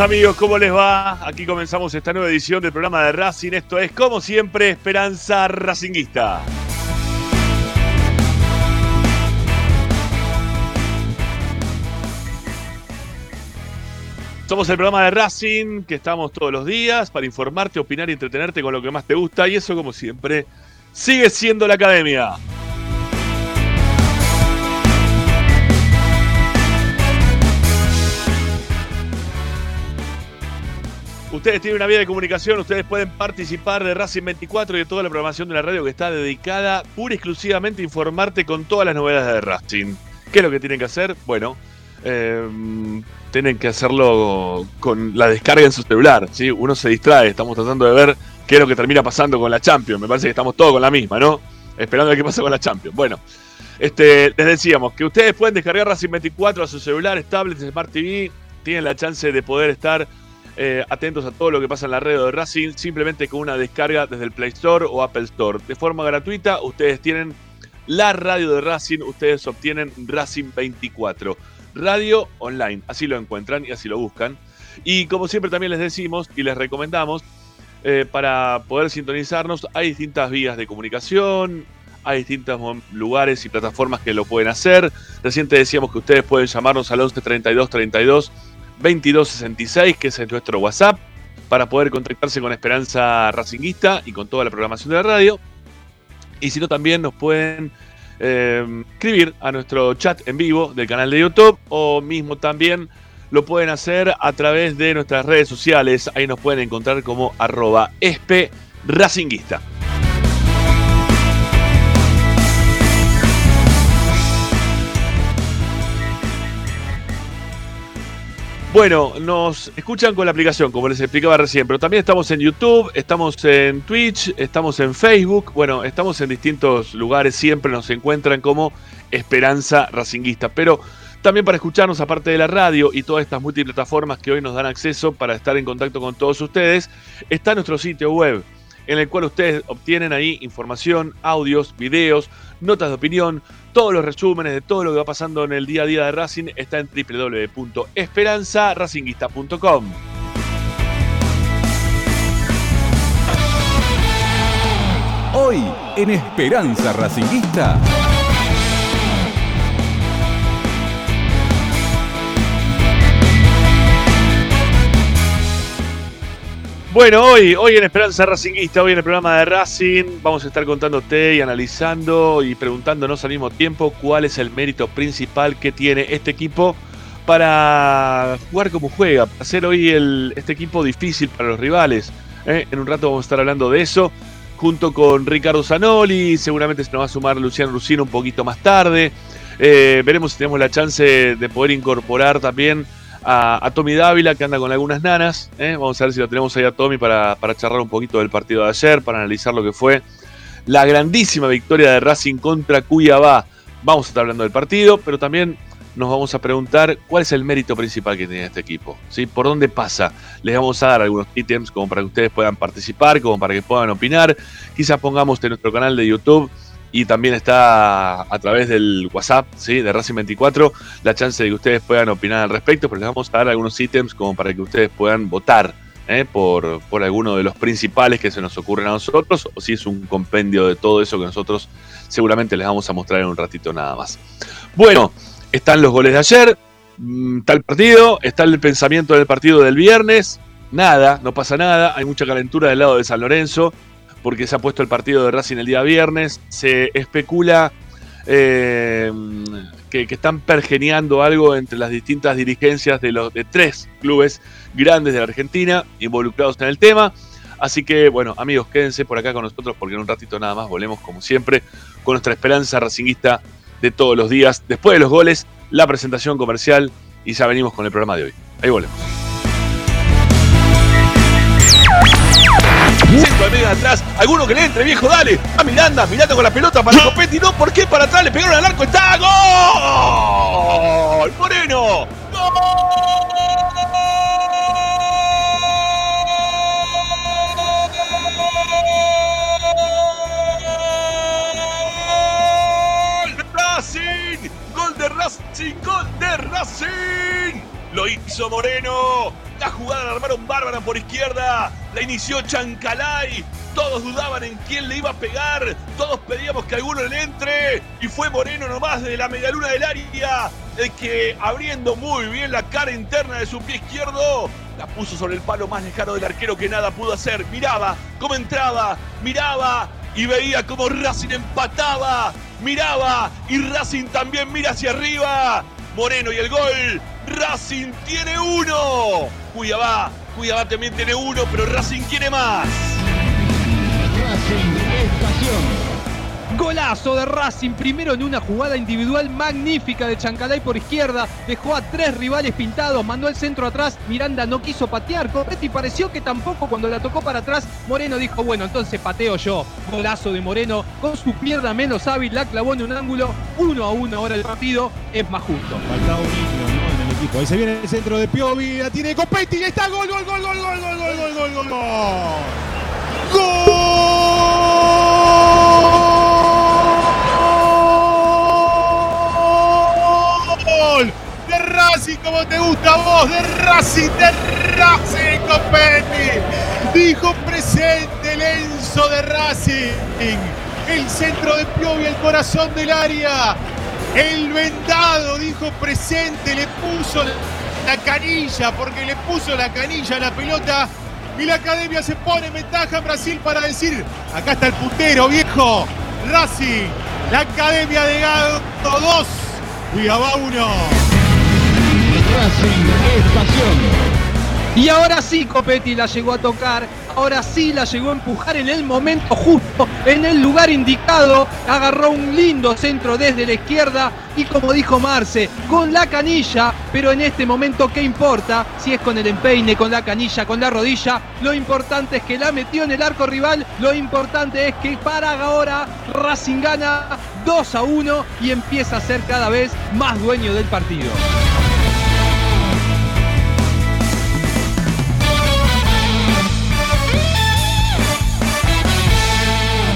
Amigos, ¿cómo les va? Aquí comenzamos esta nueva edición del programa de Racing. Esto es, como siempre, Esperanza Racinguista. Somos el programa de Racing que estamos todos los días para informarte, opinar y entretenerte con lo que más te gusta. Y eso, como siempre, sigue siendo la academia. Ustedes tienen una vía de comunicación, ustedes pueden participar de Racing 24 y de toda la programación de la radio que está dedicada pura y exclusivamente a informarte con todas las novedades de Racing. ¿Qué es lo que tienen que hacer? Bueno, eh, tienen que hacerlo con la descarga en su celular. ¿sí? Uno se distrae, estamos tratando de ver qué es lo que termina pasando con la Champions. Me parece que estamos todos con la misma, ¿no? Esperando a qué pasa con la Champions. Bueno, este, les decíamos que ustedes pueden descargar Racing 24 a sus celulares, tablets, Smart TV. Tienen la chance de poder estar eh, atentos a todo lo que pasa en la red de Racing, simplemente con una descarga desde el Play Store o Apple Store. De forma gratuita, ustedes tienen la radio de Racing, ustedes obtienen Racing 24. Radio online, así lo encuentran y así lo buscan. Y como siempre también les decimos y les recomendamos, eh, para poder sintonizarnos hay distintas vías de comunicación, hay distintos lugares y plataformas que lo pueden hacer. Recién decíamos que ustedes pueden llamarnos al 11 32 32 2266, que es nuestro WhatsApp, para poder contactarse con Esperanza Racinguista y con toda la programación de la radio. Y si no, también nos pueden eh, escribir a nuestro chat en vivo del canal de YouTube o mismo también lo pueden hacer a través de nuestras redes sociales. Ahí nos pueden encontrar como arroba espe. Bueno, nos escuchan con la aplicación, como les explicaba recién, pero también estamos en YouTube, estamos en Twitch, estamos en Facebook, bueno, estamos en distintos lugares, siempre nos encuentran como Esperanza Racinguista, pero también para escucharnos aparte de la radio y todas estas multiplataformas que hoy nos dan acceso para estar en contacto con todos ustedes, está nuestro sitio web en el cual ustedes obtienen ahí información, audios, videos, notas de opinión, todos los resúmenes de todo lo que va pasando en el día a día de Racing está en www.esperanzaracinguista.com. Hoy en Esperanza Racinguista. Bueno, hoy, hoy en Esperanza Racinguista, hoy en el programa de Racing, vamos a estar contándote y analizando y preguntándonos al mismo tiempo cuál es el mérito principal que tiene este equipo para jugar como juega, para hacer hoy el, este equipo difícil para los rivales. ¿eh? En un rato vamos a estar hablando de eso, junto con Ricardo Zanoli, seguramente se nos va a sumar Luciano Rusino un poquito más tarde. Eh, veremos si tenemos la chance de poder incorporar también a, Tommy Dávila, que anda con algunas nanas. ¿eh? Vamos a ver si lo tenemos ahí a Tommy para, para charlar un poquito del partido de ayer, para analizar lo que fue la grandísima victoria de Racing contra Cuyabá. Vamos a estar hablando del partido, pero también nos vamos a preguntar cuál es el mérito principal que tiene este equipo. ¿sí? ¿Por dónde pasa? Les vamos a dar algunos ítems como para que ustedes puedan participar, como para que puedan opinar. Quizás pongamos en nuestro canal de YouTube y también está a través del WhatsApp ¿sí? de Racing 24 la chance de que ustedes puedan opinar al respecto, pero les vamos a dar algunos ítems como para que ustedes puedan votar ¿eh? por, por alguno de los principales que se nos ocurren a nosotros, o si es un compendio de todo eso que nosotros seguramente les vamos a mostrar en un ratito nada más. Bueno, están los goles de ayer, mm, está el partido, está el pensamiento del partido del viernes, nada, no pasa nada, hay mucha calentura del lado de San Lorenzo, porque se ha puesto el partido de Racing el día viernes. Se especula eh, que, están pergeniando algo entre las distintas dirigencias de los de tres clubes grandes de la Argentina involucrados en el tema. Así que, bueno, amigos, quédense por acá con nosotros porque en un ratito nada más volvemos, como siempre, con nuestra esperanza racinguista de todos los días. Después de los goles, la presentación comercial y ya venimos con el programa de hoy. Ahí volvemos. Centro de atrás. Alguno que le entre, viejo, dale. A Miranda, Miranda con la pelota para Copetti. No, ¿por qué? Para atrás le pegaron al arco. ¡Está! ¡Gol! ¡Moreno! ¡Gol! Racing, gol de Racing, gol de Racing. Lo hizo Moreno, bárbara por izquierda. La inició Chancalay. Todos dudaban en quién le iba a pegar. Todos pedíamos que alguno le entre. Y fue Moreno nomás desde la medialuna del área. El que abriendo muy bien la cara interna de su pie izquierdo. La puso sobre el palo más lejano del arquero que nada pudo hacer. Miraba cómo entraba. Miraba y veía cómo Racing empataba. Miraba y Racing también mira hacia arriba. Moreno y el gol. Racing tiene uno. Cuyabá, Cuyabá también tiene uno, pero Racing quiere más. Golazo de Racing, primero en una jugada individual magnífica de Chancalay por izquierda, dejó a tres rivales pintados, mandó el centro atrás, Miranda no quiso patear, Corretti pareció que tampoco cuando la tocó para atrás, Moreno dijo, bueno, entonces pateo yo. Golazo de Moreno, con su pierna menos hábil, la clavó en un ángulo, uno a uno ahora el partido es más justo. Faltaba un niño, ¿no? En el equipo. Ahí se viene el centro de Piovi, la tiene Copetti y está gol, gol, gol, gol, gol, gol, gol, gol, gol, gol, ¡Gol! Racing como te gusta vos, de Racing, de Racing Copetti. Dijo presente el Enzo de Racing. El centro de Piovi, el corazón del área. El vendado dijo presente, le puso la canilla, porque le puso la canilla a la pelota. Y la academia se pone en ventaja en Brasil para decir, acá está el puntero, viejo. Racing, la academia de Gado 2, Cuiabá 1. Racing. Y ahora sí Copetti la llegó a tocar, ahora sí la llegó a empujar en el momento justo, en el lugar indicado, agarró un lindo centro desde la izquierda y como dijo Marce, con la canilla, pero en este momento ¿qué importa? Si es con el empeine, con la canilla, con la rodilla, lo importante es que la metió en el arco rival, lo importante es que para ahora Racing gana 2 a 1 y empieza a ser cada vez más dueño del partido.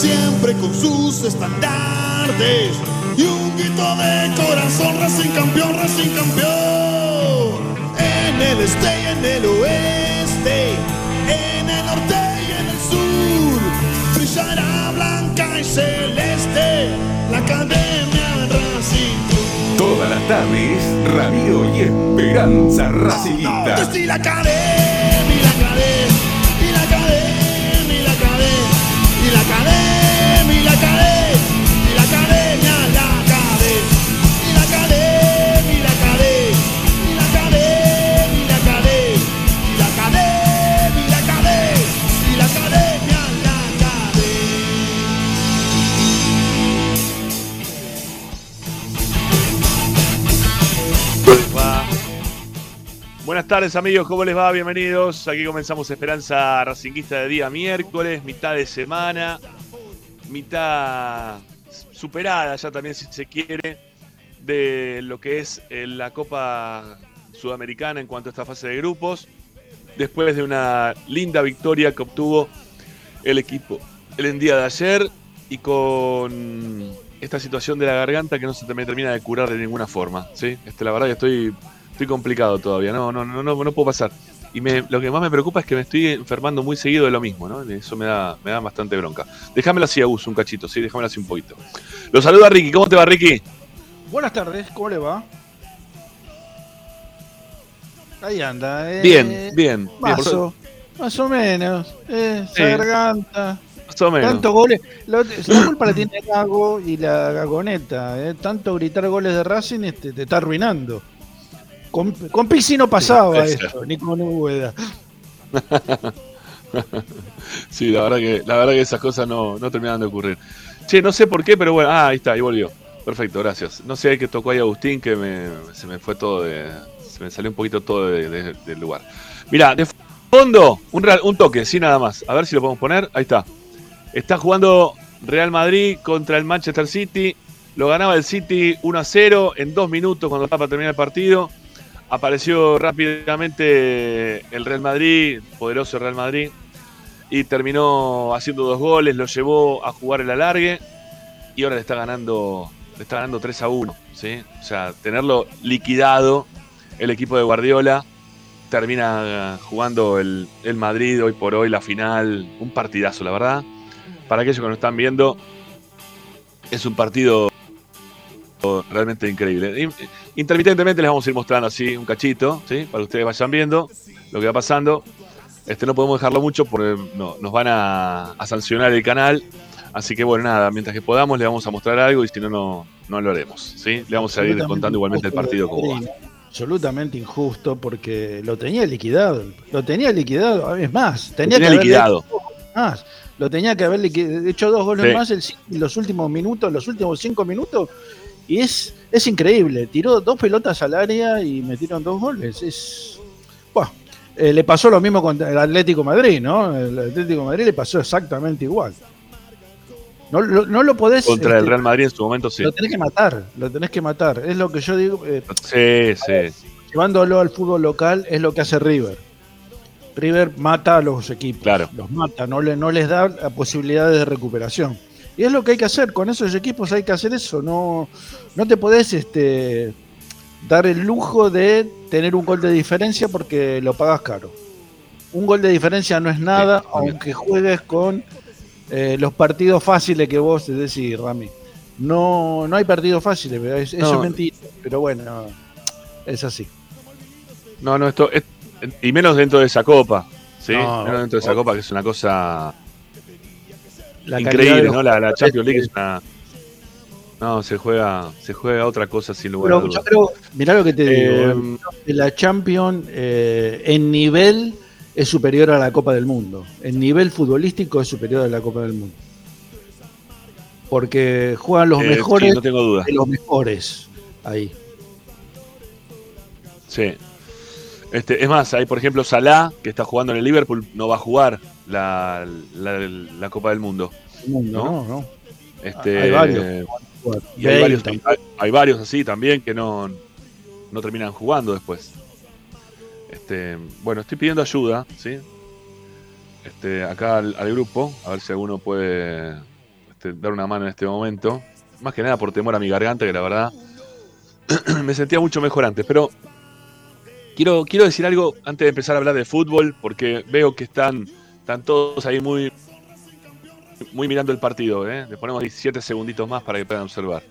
siempre con sus estandartes y un grito de corazón, Racing campeón, Racing campeón. En el este y en el oeste, en el norte y en el sur, brillará blanca y celeste la academia Racing. Todas las tardes, Radio y Esperanza No, desde la academia, Buenas tardes amigos, ¿cómo les va? Bienvenidos. Aquí comenzamos Esperanza Racinguista de día miércoles, mitad de semana, mitad superada ya también si se quiere de lo que es eh, la Copa Sudamericana en cuanto a esta fase de grupos, después de una linda victoria que obtuvo el equipo el día de ayer y con esta situación de la garganta que no se termina de curar de ninguna forma, ¿sí? Este, la verdad que estoy, estoy complicado todavía, no, no, no, no, no puedo pasar. Y me- lo que más me preocupa es que me estoy enfermando muy seguido de lo mismo, ¿no? Eso me da, me da bastante bronca. Déjamelo así, Agus, un cachito, ¿sí? Déjamelo así un poquito. Lo saluda Ricky, ¿cómo te va, Ricky? Buenas tardes, ¿cómo le va? Ahí anda, eh. Bien, bien, bien. por Más o, más o menos. Eh, Sí. garganta. más o menos. Tantos goles. La, la culpa la tiene Gago y la Gagoneta. Eh. Tanto gritar goles de Racing este, te está arruinando. Con, con Pizzi no pasaba esto, ni con Ueda. Sí, la verdad que, la verdad que esas cosas no, no terminaban de ocurrir. Che, no sé por qué, pero bueno, ah, ahí está, ahí volvió. Perfecto, gracias. No sé qué tocó ahí Agustín, que me, se me fue todo de. Se me salió un poquito todo de- de- del lugar. Mira, de- fondo, un, real- un toque, sí nada más. A ver si lo podemos poner. Ahí está. Está jugando Real Madrid contra el Manchester City. Lo ganaba el City 1 a 0 en dos minutos cuando estaba para terminar el partido. Apareció rápidamente el Real Madrid, poderoso Real Madrid, y terminó haciendo dos goles, lo llevó a jugar el alargue y ahora le está ganando, está ganando 3 a 1. ¿sí? O sea, tenerlo liquidado el equipo de Guardiola termina jugando el, el Madrid hoy por hoy la final. Un partidazo, la verdad. Para aquellos que nos están viendo, es un partido realmente increíble. In- Intermitentemente les vamos a ir mostrando así un cachito, ¿sí? para que ustedes vayan viendo lo que va pasando. Este, no podemos dejarlo mucho porque no- nos van a, a sancionar el canal. Así que bueno, nada, mientras que podamos le vamos a mostrar algo y si no, no, no lo haremos. ¿sí? Le vamos a ir contando igualmente el partido como va. Absolutamente injusto porque lo tenía liquidado. Lo tenía liquidado. Es más, tenía, tenía que liquidado. más. Lo tenía que haber hecho dos goles Sí. más en los últimos minutos, los últimos cinco minutos. Y es, es increíble. Tiró dos pelotas al área y metieron dos goles. Es. Buah. Eh, le pasó lo mismo con el Atlético Madrid, ¿no? El Atlético Madrid le pasó exactamente igual. No, lo- no lo podés. Contra el este, Real Madrid en su momento, sí. Lo tenés que matar, lo tenés que matar. Es lo que yo digo. eh, Sí, sí. llevándolo al fútbol local es lo que hace River. River mata a los equipos, Claro. los mata, no, le, no les da la posibilidades de recuperación. Y es lo que hay que hacer, con esos equipos hay que hacer eso, no, no te podés este, dar el lujo de tener un gol de diferencia porque lo pagas caro. Un gol de diferencia no es nada, Sí, aunque juegues con eh, los partidos fáciles que vos decís, Rami. No, no hay partidos fáciles, es- eso No. es mentira, pero bueno, es así. No, no, esto es- y menos dentro de esa copa, ¿sí? No, menos dentro de esa copa que es una cosa La increíble, los ¿no? La, la Champions League es una no, se juega, se juega otra cosa sin lugar a Pero yo dudas. creo, mirá lo que te Eh, digo, que la Champions eh, en nivel es superior a la Copa del Mundo. En nivel futbolístico es superior a la Copa del Mundo. Porque juegan los eh, mejores sí, no tengo duda. de los mejores ahí. Sí. Este, es más, hay por ejemplo Salah, que está jugando en el Liverpool, no va a jugar la, la, la Copa del Mundo. ¿No? no, no. Este, Hay varios. Y hay varios, hay, hay varios así también que no, no terminan jugando después. Este, bueno, estoy pidiendo ayuda, ¿sí? Este, acá al, al grupo, a ver si alguno puede este, dar una mano en este momento. Más que nada por temor a mi garganta, que la verdad me sentía mucho mejor antes. Pero quiero, quiero decir algo antes de empezar a hablar de fútbol, porque veo que están, están todos ahí muy, muy mirando el partido. ¿eh? Les ponemos 17 segunditos más para que puedan observar.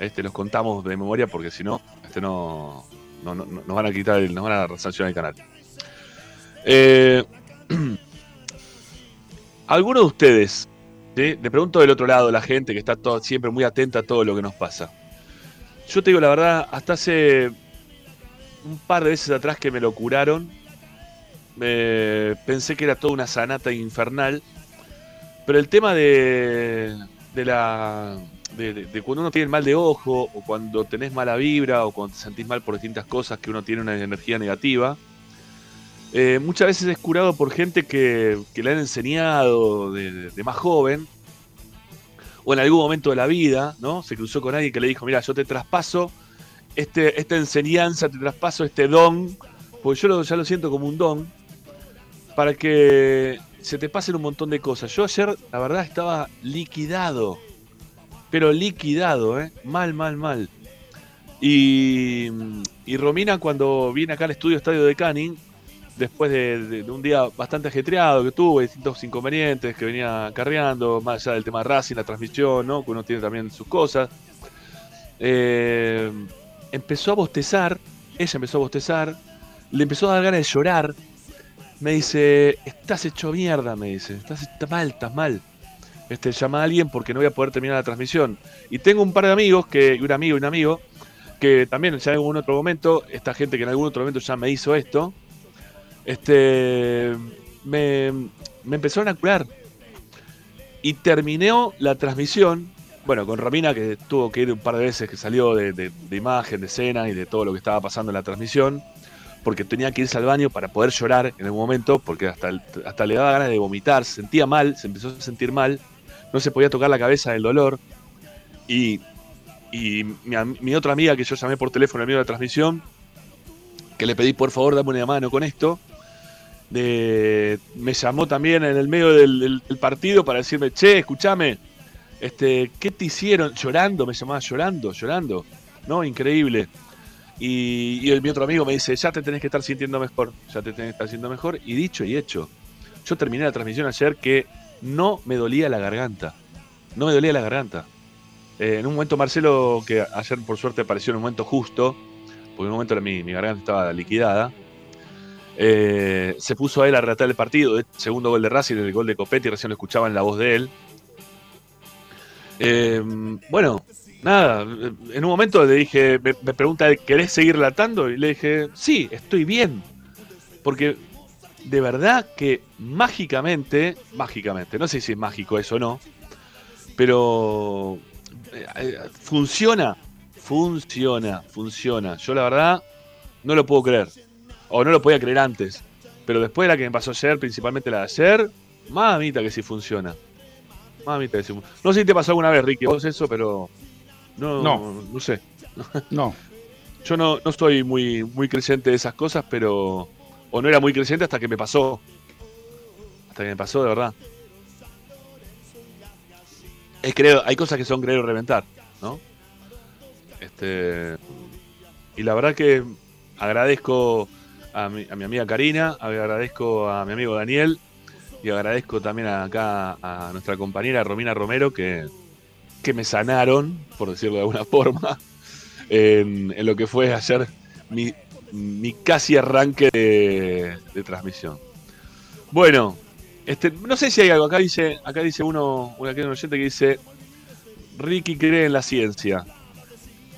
Este, los contamos de memoria porque si no, este no, no, no- nos van a quitar, el- nos van a sancionar el canal. Eh, ¿Alguno de ustedes, ¿sí? le pregunto del otro lado, la gente que está todo- siempre muy atenta a todo lo que nos pasa? Yo te digo la verdad, hasta hace un par de veces atrás que me lo curaron, pensé que era toda una sanata infernal, pero el tema de, de la de, cuando uno tiene mal de ojo, o cuando tenés mala vibra, o cuando te sentís mal por distintas cosas, que uno tiene una energía negativa, eh, muchas veces es curado por gente que, que le han enseñado de, de- de más joven, o en algún momento de la vida, ¿no? Se cruzó con alguien que le dijo, mira, yo te traspaso este, esta enseñanza, te traspaso este don, porque yo lo- ya lo siento como un don, para que se te pasen un montón de cosas. Yo ayer, la verdad, estaba liquidado, pero liquidado, ¿eh? Mal, mal, mal. Y, y Romina, cuando viene acá al estudio Estadio de Canning, después de, un día bastante ajetreado que tuvo, distintos inconvenientes que venía acarreando, más allá del tema Racing, la transmisión, ¿no? que uno tiene también sus cosas, eh, empezó a bostezar, ella empezó a bostezar, le empezó a dar ganas de llorar, me dice, estás hecho mierda, me dice, estás, mal, estás mal. Este, llama a alguien porque no voy a poder terminar la transmisión. Y tengo un par de amigos, que, un amigo y un amigo, que también ya en algún otro momento, esta gente que en algún otro momento ya me hizo esto, este, me, me empezaron a curar. Y terminó la transmisión, bueno, con Ramina, que tuvo que ir un par de veces, que salió de- de imagen, de escena y de todo lo que estaba pasando en la transmisión, porque tenía que irse al baño para poder llorar en el momento, porque hasta, hasta le daba ganas de vomitar, se sentía mal, se empezó a sentir mal, no se podía tocar la cabeza del dolor. Y, y mi, otra amiga que yo llamé por teléfono medio de la transmisión, que le pedí por favor dame una mano con esto, me llamó también en el medio del, del partido para decirme, che, escúchame, este, ¿qué te hicieron? Llorando, me llamaba llorando, llorando. ¿No? Increíble. Y, el, mi otro amigo me dice, ya te tenés que estar sintiendo mejor, ya te tenés que estar sintiendo mejor. Y dicho y hecho, yo terminé la transmisión ayer que no me dolía la garganta. No me dolía la garganta. Eh, en un momento Marcelo, que ayer por suerte apareció en un momento justo, porque en un momento mi, garganta estaba liquidada, eh, se puso a él a relatar el partido, segundo gol de Racing, el gol de Copetti, recién lo escuchaban la voz de él. Eh, bueno, nada, en un momento le dije, me, pregunta, ¿querés seguir relatando? Y le dije, sí, estoy bien. Porque de verdad que mágicamente, mágicamente, no sé si es mágico eso o no, pero eh, funciona, funciona, funciona. Yo la verdad no lo puedo creer, o no lo podía creer antes, pero después de la que me pasó ayer, principalmente la de ayer, mamita que sí funciona. Mamita que sí funciona. No sé si te pasó alguna vez, Ricky, vos eso, pero no, no, sé. No. Yo no, no soy muy, muy creyente de esas cosas, pero. O no era muy creyente hasta que me pasó. Hasta que me pasó, de verdad. Es creo, hay cosas que son creer o reventar, ¿no? Este. Y la verdad que agradezco a mi, a mi amiga Karina, agradezco a mi amigo Daniel y agradezco también acá a nuestra compañera Romina Romero que que me sanaron, por decirlo de alguna forma, en, lo que fue ayer mi, casi arranque de, transmisión. Bueno, este, no sé si hay algo. Acá dice, acá dice uno, un oyente que dice, Ricky cree en la ciencia.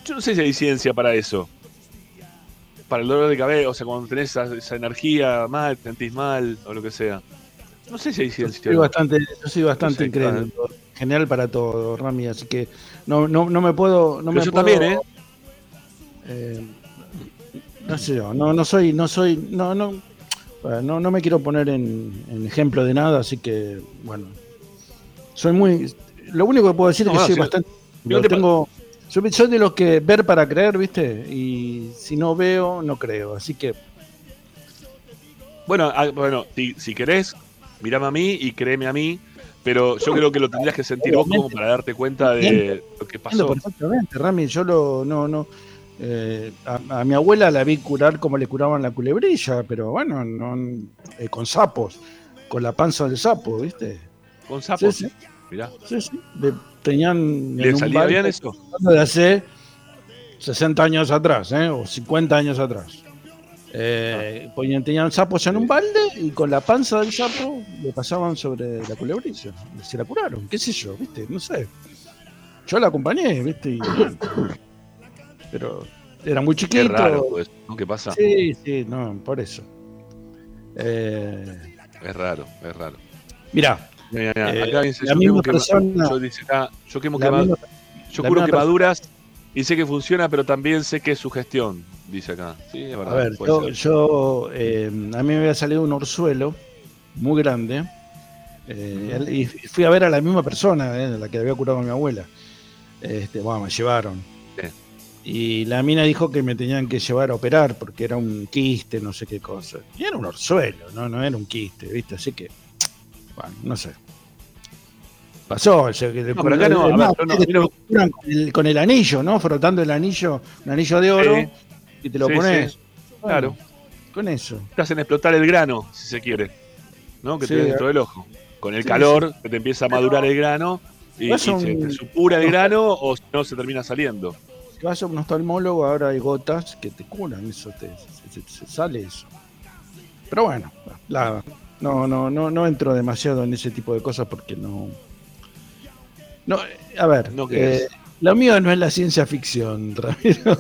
Yo no sé si hay ciencia para eso. Para el dolor de cabeza, o sea, cuando tenés esa, energía mal, te sentís mal, o lo que sea. No sé si hay ciencia. Yo soy bastante, yo soy bastante increíble general para todo, Rami, así que no, no, no me puedo. No me yo también, ¿eh? ¿eh? No sé yo, no, no soy, no soy, no, no, no, no me quiero poner en, ejemplo de nada, así que, bueno, soy muy. Lo único que puedo decir es que soy bastante. Yo tengo. Yo soy de los que ver para creer, ¿viste? Y si no veo, no creo. Así que. Bueno, ah, bueno si, si querés, mirame a mí y créeme a mí pero yo creo que lo tendrías que sentir vos como para darte cuenta de lo que pasó. Perfectamente, Rami, yo lo, no, no, eh, a, mi abuela la vi curar como le curaban la culebrilla, pero bueno, no, eh, con sapos, con la panza del sapo, ¿viste? Con sapos, sí, sí. mirá. Sí, sí, tenían... ¿Le salía bien eso? De hace 60 años atrás, ¿eh? o 50 años atrás. Eh, ponían, tenían sapos en un balde y con la panza del sapo le pasaban sobre la culebrilla. Se la curaron, qué sé yo, ¿viste? No sé. Yo la acompañé, ¿viste? pero era muy chiquito. Qué raro, pues, ¿no? ¿Qué pasa? Sí, sí, no, por eso. Eh, es raro, es raro. Mira, eh, acá dice, yo, quemo persona, yo, dice acá, yo quemo quemaduras, yo curo quemaduras y sé que funciona, pero también sé que es su gestión dice acá. Sí, es verdad. A ver, yo, eh, a mí me había salido un orzuelo muy grande eh, y fui a ver a la misma persona, eh, la que había curado a mi abuela. Este, bueno, me llevaron. Y la mina dijo que me tenían que llevar a operar porque era un quiste, no sé qué cosa. Y era un orzuelo, no, no era un quiste, ¿viste? Así que, bueno, no sé. Pasó, por acá no, con, el, anillo, ¿no? Frotando el anillo, un anillo de oro y te lo pones. claro. Con eso. Te hacen explotar el grano, si se quiere. ¿No? Que te dentro del ojo. Con el calor, que te empieza a madurar el grano y, se supura el grano o no se termina saliendo. Si vas a un oftalmólogo, ahora hay gotas que te curan, eso te, se, sale eso. Pero bueno, no, no, no, no entro demasiado en ese tipo de cosas porque no. No, a ver, no, eh, lo mío no es la ciencia ficción, Ramiro.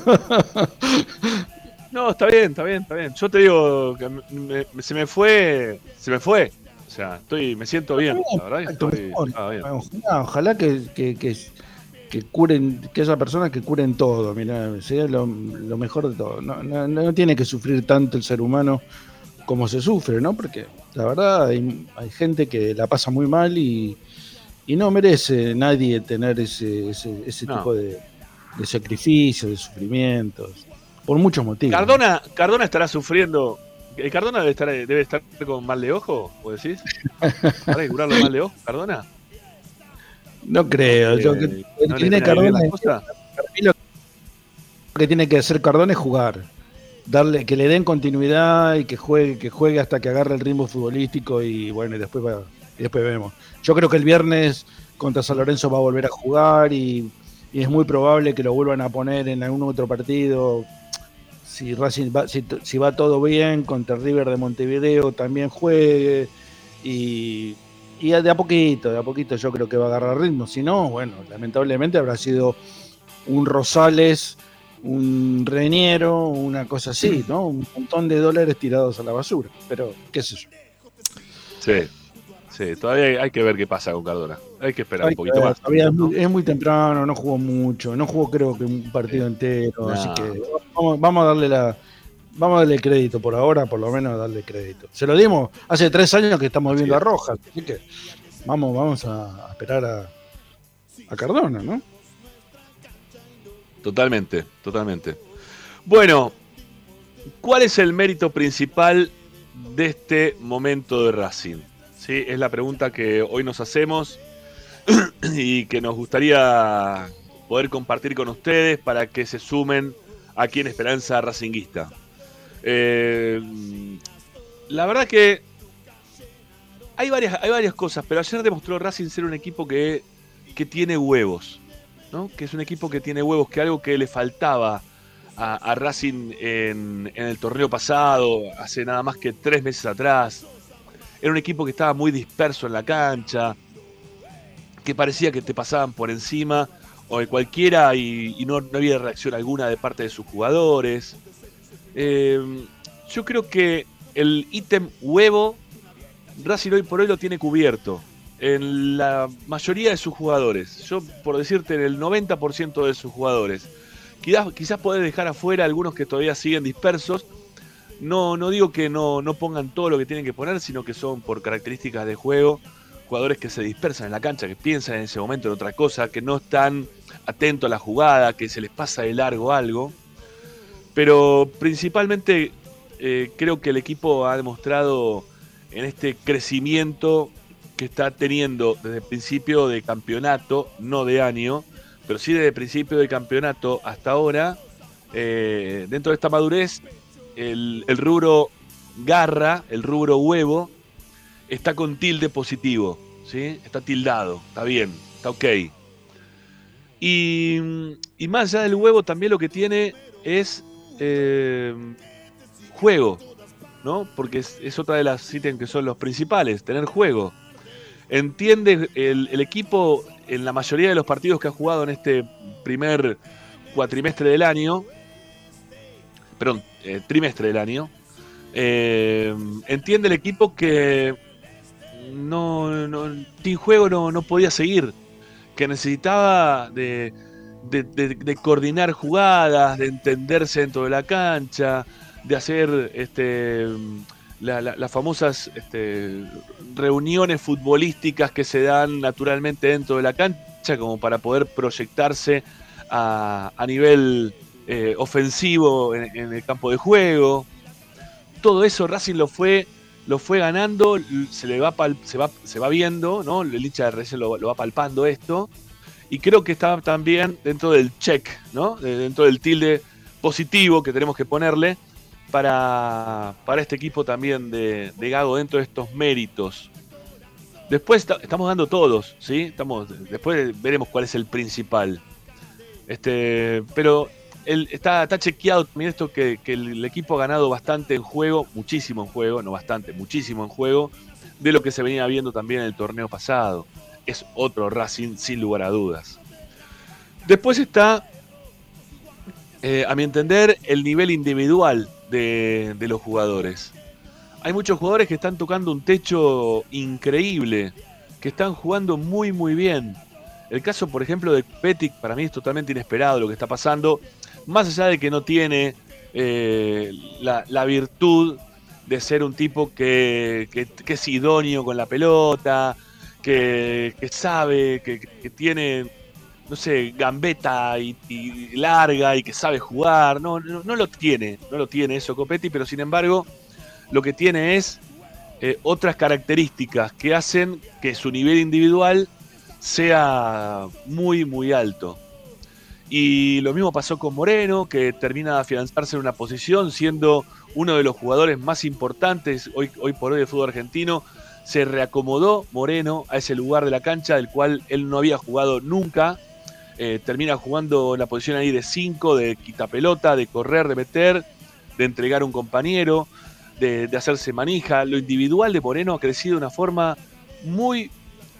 No, está bien, está bien, está bien. Yo te digo que se me fue, se me fue. O sea, estoy, me siento bien, la verdad. Estoy, Ojalá, que, que, que curen, que haya personas que curen todo, mira, sea lo, lo mejor de todo. No, no, no tiene que sufrir tanto el ser humano como se sufre, ¿no? Porque la verdad hay, hay gente que la pasa muy mal y, y no merece nadie tener ese, ese, ese No. tipo de, de sacrificios, de sufrimientos, por muchos motivos. Cardona, Cardona estará sufriendo. ¿El Cardona debe estar, debe estar con mal de ojo? ¿Vos decís? ¿Para curarlo mal de ojo, Cardona? No creo, yo que, Eh, ¿no que tiene Cardona lo que tiene que hacer Cardona es jugar. Darle, que le den continuidad y que juegue, que juegue hasta que agarre el ritmo futbolístico y bueno, y después va- y después vemos. Yo creo que el viernes contra San Lorenzo va a volver a jugar y, es muy probable que lo vuelvan a poner en algún otro partido. Si va, si, va todo bien, contra River de Montevideo también juegue. Y, de a poquito, de a poquito yo creo que va a agarrar ritmo. Si no, bueno, lamentablemente habrá sido un Rosales, un Reñero, una cosa así, ¿no? Un montón de dólares tirados a la basura. Pero, qué sé yo. Sí, sí, todavía hay, que ver qué pasa con Cardona. Hay que esperar Hay un poquito ver, más. todavía es, ¿no? muy, es muy temprano, no jugó mucho, no jugó creo que un partido entero, No. así que vamos, vamos a darle la vamos a darle crédito por ahora, por lo menos darle crédito. Se lo dimos hace tres años que estamos viendo Sí. a Rojas, así que vamos, vamos a, a esperar a, a Cardona, ¿no? Totalmente, totalmente. Bueno, ¿cuál es el mérito principal de este momento de Racing? ¿Sí? Es la pregunta que hoy nos hacemos y que nos gustaría poder compartir con ustedes para que se sumen aquí en Esperanza Racinguista. Eh, la verdad que hay varias, hay varias cosas, pero ayer demostró Racing ser un equipo que, que tiene huevos. ¿no? que es un equipo que tiene huevos, que algo que le faltaba a, a Racing en, en el torneo pasado, hace nada más que tres meses atrás. Era un equipo que estaba muy disperso en la cancha, que parecía que te pasaban por encima o de cualquiera y, no, había reacción alguna de parte de sus jugadores. Eh, yo creo que el ítem huevo, Racing hoy por hoy lo tiene cubierto en la mayoría de sus jugadores. Yo, por decirte, en el 90% de sus jugadores. Quizás, quizás podés dejar afuera algunos que todavía siguen dispersos. No, no digo que no, no pongan todo lo que tienen que poner, sino que son por características de juego jugadores que se dispersan en la cancha, que piensan en ese momento en otra cosa, que no están atentos a la jugada, que se les pasa de largo algo. Pero principalmente eh, creo que el equipo ha demostrado en este crecimiento que está teniendo desde el principio de campeonato, no de año, pero sí desde el principio de campeonato hasta ahora, eh, dentro de esta madurez, el, rubro garra, el rubro huevo, está con tilde positivo, ¿sí? Está tildado, está bien, está ok. Y, y más allá del huevo también lo que tiene es eh, juego, ¿no? Porque es, es otra de las ítems que son los principales, tener juego entiende el, el, equipo en la mayoría de los partidos que ha jugado en este primer cuatrimestre del año, perdón, eh, trimestre del año, eh, entiende el equipo que no, no juego no, no, podía seguir, que necesitaba de, coordinar jugadas, de entenderse dentro de la cancha, de hacer este las la, la famosas este, reuniones futbolísticas que se dan naturalmente dentro de la cancha como para poder proyectarse a nivel eh, ofensivo en, el campo de juego. Todo eso Racing lo fue, lo fue ganando, se le va, se va, viendo, ¿no? El hincha de Racing lo, va palpando esto. Y creo que está también dentro del check, ¿no? Dentro del tilde positivo que tenemos que ponerle para, para este equipo también de, de, Gago dentro de estos méritos. Después estamos dando todos, ¿sí? Estamos, después veremos cuál es el principal. Este, pero está, chequeado también esto que, el, equipo ha ganado bastante en juego, muchísimo en juego, no bastante, muchísimo en juego, de lo que se venía viendo también en el torneo pasado. Es otro Racing sin lugar a dudas. Después está, eh, a mi entender, el nivel individual de, de, los jugadores. Hay muchos jugadores que están tocando un techo increíble, que están jugando muy muy bien. El caso, por ejemplo, de Petic, para mí es totalmente inesperado lo que está pasando, más allá de que no tiene eh, la, virtud de ser un tipo que, es idóneo con la pelota, que, sabe, que, tiene, no sé, gambeta y, larga y que sabe jugar. No, no, lo tiene, no lo tiene eso Copetti, pero sin embargo lo que tiene es eh, otras características que hacen que su nivel individual sea muy, muy alto. Y lo mismo pasó con Moreno, que termina de afianzarse en una posición, siendo uno de los jugadores más importantes hoy, hoy por hoy del fútbol argentino. Se reacomodó Moreno a ese lugar de la cancha del cual él no había jugado nunca. Eh, termina jugando la posición ahí de 5, de quitapelota, de correr, de meter, de entregar a un compañero, de, de hacerse manija. Lo individual de Moreno ha crecido de una forma muy,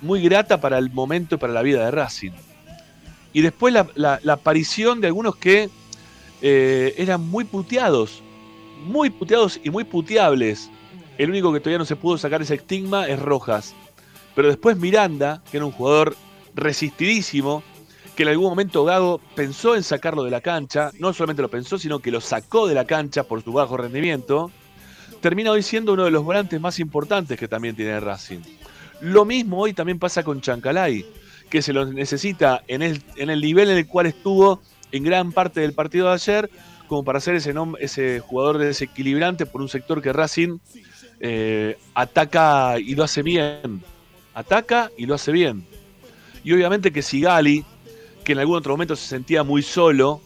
muy grata para el momento y para la vida de Racing. Y después la, aparición de algunos que eh, eran muy puteados, muy puteados y muy puteables. El único que todavía no se pudo sacar ese estigma es Rojas. Pero después Miranda, que era un jugador resistidísimo, que en algún momento Gago pensó en sacarlo de la cancha, no solamente lo pensó, sino que lo sacó de la cancha por su bajo rendimiento, termina hoy siendo uno de los volantes más importantes que también tiene Racing. Lo mismo hoy también pasa con Chancalay, que se lo necesita en el, en el nivel en el cual estuvo en gran parte del partido de ayer, como para ser ese, ese jugador desequilibrante por un sector que Racing eh, ataca y lo hace bien. Ataca y lo hace bien. Y obviamente que Sigali, que en algún otro momento se sentía muy solo,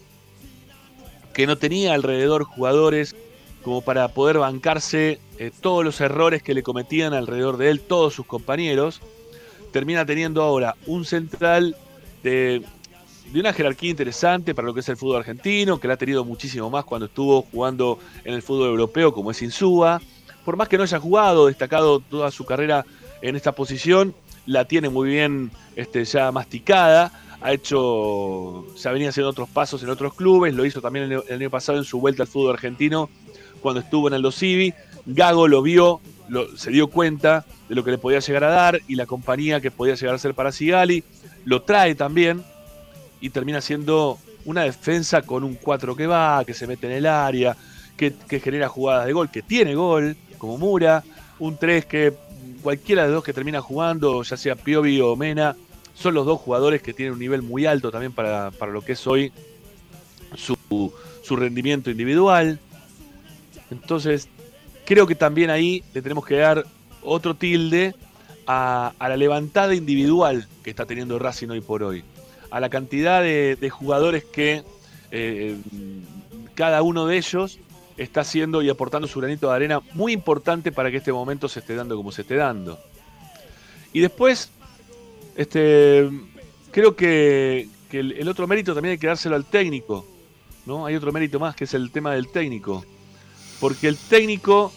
que no tenía alrededor jugadores como para poder bancarse eh, todos los errores que le cometían alrededor de él todos sus compañeros, termina teniendo ahora un central de, una jerarquía interesante para lo que es el fútbol argentino, que la ha tenido muchísimo más cuando estuvo jugando en el fútbol europeo, como es Insúa. Por más que no haya jugado, destacado toda su carrera en esta posición, la tiene muy bien este, ya masticada. Ha hecho, se venía haciendo otros pasos en otros clubes, lo hizo también el, año pasado en su vuelta al fútbol argentino cuando estuvo en el Civi. Gago lo vio, se dio cuenta de lo que le podía llegar a dar y la compañía que podía llegar a ser para Sigali. Lo trae también y termina siendo una defensa con un 4 que va, que se mete en el área, que, genera jugadas de gol, que tiene gol, como Mura, un 3 que cualquiera de los dos que termina jugando, ya sea Piovi o Mena, son los dos jugadores que tienen un nivel muy alto también para, lo que es hoy su, su rendimiento individual. Entonces, creo que también ahí le tenemos que dar otro tilde a, la levantada individual que está teniendo Racing hoy por hoy. A la cantidad de, jugadores que eh, cada uno de ellos está haciendo y aportando su granito de arena muy importante para que este momento se esté dando como se esté dando. Y después, este, creo que, el, otro mérito también hay que dárselo al técnico. ¿no? Hay otro mérito más que es el tema del técnico. Porque el técnico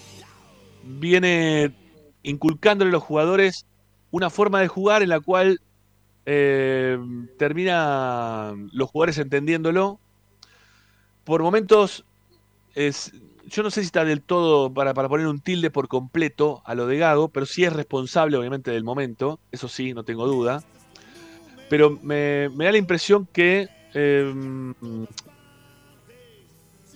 viene inculcándole a los jugadores una forma de jugar en la cual eh, termina los jugadores entendiéndolo. Por momentos, es, yo no sé si está del todo para, poner un tilde por completo a lo de Gago, pero sí es responsable obviamente del momento, eso sí, no tengo duda. Pero me, da la impresión que, em,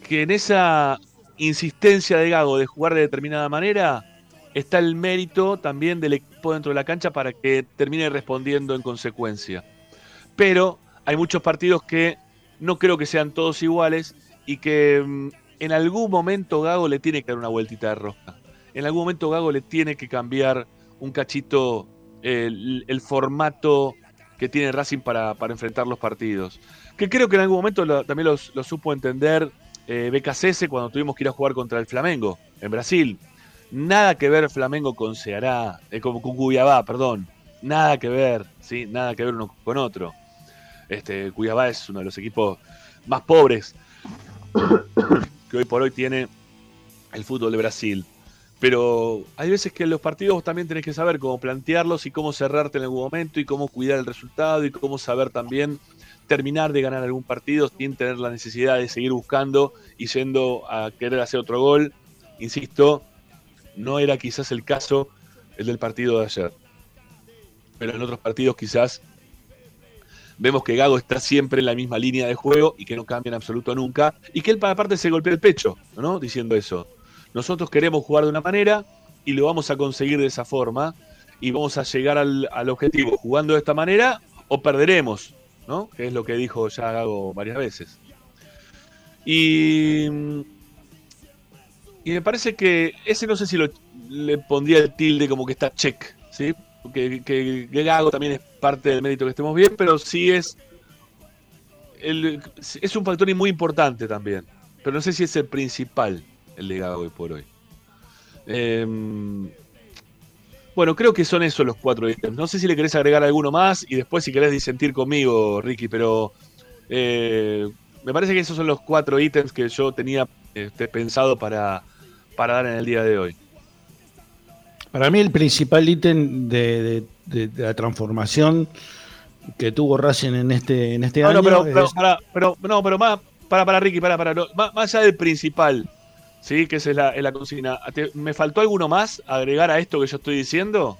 que en esa insistencia de Gago de jugar de determinada manera, está el mérito también del equipo dentro de la cancha para que termine respondiendo en consecuencia. Pero hay muchos partidos que no creo que sean todos iguales y que mm, en algún momento Gago le tiene que dar una vueltita de rosca. En algún momento Gago le tiene que cambiar un cachito el, formato que tiene Racing para, enfrentar los partidos. Que creo que en algún momento también lo supo entender eh, BKCS cuando tuvimos que ir a jugar contra el Flamengo en Brasil. Nada que ver Flamengo con Ceará, eh, con, Cuyabá, perdón. Nada que ver, ¿sí? Nada que ver uno con otro. Este, Cuyabá es uno de los equipos más pobres que hoy por hoy tiene el fútbol de Brasil. Pero hay veces que en los partidos también tenés que saber cómo plantearlos y cómo cerrarte en algún momento y cómo cuidar el resultado y cómo saber también terminar de ganar algún partido sin tener la necesidad de seguir buscando y yendo a querer hacer otro gol. Insisto, no era quizás el caso el del partido de ayer. Pero en otros partidos quizás vemos que Gago está siempre en la misma línea de juego y que no cambia en absoluto nunca, y que él aparte se golpea el pecho, ¿no? Diciendo eso. Nosotros queremos jugar de una manera y lo vamos a conseguir de esa forma y vamos a llegar al objetivo jugando de esta manera o perderemos, ¿no? Que es lo que dijo ya Gago varias veces. Y, y me parece que ese no sé si lo, le pondría el tilde como que está check, ¿sí? Que, que, que Gago también es parte del mérito que estemos bien, pero sí es, el, es un factor muy importante también. Pero no sé si es el principal, el de Gago hoy por hoy. Eh, bueno, creo que son esos los cuatro ítems. No sé si le querés agregar alguno más y después si querés disentir conmigo, Ricky, pero eh, me parece que esos son los cuatro ítems que yo tenía este, pensado para, para dar en el día de hoy. Para mí el principal ítem de, de, de, la transformación que tuvo Racing en este, en este no, año. No, pero, pero, es... para, pero, no, pero más, para, para Ricky, para, para, no, más, más, allá del principal, ¿sí? Que esa es la, es la consigna. ¿Me faltó alguno más agregar a esto que yo estoy diciendo?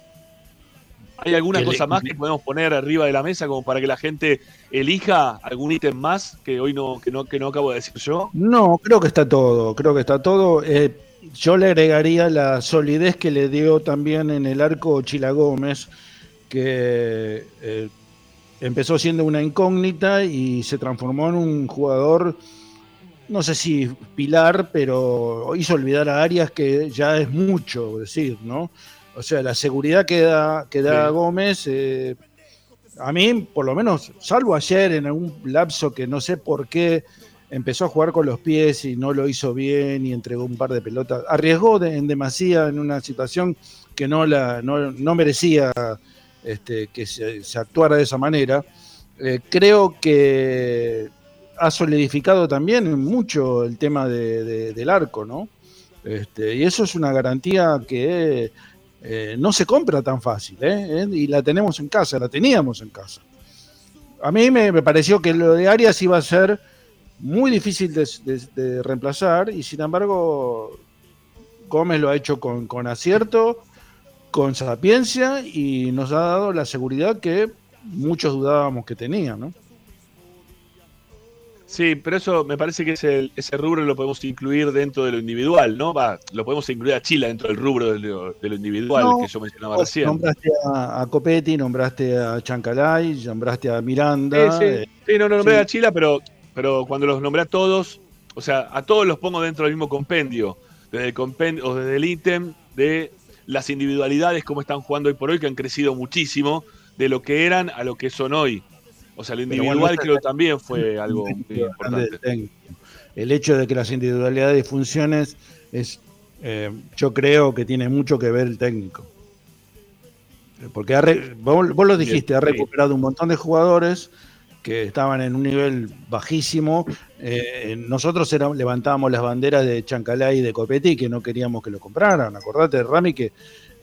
¿Hay alguna cosa más que podemos poner arriba de la mesa como para que la gente elija algún ítem más que hoy no, que no, que no acabo de decir yo? No, creo que está todo, creo que está todo. Eh, yo le agregaría la solidez que le dio también en el arco Chila Gómez, que eh, empezó siendo una incógnita y se transformó en un jugador, no sé si pilar, pero hizo olvidar a Arias que ya es mucho decir, ¿no? O sea, la seguridad que da, que da sí. Gómez, eh, a mí, por lo menos, salvo ayer en algún lapso que no sé por qué empezó a jugar con los pies y no lo hizo bien y entregó un par de pelotas. Arriesgó de, en demasía en una situación que no, la, no, no merecía este, que se, se, actuara de esa manera. Eh, creo que ha solidificado también mucho el tema de, de, del arco, ¿no? Este, y eso es una garantía que eh, no se compra tan fácil, ¿eh? y la tenemos en casa, la teníamos en casa. A mí me, pareció que lo de Arias iba a ser muy difícil de, reemplazar y sin embargo Gómez lo ha hecho con, con, acierto, con sapiencia y nos ha dado la seguridad que muchos dudábamos que tenía, ¿no? Sí, pero eso me parece que ese, ese rubro lo podemos incluir dentro de lo individual, ¿no? Va, lo podemos incluir a Chile dentro del rubro de lo, de lo individual no, que yo mencionaba recién. Nombraste a, a, Copetti, nombraste a Chancalay, nombraste a Miranda. Sí, sí. Eh, sí no, no nombré sí. a Chila, pero pero cuando los nombré a todos, o sea, a todos los pongo dentro del mismo compendio, desde el compendio o desde el ítem de las individualidades, cómo están jugando hoy por hoy, que han crecido muchísimo de lo que eran a lo que son hoy. O sea, lo individual bueno, creo también fue algo muy importante. El hecho de que las individualidades funciones es, eh, yo creo que tiene mucho que ver el técnico. Porque ha re, vos, vos, lo dijiste, ha recuperado un montón de jugadores que estaban en un nivel bajísimo. Eh, nosotros era, levantábamos las banderas de Chancalay y de Copetti que no queríamos que lo compraran. Acordate, Rami, que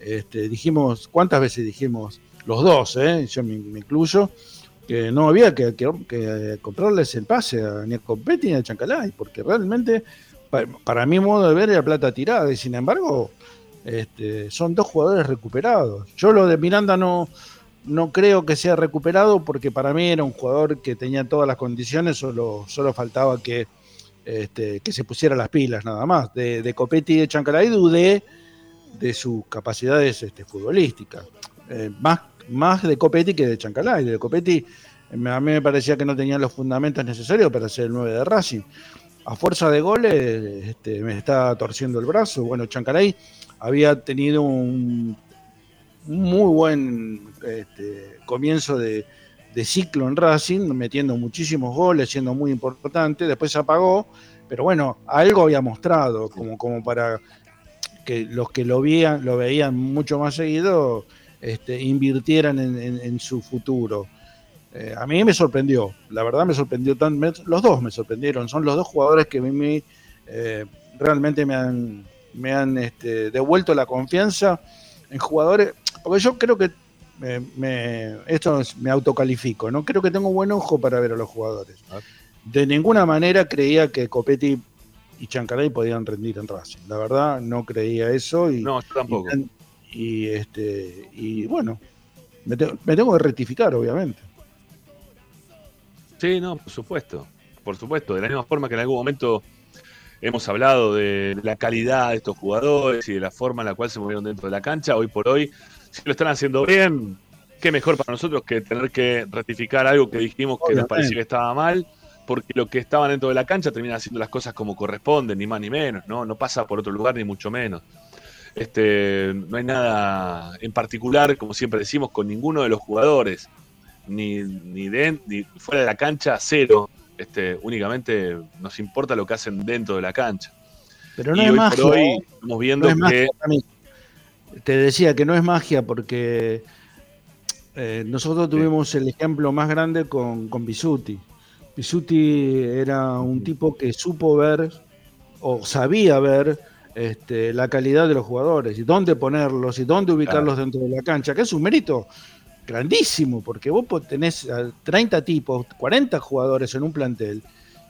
este, dijimos, ¿cuántas veces dijimos? Los dos, ¿eh? yo me, me incluyo, que no había que, que, comprarles el pase ni a Copetti ni a Chancalay, porque realmente, para, para, mi modo de ver, era plata tirada. Y sin embargo, este, son dos jugadores recuperados. Yo lo de Miranda no no creo que sea recuperado porque para mí era un jugador que tenía todas las condiciones, solo, solo faltaba que, este, que se pusiera las pilas nada más. De, de Copetti y de Chancalay dudé de sus capacidades este, futbolísticas. Eh, más, más de Copetti que de Chancalay. De Copetti a mí me parecía que no tenía los fundamentos necesarios para ser el 9 de Racing. A fuerza de goles este, me está torciendo el brazo. Bueno, Chancalay había tenido un muy buen este, comienzo de, de, ciclo en Racing, metiendo muchísimos goles, siendo muy importante, después se apagó, pero bueno, algo había mostrado, como, como para que los que lo veían, lo veían mucho más seguido, este, invirtieran en, en, en, su futuro. Eh, a mí me sorprendió, la verdad me sorprendió, tan, me, los dos me sorprendieron, son los dos jugadores que a mí eh, realmente me han, me han este, devuelto la confianza en jugadores porque yo creo que me, me, esto me autocalifico, ¿no? Creo que tengo buen ojo para ver a los jugadores. De ninguna manera creía que Copetti y Chancaray podían rendir en Racing. La verdad, no creía eso. Y, no, yo tampoco. Y, y este, y bueno, me, te, me tengo que rectificar, obviamente. Sí, no, por supuesto. Por supuesto. De la misma forma que en algún momento hemos hablado de la calidad de estos jugadores y de la forma en la cual se movieron dentro de la cancha, hoy por hoy, si lo están haciendo bien, qué mejor para nosotros que tener que ratificar algo que dijimos que nos parecía que estaba mal, porque lo que estaban dentro de la cancha terminan haciendo las cosas como corresponden, ni más ni menos, ¿no? No pasa por otro lugar ni mucho menos. Este, no hay nada en particular, como siempre decimos, con ninguno de los jugadores, ni, ni, ni fuera de la cancha, cero. Este, únicamente nos importa lo que hacen dentro de la cancha. Pero no es magia. hoy ¿eh? estamos viendo que. Te decía que no es magia porque eh, nosotros tuvimos el ejemplo más grande con, con Bisuti. Bisuti era un tipo que supo ver o sabía ver este, la calidad de los jugadores y dónde ponerlos y dónde ubicarlos dentro de la cancha, que es un mérito grandísimo, porque vos tenés 30 tipos, 40 jugadores en un plantel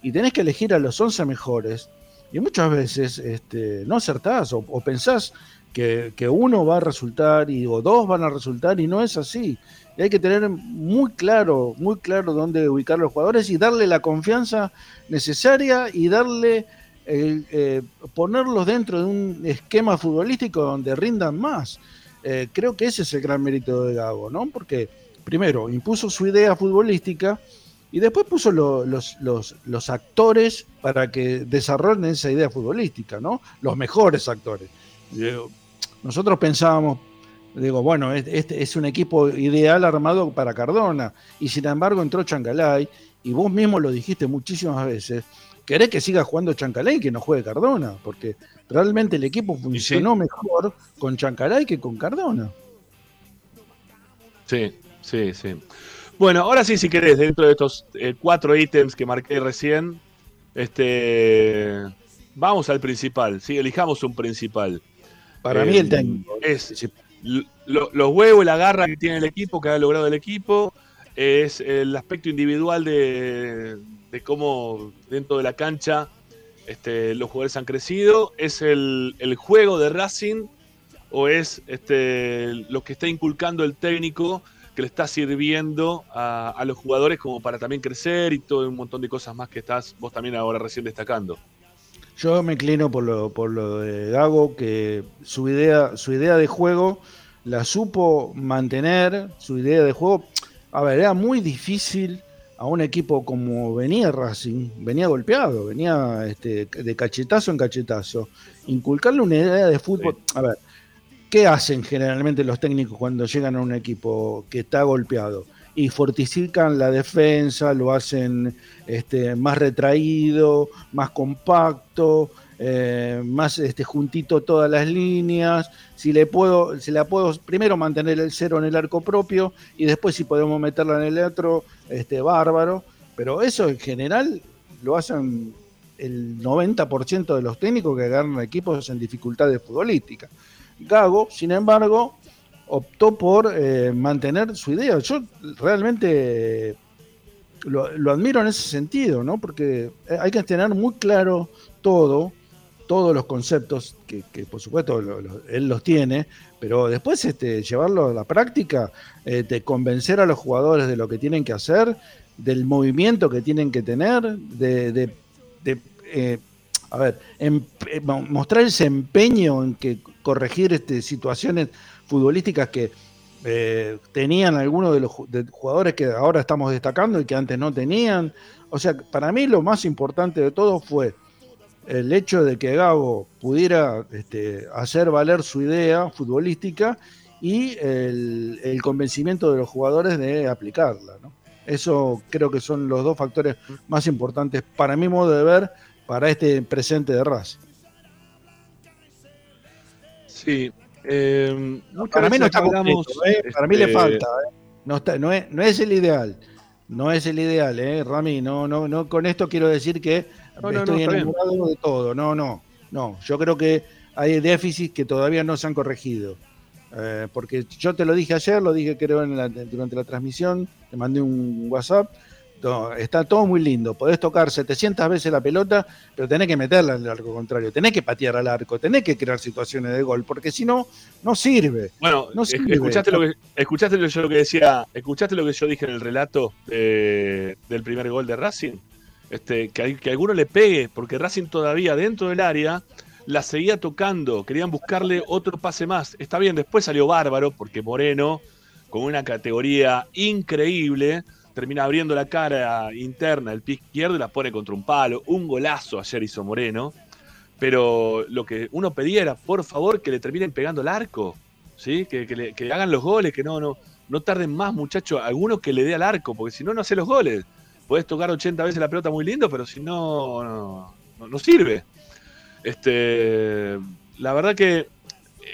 y tenés que elegir a los 11 mejores y muchas veces este, no acertás o, pensás que, uno va a resultar y, o dos van a resultar y no es así. Y hay que tener muy claro, muy claro dónde ubicar a los jugadores y darle la confianza necesaria y darle eh, ponerlos dentro de un esquema futbolístico donde rindan más. Eh, creo que ese es el gran mérito de Gago, ¿no? Porque primero impuso su idea futbolística y después puso los, los, actores para que desarrollen esa idea futbolística, ¿no? Los mejores actores. Nosotros pensábamos, digo, bueno, este es un equipo ideal armado para Cardona, y sin embargo entró Chancalay, y vos mismo lo dijiste muchísimas veces, querés que siga jugando Chancalay y que no juegue Cardona, porque realmente el equipo funcionó mejor con Chancalay que con Cardona. Sí, sí, sí. Bueno, ahora sí, si querés, dentro de estos eh, cuatro ítems que marqué recién, este, vamos al principal, ¿sí? elijamos un principal. Para mí el eh, técnico. Es los huevos la garra que tiene el equipo, que ha logrado el equipo, es el aspecto individual de, de cómo dentro de la cancha este, los jugadores han crecido? ¿Es el, juego de Racing o es este, lo que está inculcando el técnico que le está sirviendo a, los jugadores como para también crecer y todo un montón de cosas más que estás vos también ahora recién destacando? Yo me inclino por lo, por lo de Gago, que su idea, su idea de juego la supo mantener, su idea de juego. A ver, era muy difícil a un equipo como venía Racing, venía golpeado, venía este, de cachetazo en cachetazo, inculcarle una idea de fútbol. A ver, ¿qué hacen generalmente los técnicos cuando llegan a un equipo que está golpeado? Y fortifican la defensa, lo hacen este, más retraído, más compacto, eh, más este, juntito todas las líneas, si le puedo, si la puedo primero mantener el cero en el arco propio y después si podemos meterla en el otro, este, bárbaro, pero eso en general lo hacen el 90% de los técnicos que agarran equipos en dificultades futbolísticas. Gago, sin embargo, optó por eh, mantener su idea. Yo realmente lo, lo, admiro en ese sentido, ¿no? Porque hay que tener muy claro todo todos los conceptos, que, por supuesto él los tiene, pero después este, llevarlo a la práctica, eh, de convencer a los jugadores de lo que tienen que hacer, del movimiento que tienen que tener, de, eh, a ver, em, eh, mostrar ese empeño en que corregir este, situaciones futbolísticas que tenían algunos de los jugadores que ahora estamos destacando y que antes no tenían. O sea, para mí lo más importante de todo fue el hecho de que Gago pudiera este, hacer valer su idea futbolística y el, convencimiento de los jugadores de aplicarla. Eso creo que son los dos factores más importantes para mi modo de ver para este presente de Raz. Sí. Eh, para mí no está ¿eh? para mí le este, falta. ¿eh? No, está, no, es, no es el ideal. No es el ideal, ¿eh, Rami? No, no, no, con esto quiero decir que estoy enamorado de todo. No, no, no. Yo creo que hay déficits que todavía no se han corregido. Eh, porque yo te lo dije ayer, lo dije creo en durante la transmisión, te mandé un WhatsApp está todo muy lindo. Podés tocar 700 veces la pelota, pero tenés que meterla en el arco contrario, tenés que patear al arco, tenés que crear situaciones de gol, porque si no, no sirve. Bueno, No sirve. escuchaste, lo que, escuchaste lo que yo lo que decía, escuchaste lo que yo dije en el relato eh, del primer gol de Racing, este, que, alguno le pegue, porque Racing todavía dentro del área la seguía tocando, querían buscarle otro pase más. Está bien, después salió bárbaro, porque Moreno, con una categoría increíble, termina abriendo la cara interna, el pie izquierdo y la pone contra un palo. Un golazo ayer hizo Moreno. Pero lo que uno pedía era, por favor, que le terminen pegando el arco. ¿sí? Que, que hagan los goles, que no, no, no tarden más, muchachos. Alguno que le dé al arco, porque si no, no hace los goles. Podés tocar 80 veces la pelota muy lindo, pero si no, no, no- sirve. Este, la verdad que eh,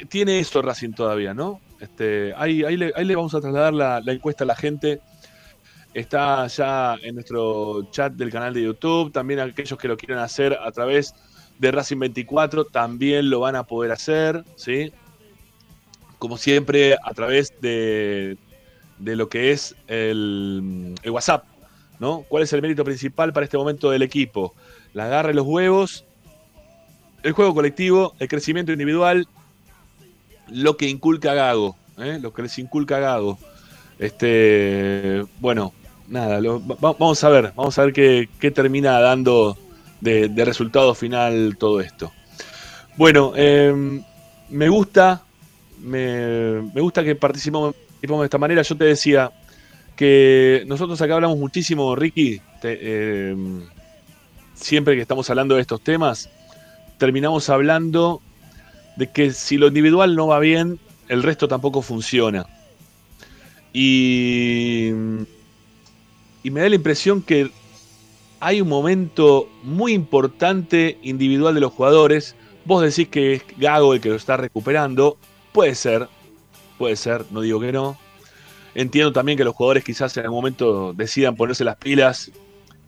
tiene eso Racing todavía, ¿no? Este, ahí, ahí, le, ahí le vamos a trasladar la, la encuesta a la gente. Está ya en nuestro chat del canal de YouTube. También aquellos que lo quieran hacer a través de Racing 24 también lo van a poder hacer, ¿sí? Como siempre, a través de, de lo que es el, el WhatsApp, ¿no? ¿Cuál es el mérito principal para este momento del equipo? La garra y los huevos, el juego colectivo, el crecimiento individual, lo que inculca Gago, ¿eh? lo que les inculca Gago. Este, bueno, nada, vamos a ver, vamos a ver qué, termina dando de, resultado final todo esto. Bueno, eh, me gusta, me, me gusta que participemos de esta manera. Yo te decía que nosotros acá hablamos muchísimo, Ricky, eh, siempre que estamos hablando de estos temas, terminamos hablando de que si lo individual no va bien, el resto tampoco funciona. Y, y me da la impresión que hay un momento muy importante individual de los jugadores. Vos decís que es Gago el que lo está recuperando. Puede ser, puede ser, no digo que no. Entiendo también que los jugadores quizás en algún momento decidan ponerse las pilas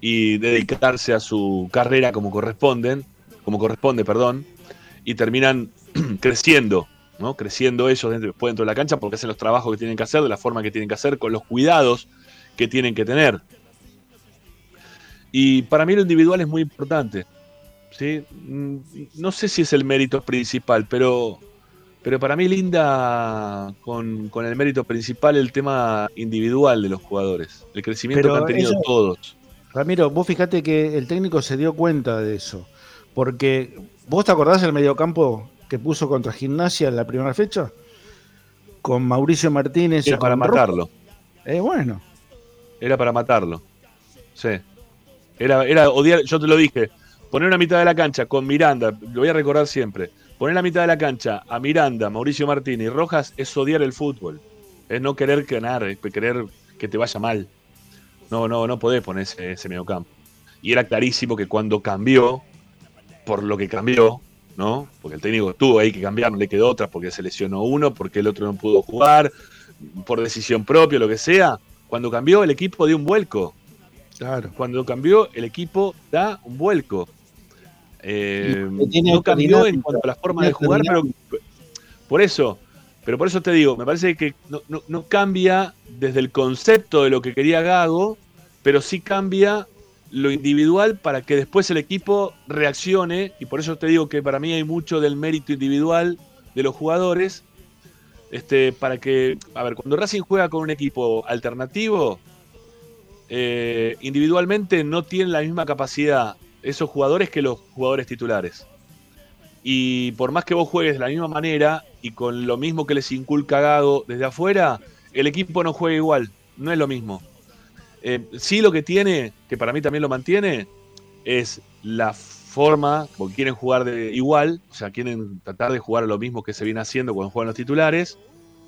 y dedicarse a su carrera como corresponden, como corresponde, perdón, y terminan creciendo, ¿no? Creciendo ellos dentro, después dentro de la cancha porque hacen los trabajos que tienen que hacer, de la forma que tienen que hacer, con los cuidados que tienen que tener. Y para mí lo individual es muy importante. ¿sí? Mm, No sé si es el mérito principal, pero, pero para mí linda con, con el mérito principal el tema individual de los jugadores. El crecimiento Pero que han tenido eso- todos. Ramiro, vos fijate que el técnico se dio cuenta de eso. Porque, ¿vos te acordás del mediocampo que puso contra Gimnasia en la primera fecha? Con Mauricio Martínez. Era para matarlo. Eh, bueno, Era para matarlo. Sí. Era, era odiar, yo te lo dije. Poner una mitad de la cancha con Miranda, lo voy a recordar siempre. Poner la mitad de la cancha a Miranda, Mauricio Martínez y Rojas es odiar el fútbol. Es no querer ganar, es querer que te vaya mal. No, no, no podés poner ese, ese mediocampo. Y era clarísimo que cuando cambió, por lo que cambió, ¿no? Porque el técnico tuvo ahí que cambiar, no le quedó otra porque se lesionó uno, porque el otro no pudo jugar, por decisión propia, lo que sea. Cuando cambió, el equipo dio un vuelco. claro. Cuando cambió, el equipo da un vuelco. Eh, tiene no cambió en cuanto a la forma tiene de jugar, pero por eso, pero por eso te digo, me parece que no, no- no cambia desde el concepto de lo que quería Gago, pero sí cambia lo individual para que después el equipo reaccione, y por eso te digo que para mí hay mucho del mérito individual de los jugadores, este, para que, a ver, cuando Racing juega con un equipo alternativo, eh, individualmente no tienen la misma capacidad esos jugadores que los jugadores titulares. Y por más que vos juegues de la misma manera y con lo mismo que les inculca desde afuera, el equipo no juega igual, no es lo mismo. Eh, sí lo que tiene, que para mí también lo mantiene, es la forma, porque quieren jugar de igual, o sea, quieren tratar de jugar a lo mismo que se viene haciendo cuando juegan los titulares,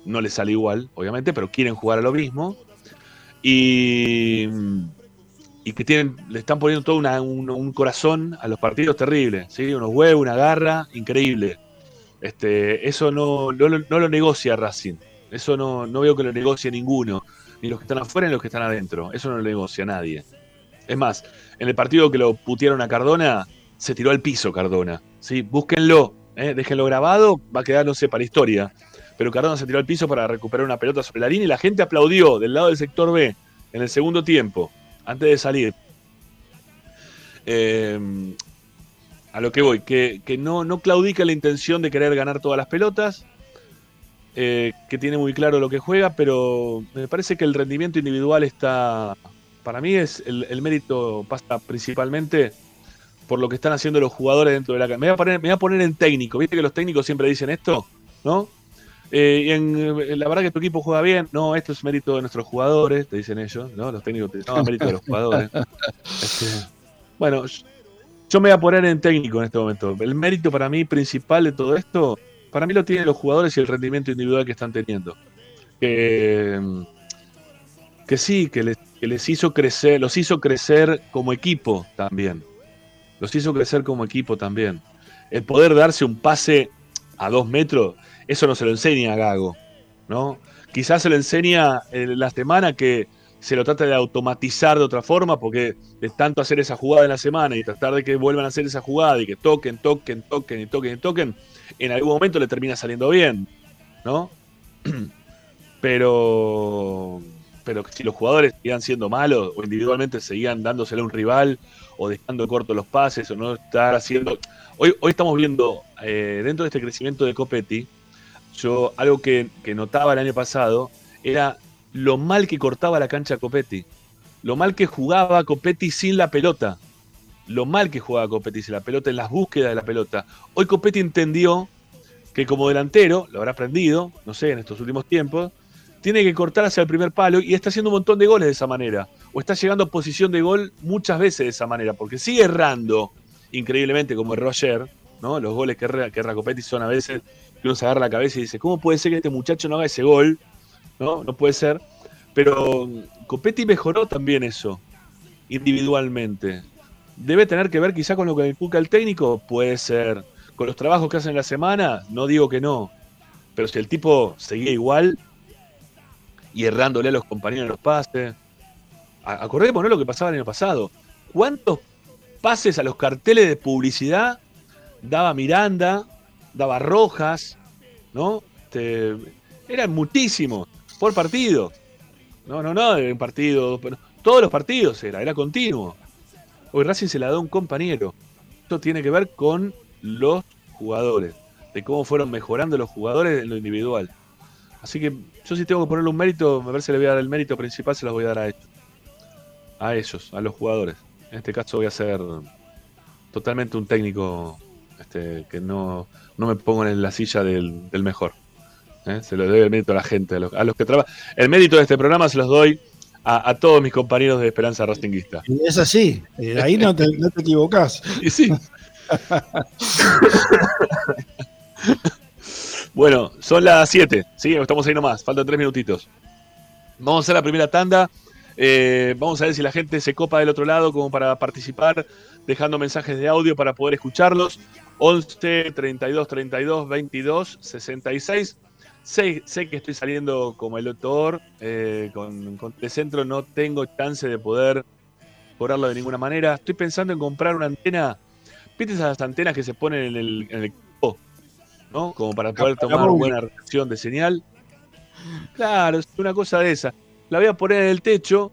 no les sale igual, obviamente, pero quieren jugar a lo mismo. Y, y que tienen, le están poniendo todo una- un, corazón a los partidos terribles, ¿sí? unos huevos, una garra, increíble. Este, eso no, no lo negocia Racing. Eso no, no veo que lo negocie ninguno. Ni los que están afuera ni los que están adentro. Eso no lo negocia nadie. Es más, en el partido que lo putearon a Cardona, se tiró al piso Cardona. ¿sí? Búsquenlo, ¿eh? déjenlo grabado, va a quedar, no sé, para historia. Pero Cardona se tiró al piso para recuperar una pelota sobre la línea y la gente aplaudió del lado del sector B en el segundo tiempo. Antes de salir, eh, a lo que voy, que, no, no claudica la intención de querer ganar todas las pelotas, eh, que tiene muy claro lo que juega, pero me parece que el rendimiento individual está, para mí es el, mérito pasa principalmente por lo que están haciendo los jugadores dentro de la cancha. Me, me, voy a poner en técnico, viste que los técnicos siempre dicen esto, ¿no? Eh, y en, eh, la verdad que tu equipo juega bien, no, esto es mérito de nuestros jugadores, te dicen ellos, ¿no? Los técnicos te dicen, no, mérito de los jugadores. Este, bueno, yo me voy a poner en técnico en este momento. El mérito para mí principal de todo esto para mí lo tienen los jugadores y el rendimiento individual que están teniendo. Que, sí, que les, hizo crecer, los hizo crecer como equipo también. Los hizo crecer como equipo también. El poder darse un pase a dos metros, eso no se lo enseña a Gago, ¿no? Quizás se lo enseña en la semana que se lo trata de automatizar de otra forma, porque de tanto hacer esa jugada en la semana y tratar de que vuelvan a hacer esa jugada y que toquen, toquen, toquen y toquen y toquen, en algún momento le termina saliendo bien, ¿no? Pero, pero si los jugadores seguían siendo malos o individualmente seguían dándosele a un rival o dejando cortos los pases o no estar haciendo... Hoy, hoy estamos viendo, eh, dentro de este crecimiento de Copetti, yo algo que, que, notaba el año pasado era lo mal que cortaba la cancha Copetti, lo mal que jugaba Copetti sin la pelota lo mal que jugaba Copetti la pelota, en las búsquedas de la pelota. Hoy Copetti entendió que como delantero, lo habrá aprendido, no sé, en estos últimos tiempos, tiene que cortar hacia el primer palo y está haciendo un montón de goles de esa manera. O está llegando a posición de gol muchas veces de esa manera, porque sigue errando increíblemente como erró ayer, ¿no? Los goles que erra, que Copetti son a veces que uno se agarra la cabeza y dice, ¿cómo puede ser que este muchacho no haga ese gol? ¿No? No puede ser. Pero Copetti mejoró también eso, individualmente. ¿Debe tener que ver quizá con lo que inculca el técnico? Puede ser. ¿Con los trabajos que hacen en la semana? No digo que no. Pero si el tipo seguía igual y errándole a los compañeros los pases. Acordémonos lo que pasaba el año pasado. ¿Cuántos pases a los carteles de publicidad daba Miranda, daba Rojas, ¿no? Eran muchísimos por partido. No, no, no, en partido, pero todos los partidos era, era continuo. Hoy Racing se la da a un compañero. Esto tiene que ver con los jugadores, de cómo fueron mejorando los jugadores en lo individual. Así que yo si tengo que ponerle un mérito, me parece que le voy a dar el mérito principal, se los voy a dar a ellos. A ellos, a los jugadores. En este caso voy a ser totalmente un técnico este, que no, no me pongo en la silla del, mejor. ¿eh? Se lo doy el mérito a la gente, a los, a los que trabajan. El mérito de este programa se los doy a, todos mis compañeros de Esperanza Racinguista. es así, eh, ahí no te, no te equivocás. Y sí. bueno, son las 7, ¿sí? Estamos ahí nomás, faltan 3 minutitos. Vamos a hacer la primera tanda. Eh, vamos a ver si la gente se copa del otro lado como para participar, dejando mensajes de audio para poder escucharlos. 11 32 32 22 66 Sé, que estoy saliendo como el doctor, eh, con, con centro no tengo chance de poder cobrarlo de ninguna manera. Estoy pensando en comprar una antena, ¿viste esas antenas que se ponen en el, en equipo? ¿No? Como para poder tomar una buena reacción de señal. Claro, es una cosa de esa. La voy a poner en el techo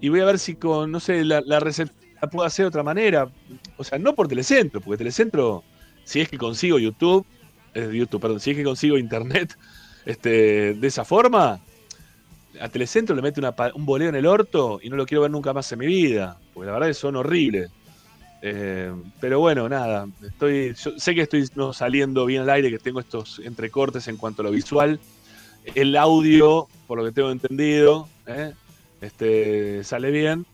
y voy a ver si con, no sé, la, la la puedo hacer de otra manera. O sea, no por Telecentro, porque Telecentro, si es que consigo YouTube, YouTube, perdón, si es que consigo internet, este, de esa forma, a Telecentro le mete un boleo en el orto y no lo quiero ver nunca más en mi vida, porque la verdad que son horribles. Eh, pero bueno, nada, estoy, sé que estoy saliendo bien al aire, que tengo estos entrecortes en cuanto a lo visual. El audio, por lo que tengo entendido, eh, este, sale bien.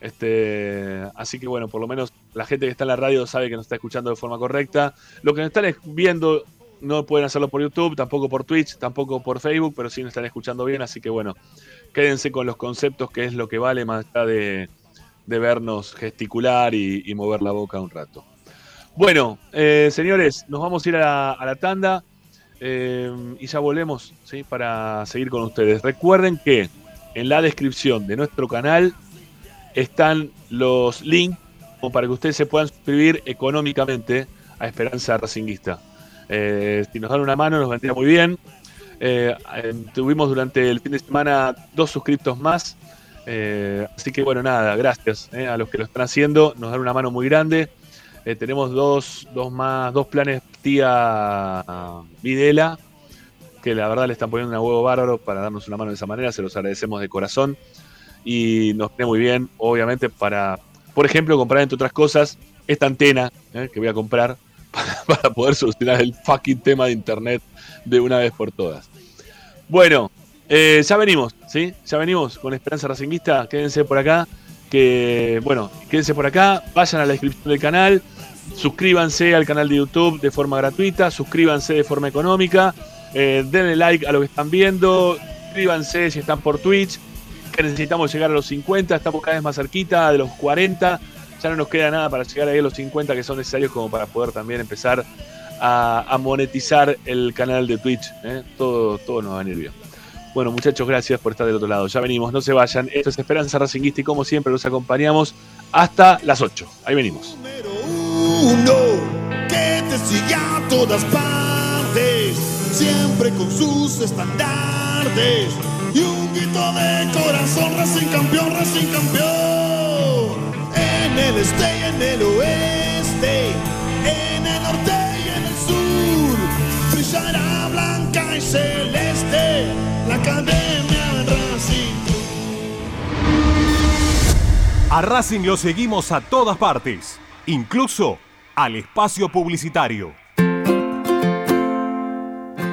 Este, así que bueno, por lo menos la gente que está en la radio sabe que nos está escuchando de forma correcta. Lo que nos están viendo no pueden hacerlo por YouTube, tampoco por Twitch, tampoco por Facebook, pero sí nos están escuchando bien, así que bueno, quédense con los conceptos, que es lo que vale más allá de, vernos gesticular y, mover la boca un rato. Bueno, eh, señores, nos vamos a ir a la, tanda eh, y ya volvemos para seguir con ustedes. Recuerden que en la descripción de nuestro canal están los links para que ustedes se puedan suscribir económicamente a Esperanza Racinguista. Eh, si nos dan una mano nos vendría muy bien. Eh, tuvimos durante el fin de semana dos suscriptos más. Eh, así que bueno, nada, gracias a los que lo están haciendo, nos dan una mano muy grande. Tenemos dos, dos más, dos planes tía Videla, que la verdad le están poniendo un huevo bárbaro para darnos una mano de esa manera, se los agradecemos de corazón. Y nos viene muy bien, obviamente, para, por ejemplo, comprar entre otras cosas esta antena que voy a comprar para, poder solucionar el fucking tema de internet de una vez por todas. Bueno, eh, ya venimos, ¿sí? Ya venimos con Esperanza Racinguista. Quédense por acá. Que, bueno, quédense por acá. Vayan a la descripción del canal. Suscríbanse al canal de YouTube de forma gratuita. Suscríbanse de forma económica. Eh, denle like a lo que están viendo. Suscríbanse si están por Twitch. Que necesitamos llegar a los 50. Estamos cada vez más cerquita de los 40 ya no nos queda nada para llegar ahí a los 50 que son necesarios como para poder también empezar a, monetizar el canal de Twitch. ¿eh? Todo, todo nos va a venir bien. Bueno, muchachos, gracias por estar del otro lado. Ya venimos, no se vayan. Esto es Esperanza Racinguista y como siempre los acompañamos hasta las 8. Ahí venimos. uno, que te siga a todas partes, siempre con sus estandartes. Y un grito de corazón, Racing campeón, Racing campeón en el este y en el oeste, en el norte y en el sur, brillará blanca y celeste la academia Racing. A Racing lo seguimos a todas partes, incluso al espacio publicitario.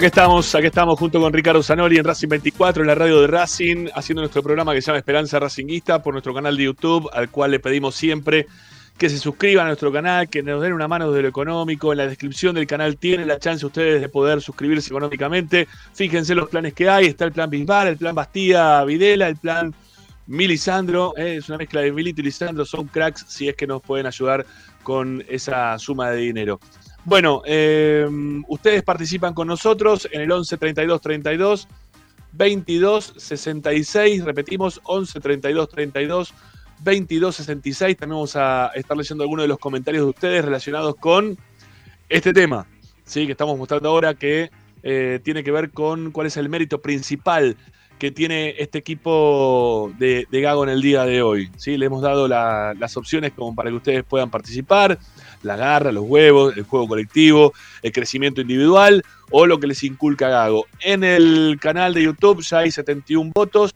Aquí estamos, aquí estamos junto con Ricardo Zanoli en Racing 24, en la radio de Racing, haciendo nuestro programa que se llama Esperanza Racinguista por nuestro canal de YouTube, al cual le pedimos siempre que se suscriban a nuestro canal, que nos den una mano desde lo económico. En la descripción del canal tienen la chance ustedes de poder suscribirse económicamente. Fíjense los planes que hay. Está el plan Bisbal, el plan Bastía Videla, el plan Milisandro. Eh, es una mezcla de Milito y Lisandro. Son cracks si es que nos pueden ayudar con esa suma de dinero. Bueno, eh, ustedes participan con nosotros en el 11 32 32 22 66. Repetimos, 11 32 32 22 66. También vamos a estar leyendo algunos de los comentarios de ustedes relacionados con este tema, ¿sí? que estamos mostrando ahora, que eh, tiene que ver con cuál es el mérito principal que tiene este equipo de, Gago en el día de hoy. ¿sí? Le hemos dado la- las opciones como para que ustedes puedan participar, la garra, los huevos, el juego colectivo, el crecimiento individual o lo que les inculca Gago. En el canal de YouTube ya hay 71 votos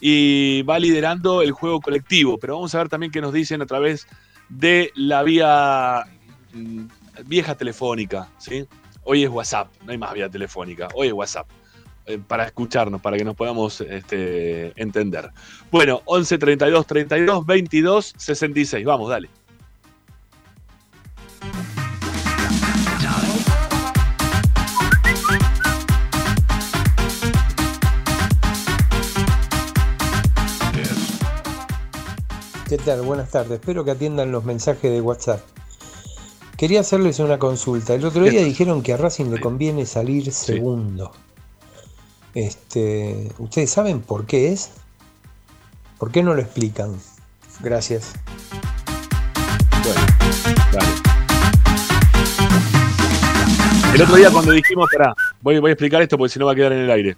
y va liderando el juego colectivo, pero vamos a ver también qué nos dicen a través de la vía mm, vieja telefónica, ¿sí? Hoy es WhatsApp, no hay más vía telefónica, hoy es WhatsApp. eh, Para escucharnos, para que nos podamos este, entender. Bueno, 11 32 32 22 66. Vamos, dale. ¿Qué tal? Buenas tardes. Espero que atiendan los mensajes de WhatsApp. Quería hacerles una consulta. El otro día dijeron que a Racing le conviene salir segundo. Este, ¿Ustedes saben por qué es? ¿Por qué no lo explican? Gracias. El otro día cuando dijimos, pará, voy, voy a explicar esto porque si no va a quedar en el aire.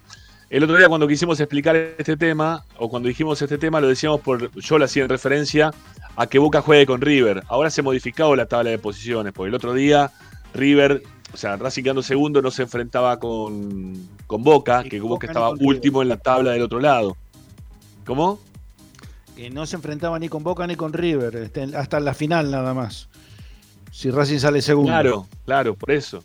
El otro día cuando quisimos explicar este tema, o cuando dijimos este tema, lo decíamos por, yo lo hacía en referencia a que Boca juegue con River. Ahora se ha modificado la tabla de posiciones, porque el otro día River, o sea, Racing quedando segundo no se enfrentaba con, con Boca, que Boca Boca estaba último en la tabla del otro lado. ¿Cómo? Que no se enfrentaba ni con Boca ni con River, este, hasta en la final nada más. Si Racing sale segundo. Claro, claro, por eso.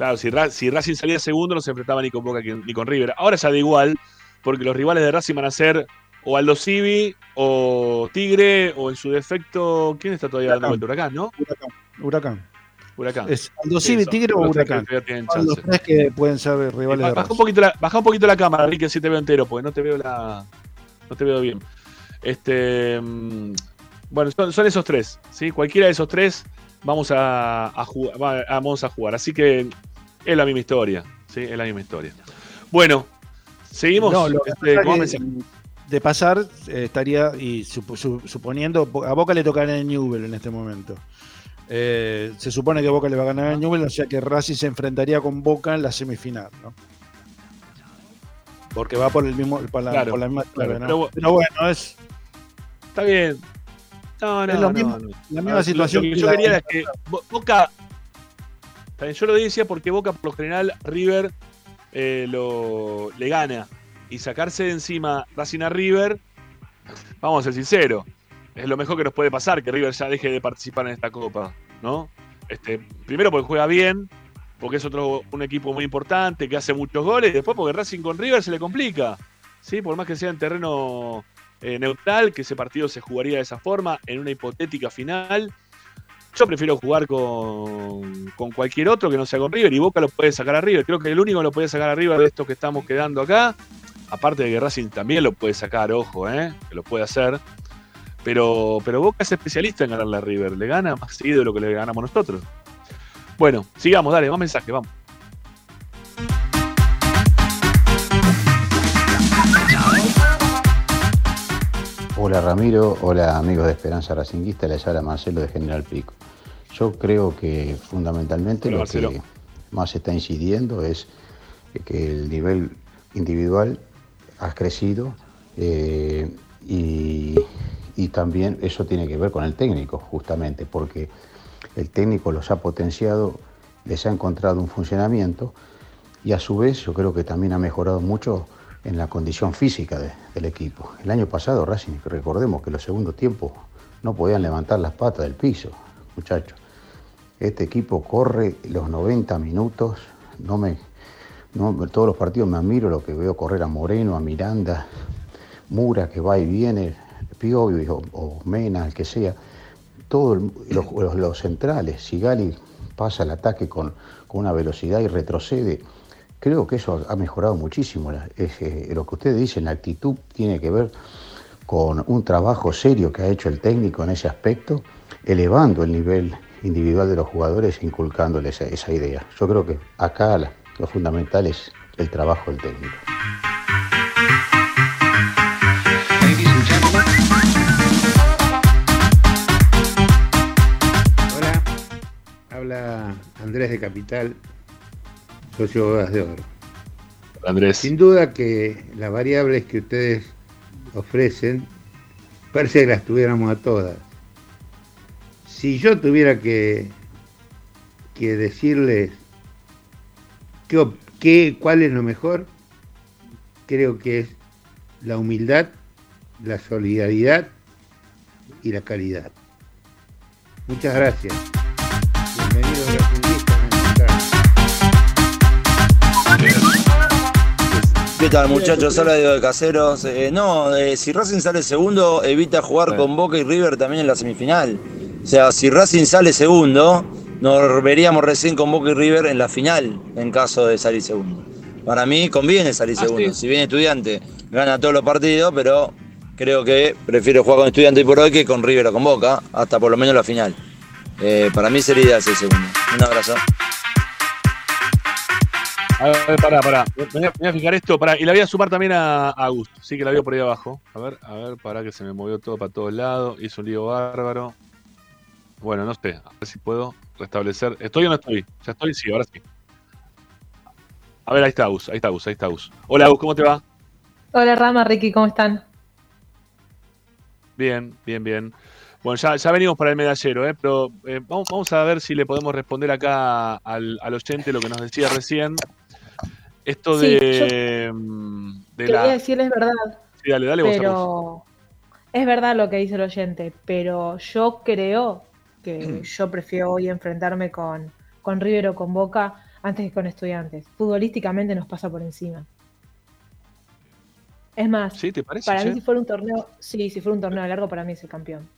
Claro, si, Ra- si Racing salía segundo no se enfrentaba ni con Boca ni con River. Ahora ya da igual, porque los rivales de Racing van a ser o Aldo Civi o Tigre o en su defecto, ¿quién está todavía dando vuelta? Huracán, ¿no? Huracán. Huracán. Huracán. Es Aldo Civi, Eso, Tigre o Huracán. Son los tres que pueden ser rivales de Baja Racing. un, poquito la, baja un poquito la cámara, Ricky, así te veo entero, porque no te veo la. No te veo bien. Este. mm, Bueno, son, son esos tres. ¿sí? Cualquiera de esos tres vamos a, a jugar, va- vamos a jugar. Así que es la misma historia. ¿sí? Es la misma historia. Bueno, seguimos. No, lo Este, pasa ¿cómo es que me- de pasar eh, estaría, y sup- su- suponiendo, a Boca le tocará en Newell en este momento. Eh, se supone que Boca le va a ganar a Newell, o sea que Racing se enfrentaría con Boca en la semifinal, ¿no? Porque va por el mismo, por la, Claro, por la misma claro, clave, ¿no? pero bu- Pero bueno, es, Está bien. No, no, es lo no, mismo- no. la misma ver, situación. Lo que yo quería es que Bo- Boca. Yo lo decía porque Boca, por lo general, River eh, lo, le gana. Y sacarse de encima Racing a River, vamos a ser sinceros, es lo mejor que nos puede pasar que River ya deje de participar en esta copa, ¿no? Este, primero porque juega bien, porque es otro un equipo muy importante, que hace muchos goles, y después porque Racing con River se le complica. ¿sí? Por más que sea en terreno eh, neutral, que ese partido se jugaría de esa forma, en una hipotética final. Yo prefiero jugar con, con cualquier otro que no sea con River y Boca lo puede sacar a River. Creo que el único que lo puede sacar a River de estos que estamos quedando acá, aparte de que Racing también lo puede sacar, ojo, ¿eh? que lo puede hacer. Pero, pero Boca es especialista en ganarle a River, le gana más seguido de lo que le ganamos nosotros. Bueno, sigamos, dale, más mensajes, vamos. Hola Ramiro, hola amigos de Esperanza Racinguista, les habla Marcelo de General Pico. Yo creo que fundamentalmente Hola, lo Marcelo. que más está incidiendo es que el nivel individual ha crecido eh, y, y también eso tiene que ver con el técnico, justamente, porque el técnico los ha potenciado, les ha encontrado un funcionamiento y a su vez yo creo que también ha mejorado mucho en la condición física de- del equipo. El año pasado Racing, recordemos que los segundos tiempos no podían levantar las patas del piso, muchachos. Este equipo corre los 90 minutos, no me, ¿no? Todos los partidos me admiro lo que veo correr a Moreno, a Miranda, Mura que va y viene, Piovi o, Mena, el que sea. Todos los, los- los centrales, Sigali pasa el ataque con, con una velocidad y retrocede. Creo que eso ha mejorado muchísimo. Eh, lo que ustedes dicen, la actitud tiene que ver con un trabajo serio que ha hecho el técnico en ese aspecto, elevando el nivel individual de los jugadores e inculcándoles esa, idea. Yo creo que acá lo fundamental es el trabajo del técnico. Hola, habla Andrés de Capital, socio de Oro. Andrés. Sin duda que las variables que ustedes ofrecen, parece que las tuviéramos a todas. Si yo tuviera que, que decirles qué, qué- cuál es lo mejor, creo que es la humildad, la solidaridad y la calidad. Muchas gracias. ¿Qué tal muchachos? Habla Diego de Caseros. Eh, no, eh, si Racing sale segundo, evita jugar con Boca y River también en la semifinal. O sea, si Racing sale segundo, nos veríamos recién con Boca y River en la final, en caso de salir segundo. Para mí conviene salir Ah, segundo. sí. Si bien estudiante gana todos los partidos, pero creo que prefiero jugar con estudiante hoy por hoy que con River o con Boca, hasta por lo menos la final. Eh, para mí sería ideal ser segundo. Un abrazo. A ver, pará, pará. Me voy a, voy a fijar esto, pará. Y la voy a sumar también a, a Augusto. Sí que la veo por ahí abajo. A ver, a ver, pará que se me movió todo para todos lados. Hizo un lío bárbaro. Bueno, no sé. A ver si puedo restablecer. ¿Estoy o no estoy? Ya estoy, sí, ahora sí. A ver, ahí está Agus, ahí está Agus, ahí está Agus. Hola Agus, ¿cómo te va? Hola Rama, Ricky, ¿cómo están? Bien, bien, bien. Bueno, ya, ya venimos para el medallero, ¿eh? pero eh, vamos, vamos a ver si le podemos responder acá al, al oyente lo que nos decía recién. Esto Sí, de, mm, de Quería la... decirles verdad, Sí, dale, dale vos, pero es verdad lo que dice el oyente, pero yo creo que yo prefiero hoy enfrentarme con, con River o con Boca antes que con estudiantes. Futbolísticamente nos pasa por encima. Es más, ¿Sí? ¿Te parece? para mí si fuera un torneo, sí, si fuera un torneo largo, para mí es el campeón.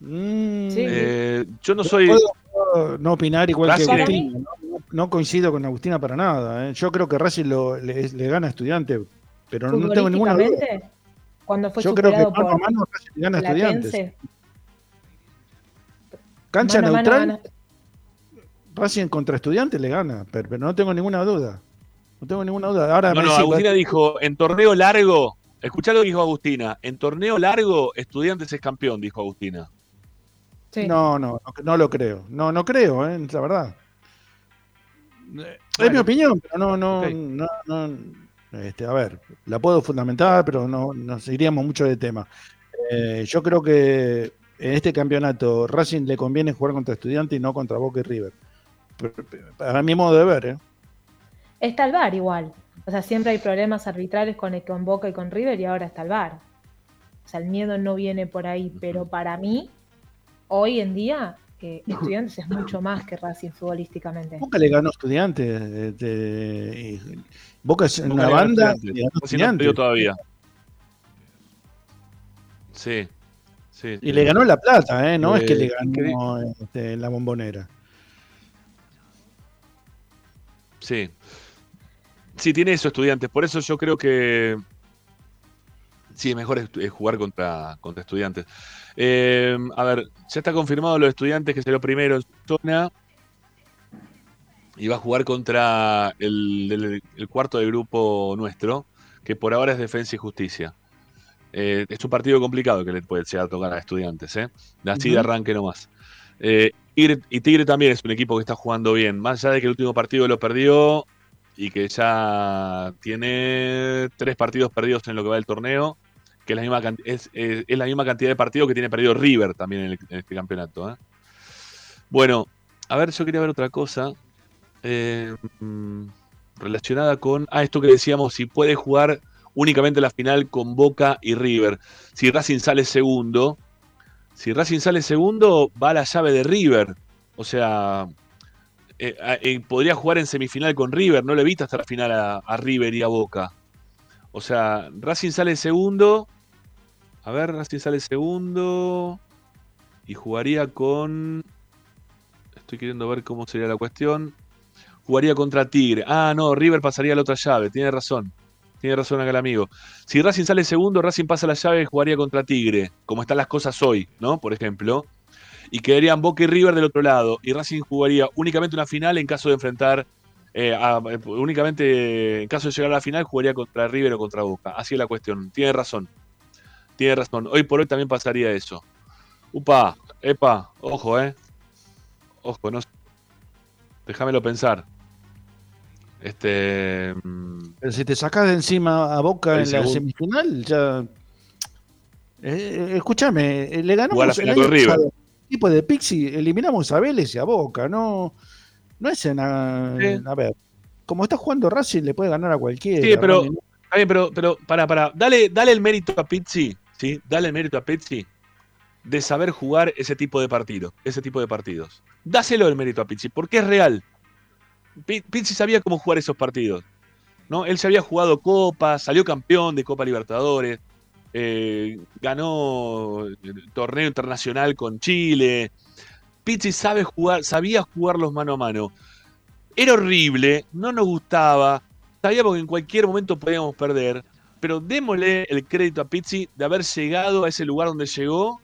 Mm, Sí. Eh, yo no soy... Puedo- no opinar igual que Agustina. ¿no? No coincido con Agustina para nada. ¿eh? Yo creo que Racing lo- le, le gana a estudiante, pero no tengo ninguna duda. Cuando fue Yo creo que mano a mano Racing le gana a estudiantes. Cancha mano mano neutral, gana- Racing contra estudiantes le gana, pero, pero no tengo ninguna duda. No tengo ninguna duda. Ahora No, no, Agustina dijo, en torneo largo, escuchá lo que dijo Agustina, en torneo largo, Estudiantes es campeón, dijo Agustina. No, no, no, no lo creo. No, no creo, ¿eh? la verdad. Eh, Es mi opinión, pero no, no, Ok. no, no, este, a ver, la puedo fundamentar, pero no nos iríamos mucho de tema. Eh, yo creo que en este campeonato Racing le conviene jugar contra Estudiantes y no contra Boca y River. Para mi modo de ver, ¿eh? Está el VAR igual. O sea, siempre hay problemas arbitrales con, con Boca y con River y ahora está el VAR. O sea, el miedo no viene por ahí, pero para mí, hoy en día, eh, Estudiantes es mucho más que Racing futbolísticamente. Boca le ganó Estudiantes. y Boca es Boca una banda Estudiantes. todavía. Sí, sí. Y le ganó La Plata, ¿eh? No es que Eh, le ganó este, la bombonera. Sí. Sí, tiene eso, estudiantes. Por eso yo creo que. Sí, mejor es jugar contra, contra estudiantes. Eh, a ver, ya está confirmado los estudiantes que será primero en su zona. Y va a jugar contra el, cuarto de grupo nuestro, que por ahora es Defensa y Justicia. Eh, es un partido complicado que le puede llegar a tocar a estudiantes, ¿eh? Así de arranque nomás. Eh, y Tigre también es un equipo que está jugando bien. Más allá de que el último partido lo perdió y que ya tiene tres partidos perdidos en lo que va del torneo, que es la misma, es, la misma cantidad de partidos que tiene perdido River también en, el- este campeonato. ¿eh? Bueno, a ver, yo quería ver otra cosa eh, relacionada con. Ah, esto que decíamos, si puede jugar únicamente la final con Boca y River. Si Racing sale segundo, si Racing sale segundo, va a la llave de River. O sea, eh, podría jugar en semifinal con River, no le evita hasta la final a, a River y a Boca. O sea, Racing sale segundo. A ver, Racing sale segundo. Y jugaría con. Estoy queriendo ver cómo sería la cuestión. Jugaría contra Tigre. Ah, no, River pasaría a la otra llave. Tiene razón. Tiene razón acá el amigo. Si Racing sale segundo, Racing pasa la llave y jugaría contra Tigre. Como están las cosas hoy, ¿no? Por ejemplo. Y quedarían Boca y River del otro lado. Y Racing jugaría únicamente una final en caso de enfrentar. eh, únicamente en caso de llegar a la final, jugaría contra River o contra Boca. Así es la cuestión. Tiene razón. Tiene razón. Hoy por hoy también pasaría eso. Upa, epa, ojo, eh. Ojo, no. Déjamelo pensar. Este. mm, Pero si te sacas de encima a Boca en la semifinal, ya. Eh, escúchame, eh, le ganamos el año equipo de Pixie, eliminamos a Vélez y a Boca, no, no es en a, Sí. a ver, como está jugando Racing le puede ganar a cualquiera. Sí, pero. Está bien, pero, pero, para, para. Dale, dale el mérito a Pizzi, ¿sí? Dale mérito a Pizzi de saber jugar ese tipo de partido, ese tipo de partidos. Dáselo el mérito a Pizzi, porque es real. Pi- Pizzi sabía cómo jugar esos partidos. ¿no? Él se había jugado Copa, salió campeón de Copa Libertadores, eh, ganó el torneo internacional con Chile. Pizzi sabe jugar, sabía jugar los mano a mano. Era horrible, no nos gustaba, sabíamos que en cualquier momento podíamos perder, pero démosle el crédito a Pizzi de haber llegado a ese lugar donde llegó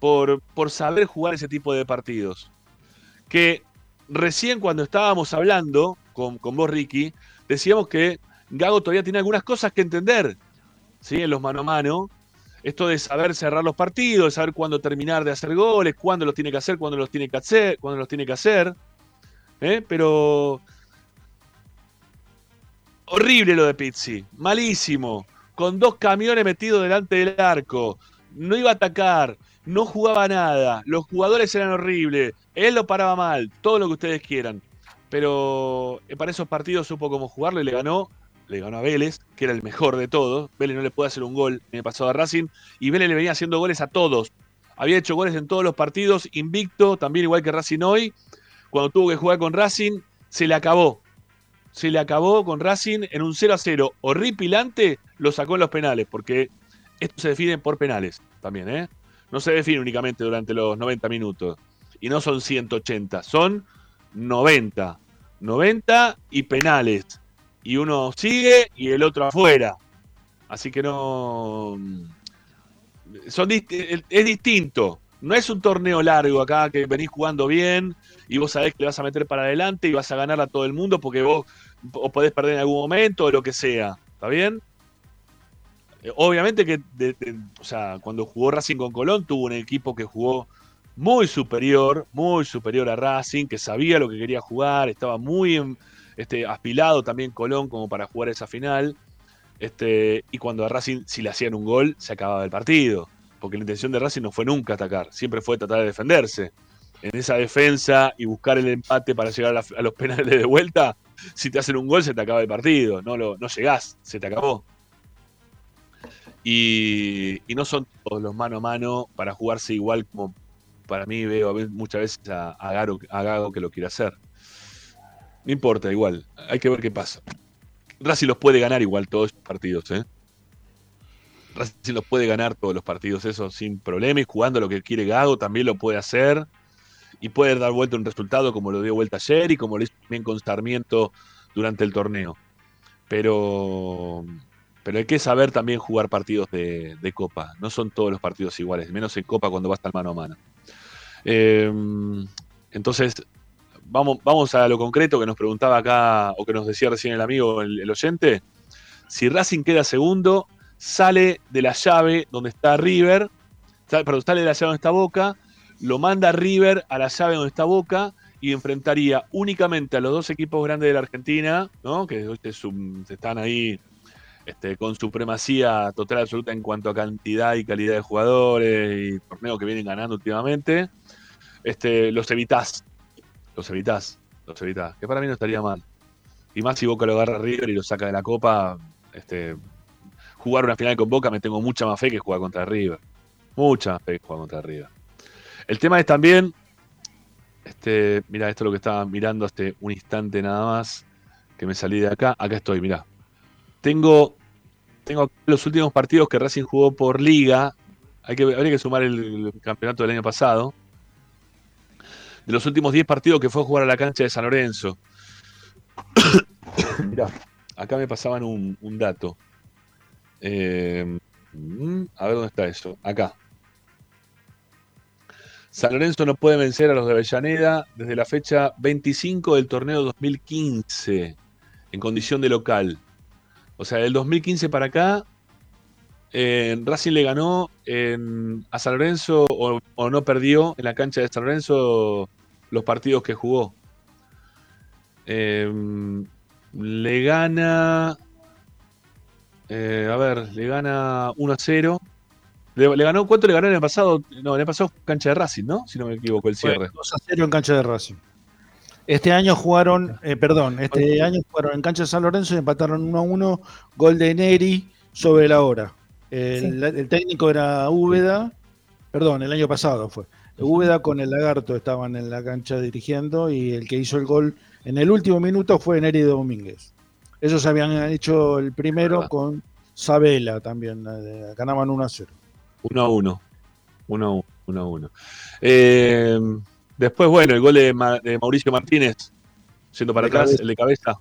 por, por saber jugar ese tipo de partidos. Que recién cuando estábamos hablando con, con vos, Ricky, decíamos que Gago todavía tiene algunas cosas que entender, ¿sí? En los mano a mano. Esto de saber cerrar los partidos, de saber cuándo terminar de hacer goles, cuándo los tiene que hacer, cuándo los tiene que hacer, cuándo los tiene que hacer. ¿eh? Pero horrible lo de Pizzi, malísimo, con dos camiones metidos delante del arco, no iba a atacar, no jugaba nada, los jugadores eran horribles, él lo paraba mal, todo lo que ustedes quieran. Pero eh, para esos partidos supo cómo jugarlo y le ganó, le ganó a Vélez, que era el mejor de todos. Vélez no le puede hacer un gol en el pasado a Racing, y Vélez le venía haciendo goles a todos. Había hecho goles en todos los partidos, invicto, también igual que Racing hoy. Cuando tuvo que jugar con Racing, se le acabó. Se le acabó con Racing en un 0 a 0 horripilante, lo sacó en los penales, porque esto se define por penales también, ¿eh? No se define únicamente durante los 90 minutos. Y no son 180, son 90. 90 y penales. Y uno sigue y el otro afuera. Así que no. Es distinto. No es un torneo largo acá que venís jugando bien y vos sabés que le vas a meter para adelante y vas a ganar a todo el mundo porque vos o podés perder en algún momento o lo que sea. ¿Está bien? Eh, Obviamente que de- o sea, cuando jugó Racing con Colón tuvo un equipo que jugó muy superior, muy superior a Racing, que sabía lo que quería jugar, estaba muy este, aspilado también Colón como para jugar esa final. Este, y cuando a Racing, si le hacían un gol, se acababa el partido. Porque la intención de Racing no fue nunca atacar, siempre fue tratar de defenderse. En esa defensa y buscar el empate para llegar a, los penales de vuelta, si te hacen un gol, se te acaba el partido. No, lo, no llegás, se te acabó. Y, no son todos los mano a mano para jugarse igual como para mí veo muchas veces a, Garo- Gago que lo quiere hacer. No importa, igual. Hay que ver qué pasa. Racing los puede ganar igual todos los partidos, ¿eh? Racing los puede ganar todos los partidos, eso sin problema. Y jugando lo que quiere Gago también lo puede hacer. Y puede dar vuelta un resultado como lo dio vuelta ayer y como lo hizo también con Sarmiento durante el torneo. Pero, pero hay que saber también jugar partidos de, Copa. No son todos los partidos iguales, menos en Copa cuando va a estar mano a mano. Eh, entonces, vamos, vamos a lo concreto que nos preguntaba acá, o que nos decía recién el amigo, el oyente. Si Racing queda segundo, sale de la llave donde está River, sale, perdón, sale de la llave donde está Boca, lo manda River a la llave donde está Boca y enfrentaría únicamente a los dos equipos grandes de la Argentina, ¿no? que están ahí este, con supremacía total absoluta en cuanto a cantidad y calidad de jugadores y torneos que vienen ganando últimamente, este, los evitás. Los evitás, los evitás. Que para mí no estaría mal. Y más si Boca lo agarra River y lo saca de la Copa, este, jugar una final con Boca me tengo mucha más fe que jugar contra River. Mucha más fe que jugar contra River. El tema es también, Este, mira, esto es lo que estaba mirando hace un instante nada más. Que me salí de acá. Acá estoy, mira. Tengo, tengo los últimos partidos que Racing jugó por liga. Hay que, habría que sumar el, campeonato del año pasado. De los últimos 10 partidos que fue a jugar a la cancha de San Lorenzo. Mirá, acá me pasaban un dato. Eh, mm, a ver dónde está eso. Acá. San Lorenzo no puede vencer a los de Avellaneda desde la fecha 25 del torneo 2015 en condición de local. O sea, del 2015 para acá, Racing le ganó a San Lorenzo o, no perdió en la cancha de San Lorenzo los partidos que jugó. Eh, le gana. Eh, a ver, le gana 1 a 0. Le, le ganó, ¿Cuánto le ganó en el pasado? No, en el pasado cancha de Racing, ¿no? Si no me equivoco, el cierre. 2 a 0 en cancha de Racing. Este año jugaron, eh, perdón, este año jugaron en cancha de San Lorenzo y empataron 1 a 1, gol de Neri sobre la hora. El, el técnico era Úbeda, perdón, el año pasado fue. Úbeda con el Lagarto estaban en la cancha dirigiendo y el que hizo el gol en el último minuto fue Neri Domínguez. Ellos habían hecho el primero con Sabela también, ganaban 1 a 0. 1 a 1. 1 a 1. 1 a 1. Eh, después, bueno, el gol de, Ma- de Mauricio Martínez, yendo para De atrás, cabeza. el de cabeza.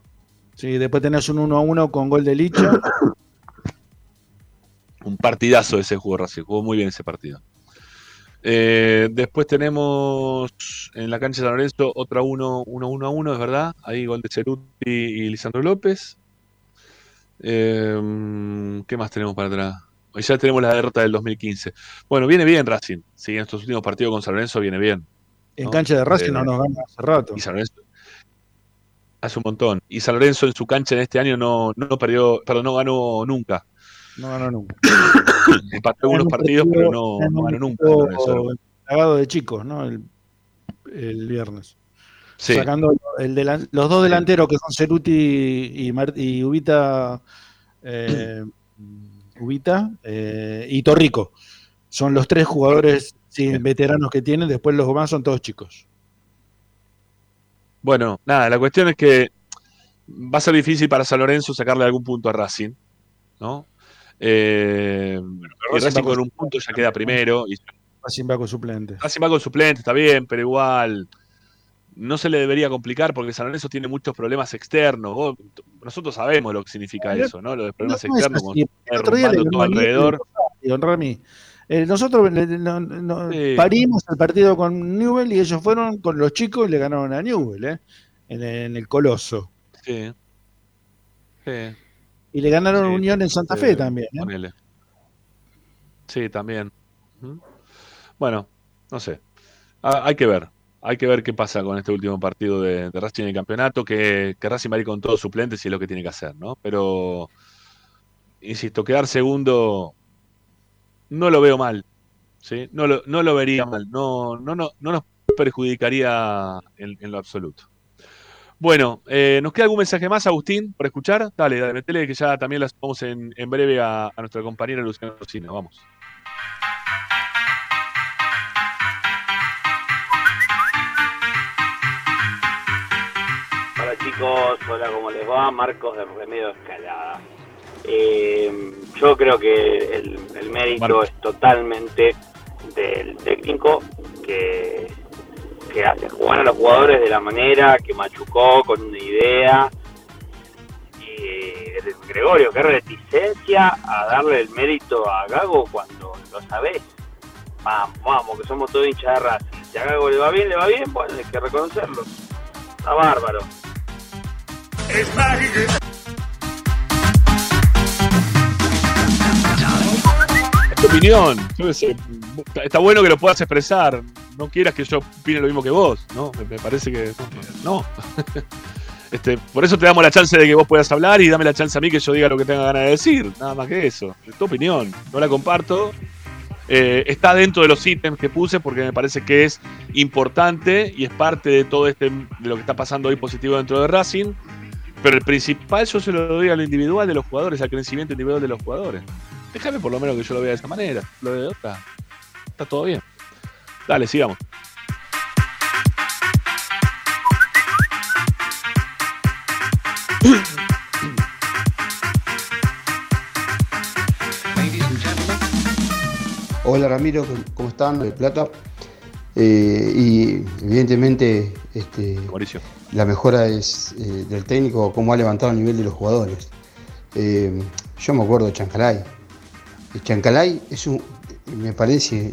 Sí, después tenés un 1 a 1 con gol de Licha. Un partidazo ese jugó Racing, jugó muy bien ese partido. Eh, después tenemos en la cancha de San Lorenzo otra 1 1 1 a 1, es verdad. Ahí gol de Ceruti y Lisandro López. Eh, ¿Qué más tenemos para atrás? Hoy Ya tenemos la derrota del 2015. Bueno, viene bien Racing. Sí, en estos últimos partidos con San Lorenzo viene bien. En ¿no? cancha de Racing Eh, no nos gana hace rato. Y San Lorenzo hace un montón. Y San Lorenzo en su cancha en este año no, no perdió, perdón, no ganó nunca. No ganó nunca. Empató algunos partidos, pero no, no ganó nunca. Cagado de chicos, ¿no? El, el viernes. Sí. Sacando el delan- los dos delanteros que son Ceruti y, Ubita, eh, Ubita eh, y Torrico. Son los tres jugadores sí, veteranos que tienen, después los demás son todos chicos. Bueno, nada, la cuestión es que va a ser difícil para San Lorenzo sacarle algún punto a Racing, ¿no? Eh, y Racing con un punto ya queda primero. Y Racing va con suplentes. Racing va con suplente, está bien, pero igual no se le debería complicar porque San Lorenzo tiene muchos problemas externos. Vos- nosotros sabemos lo que significa Pero eso, ¿no? Los problemas No externos, derrumbando todo alrededor. Don Rami. Eh, nosotros le- no- no- Sí. parimos el partido con Newell y ellos fueron con los chicos y le ganaron a Newell, ¿eh? en, en el Coloso. Sí. Sí. Y le ganaron Sí, Unión en Santa Fe también. ¿eh? Sí, también. Bueno, no sé. Ah, hay que ver. Hay que ver qué pasa con este último partido de, de Racing en el campeonato. Que, que Racing va a ir con todos suplentes y es lo que tiene que hacer, ¿no? Pero, insisto, quedar segundo no lo veo mal. ¿sí? No, lo, no lo vería mal. No, no, no, no nos perjudicaría en, en lo absoluto. Bueno, eh, ¿nos queda algún mensaje más, Agustín, por escuchar? Dale, dale, metele que ya también las vamos en, en breve a, a nuestra compañera Luciana Rocino. Vamos. Hola chicos, hola, ¿cómo les va? Marcos de Remedio Escalada. Eh, yo creo que el, el mérito Marcos. es totalmente del técnico que, que hace jugar a los jugadores de la manera que machucó con una idea. Y de Gregorio, qué reticencia a darle el mérito a Gago cuando lo sabés. Vamos, vamos, que somos todos hinchas de Racing. Si a Gago le va bien, le va bien, bueno, hay que reconocerlo. Está bárbaro. Es tu opinión. Yo sé, Está bueno que lo puedas expresar. No quieras que yo opine lo mismo que vos, ¿no? Me, parece que. No. Este, por eso te damos la chance de que vos puedas hablar y dame la chance a mí que yo diga lo que tenga ganas de decir. Nada más que eso. Es tu opinión. No la comparto. Eh, está dentro de los ítems que puse porque me parece que es importante y es parte de todo este de lo que está pasando hoy positivo dentro de Racing. Pero el principal yo se lo doy a lo individual de los jugadores, al crecimiento individual de los jugadores. Déjame por lo menos que yo lo vea de esa manera. Lo de otra está todo bien. Dale, sigamos. Hola Ramiro, ¿cómo están? De Plata. Eh, y evidentemente este, Mauricio. la mejora es eh, del técnico, cómo ha levantado el nivel de los jugadores. Eh, yo me acuerdo de Chancalay. Chancalay es un me parece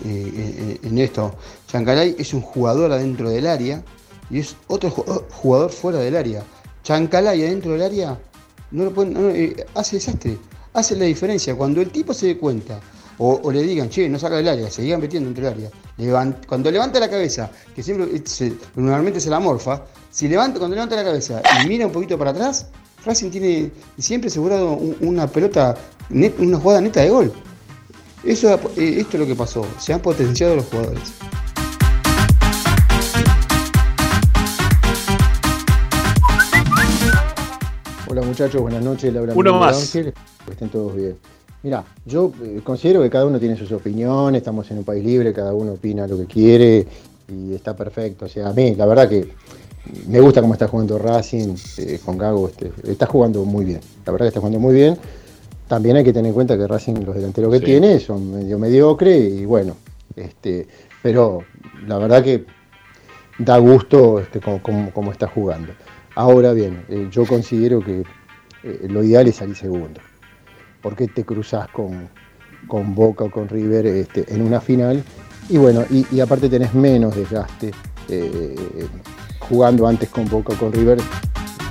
en esto, Chancalay es un jugador adentro del área y es otro jugador fuera del área. Chancalay adentro del área no lo pueden, hace desastre, hace la diferencia. Cuando el tipo se dé cuenta o, le digan, che, no saca del área, se sigan metiendo entre el área. cuando levanta la cabeza, que siempre normalmente se la morfa, si levanta, cuando levanta la cabeza y mira un poquito para atrás, Racing tiene siempre asegurado una pelota, una jugada neta de gol. Eso, eh, esto es lo que pasó, se han potenciado los jugadores. Hola muchachos, buenas noches. Laura Uno más. Ángel. Que estén todos bien. Mira, yo eh, considero que cada uno tiene sus opiniones, estamos en un país libre, cada uno opina lo que quiere y está perfecto. O sea, a mí, la verdad que me gusta cómo está jugando Racing eh, con Gago, este, está jugando muy bien. La verdad que está jugando muy bien. También hay que tener en cuenta que Racing, los delanteros que tiene, son medio mediocre y bueno, este, pero la verdad que da gusto este, cómo, está jugando. Ahora bien, eh, yo considero que lo ideal es salir segundo por qué te cruzas con, con Boca o con River este, en una final. Y bueno, y, aparte tenés menos desgaste eh, jugando antes con Boca o con River.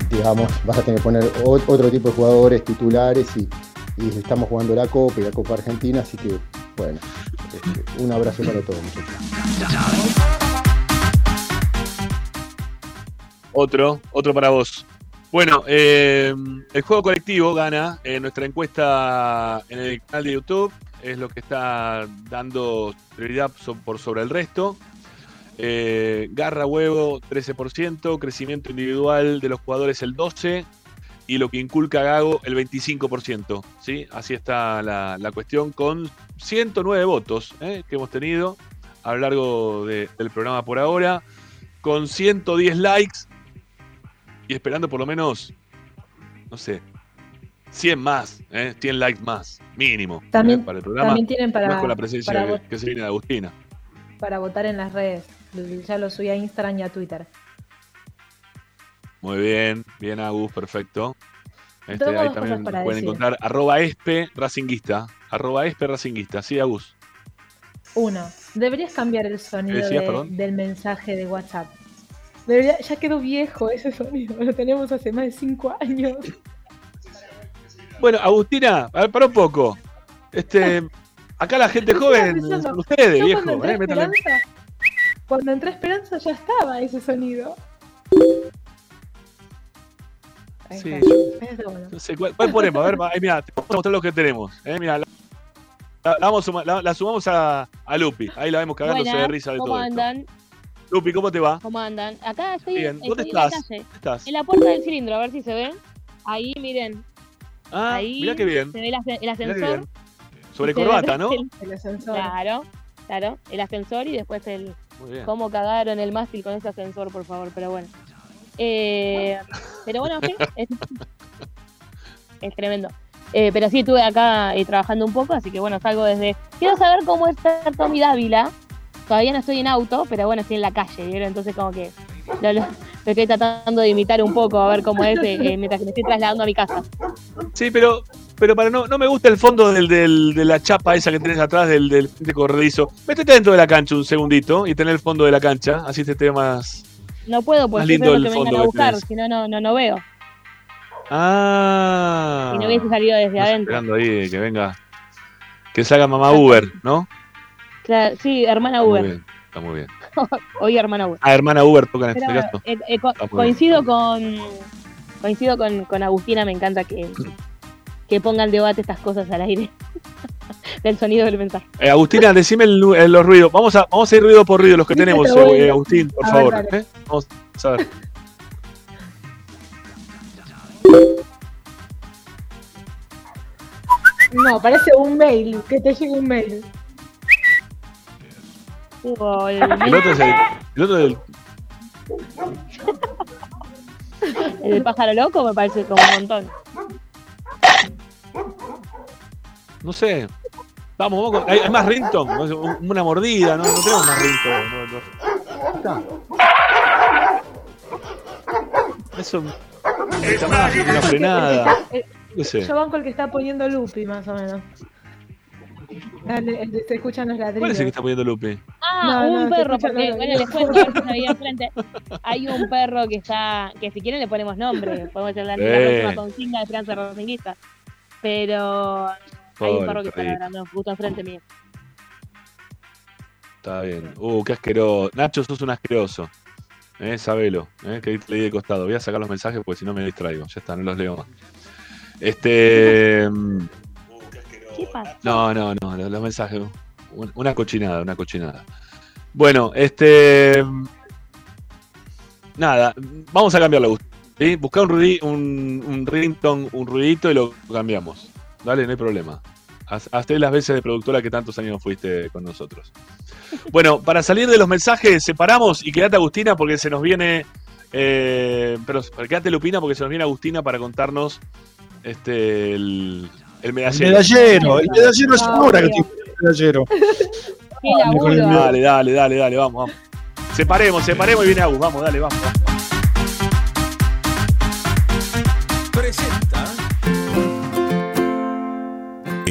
Digamos, vas a tener que poner otro tipo de jugadores titulares y, estamos jugando la Copa y la Copa Argentina, así que bueno, este, un abrazo para todos. Otro, otro para vos. Bueno, eh, el juego colectivo gana en nuestra encuesta en el canal de YouTube. Es lo que está dando prioridad por sobre el resto. Eh, garra huevo 13%, crecimiento individual de los jugadores el 12% y lo que inculca Gago el 25%. ¿sí? Así está la, cuestión con 109 votos ¿eh? que hemos tenido a lo largo del programa por ahora, con 110 likes y esperando por lo menos, no sé, 100 más, ¿eh? 100 likes más, mínimo, ¿eh? también, para el programa. También tienen para, más con la presencia que, se viene de Agustina. Para votar en las redes. Ya lo subí a Instagram y a Twitter. Muy bien, bien Agus, perfecto. Este, ahí también pueden encontrar arroba espe racinguista. Arroba espe racinguista, sí, Agus. Uno, deberías cambiar el sonido del mensaje de WhatsApp ya quedó viejo ese sonido, lo tenemos hace más de cinco años. Bueno, Agustina, a ver, para un poco. Este, acá la gente joven son ustedes, viejo. Cuando entré, eh, Esperanza, cuando entré Esperanza ya estaba ese sonido. Sí, no sé, ¿cuál, ponemos? A ver, ahí, mira, te vamos a mostrar lo que tenemos. Eh, mira, la, vamos, la, sumamos a, a, Lupi. Ahí la vemos cagándose de risa de ¿cómo todo. andan? Lupi, ¿cómo te va? ¿Cómo andan? Acá estoy, Bien. ¿Dónde estás? La calle. estás? En la puerta del cilindro, a ver si se ven. Ahí, miren. Ah, Ahí mira qué bien. Se ve el, ascensor. Sobre corbata, ¿no? El, ascensor. Claro, claro. El ascensor y después el. Cómo cagaron el mástil con ese ascensor, por favor, pero bueno. Eh, pero bueno, sí, es, tremendo. Eh, pero sí, estuve acá eh, trabajando un poco, así que bueno, salgo desde. Quiero saber cómo está Tommy Dávila, Todavía no estoy en auto, pero bueno, estoy en la calle. Entonces como que lo, estoy tratando de imitar un poco, a ver cómo es eh, eh, mientras que me estoy trasladando a mi casa. Sí, pero pero para no, no me gusta el fondo del, del, de la chapa esa que tenés atrás del, del de corredizo. Métete dentro de la cancha un segundito y tener el fondo de la cancha, así te más. No puedo, porque lindo que me vengan a buscar, si no, no, no veo. Ah. Si no hubiese salido desde adentro. Esperando ahí que venga. Que salga mamá Uber, ¿no? sí, hermana Uber. está muy bien. Hoy hermana Uber. Ah, hermana Uber toca en este caso. Eh, eh, coincido con coincido con, con, Agustina, me encanta que, que pongan debate estas cosas al aire. del sonido del mensaje. Eh, Agustina, decime los ruidos. Vamos a, vamos a ir ruido por ruido los que tenemos, Agustín, por favor. Vamos a ver. No, parece un mail, que te llegue un mail el, otro es el, el otro del. El pájaro loco me parece como un montón. No sé. Vamos, vamos. Hay, hay más rington. Una mordida, no, no tenemos más rington. No, no. Eso. Una frenada. ¿Qué sé? Yo banco el que está poniendo Lupi, más o menos. Dale, el- se escuchan los ladrillos. ¿Cuál es el que está poniendo Lupe? Ah, No, un no, perro, porque bueno, les cuento a ver si sabía enfrente. Hay un perro que está, que si quieren le ponemos nombre, podemos hacer la, la próxima consigna de Esperanza Racinguista. Pero hay un perro que está ladrando justo enfrente mío. Está bien. Uh, qué asqueroso. Nacho, sos un asqueroso. Eh, sabelo. Eh, que leí de costado. Voy a sacar los mensajes porque si no me distraigo. Ya está, no los leo más. Este. mm, ¿Qué pasa? No, no, no, los, los mensajes. un- Una cochinada, una cochinada. Bueno, este. Nada, vamos a cambiarlo. ¿sí? Busca un, un, un ringtone, un ruidito y lo cambiamos. Dale, no hay problema. Haz- Hazte las veces de productora que tantos años fuiste con nosotros. Bueno, para salir de los mensajes, separamos y quédate Agustina porque se nos viene. eh, pero quédate Lupina porque se nos viene Agustina para contarnos este el, el El medallero. medallero, el medallero es ahora que tiene el medallero. Dale, dale, dale, dale, vamos, vamos. Separemos, separemos y viene Agus, vamos, dale, vamos. vamos.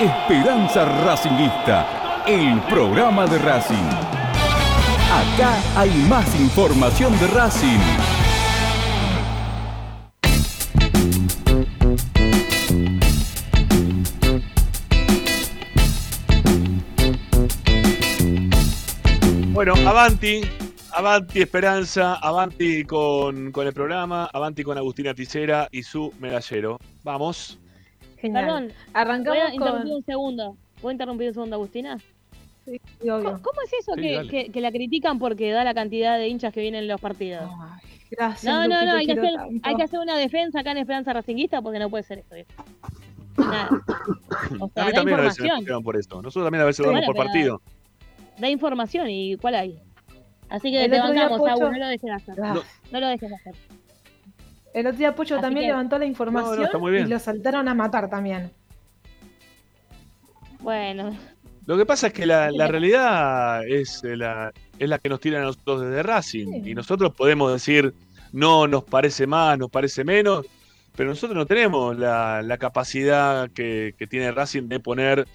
Esperanza Racingista, el programa de Racing. Acá hay más información de Racing. Bueno, Avanti, Avanti Esperanza, Avanti con, con el programa, Avanti con Agustina Ticera y su medallero. Vamos. Genial. Perdón, Arrancamos voy a interrumpir con- un segundo. ¿Puedo interrumpir un segundo, Agustina? Sí, obvio. ¿Cómo, cómo es eso Sí, que, que- que la critican porque da la cantidad de hinchas que vienen en los partidos? Gracias. no, no, no, hay que, hacer, tanto. hay que hacer una defensa acá en Esperanza Racinguista porque no puede ser esto. Nada. O sea, a mí también a veces me por esto. Nosotros también a veces lo Bueno, damos por partido. Da información y ¿cuál hay? Así que El te bancamos, Agu, Pocho- no lo dejes de hacer. Ah. No, lo dejes de hacer. El otro día Pocho Así también que- levantó la No, no, información está muy y lo saltaron a matar también. Bueno, Lo que pasa es que la, la realidad es eh, la, es la que nos tiran a nosotros desde Racing. Y nosotros podemos decir, no, nos parece más, nos parece menos, pero nosotros no tenemos la, la capacidad que, que tiene Racing de poner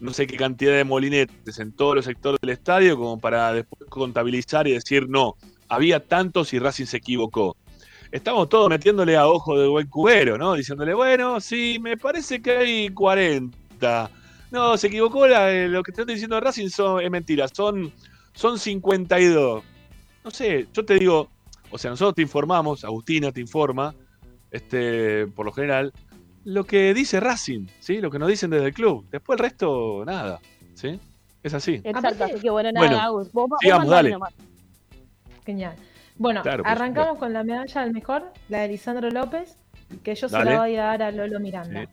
no sé qué cantidad de molinetes en todos los sectores del estadio como para después contabilizar y decir, no, había tantos y Racing se equivocó. Estamos todos metiéndole a ojo de buen cubero, ¿no? Diciéndole, bueno, sí, me parece que hay 40. No, se equivocó, la- eh, lo que te estoy diciendo de Racing son, es mentira, son, son 52. No sé, yo te digo, o sea, nosotros te informamos, Agustina te informa, este, por lo general, lo que dice Racing, ¿sí? Lo que nos dicen desde el club. Después el resto, nada, ¿sí? Es así. exacto. Así que bueno, nada, Bueno, Agus. Vos, vos sigamos, mandale dale. nomás. Genial. Bueno, Claro, arrancamos con la medalla del mejor, la de Lisandro López, que yo se la voy a dar a Lolo Miranda.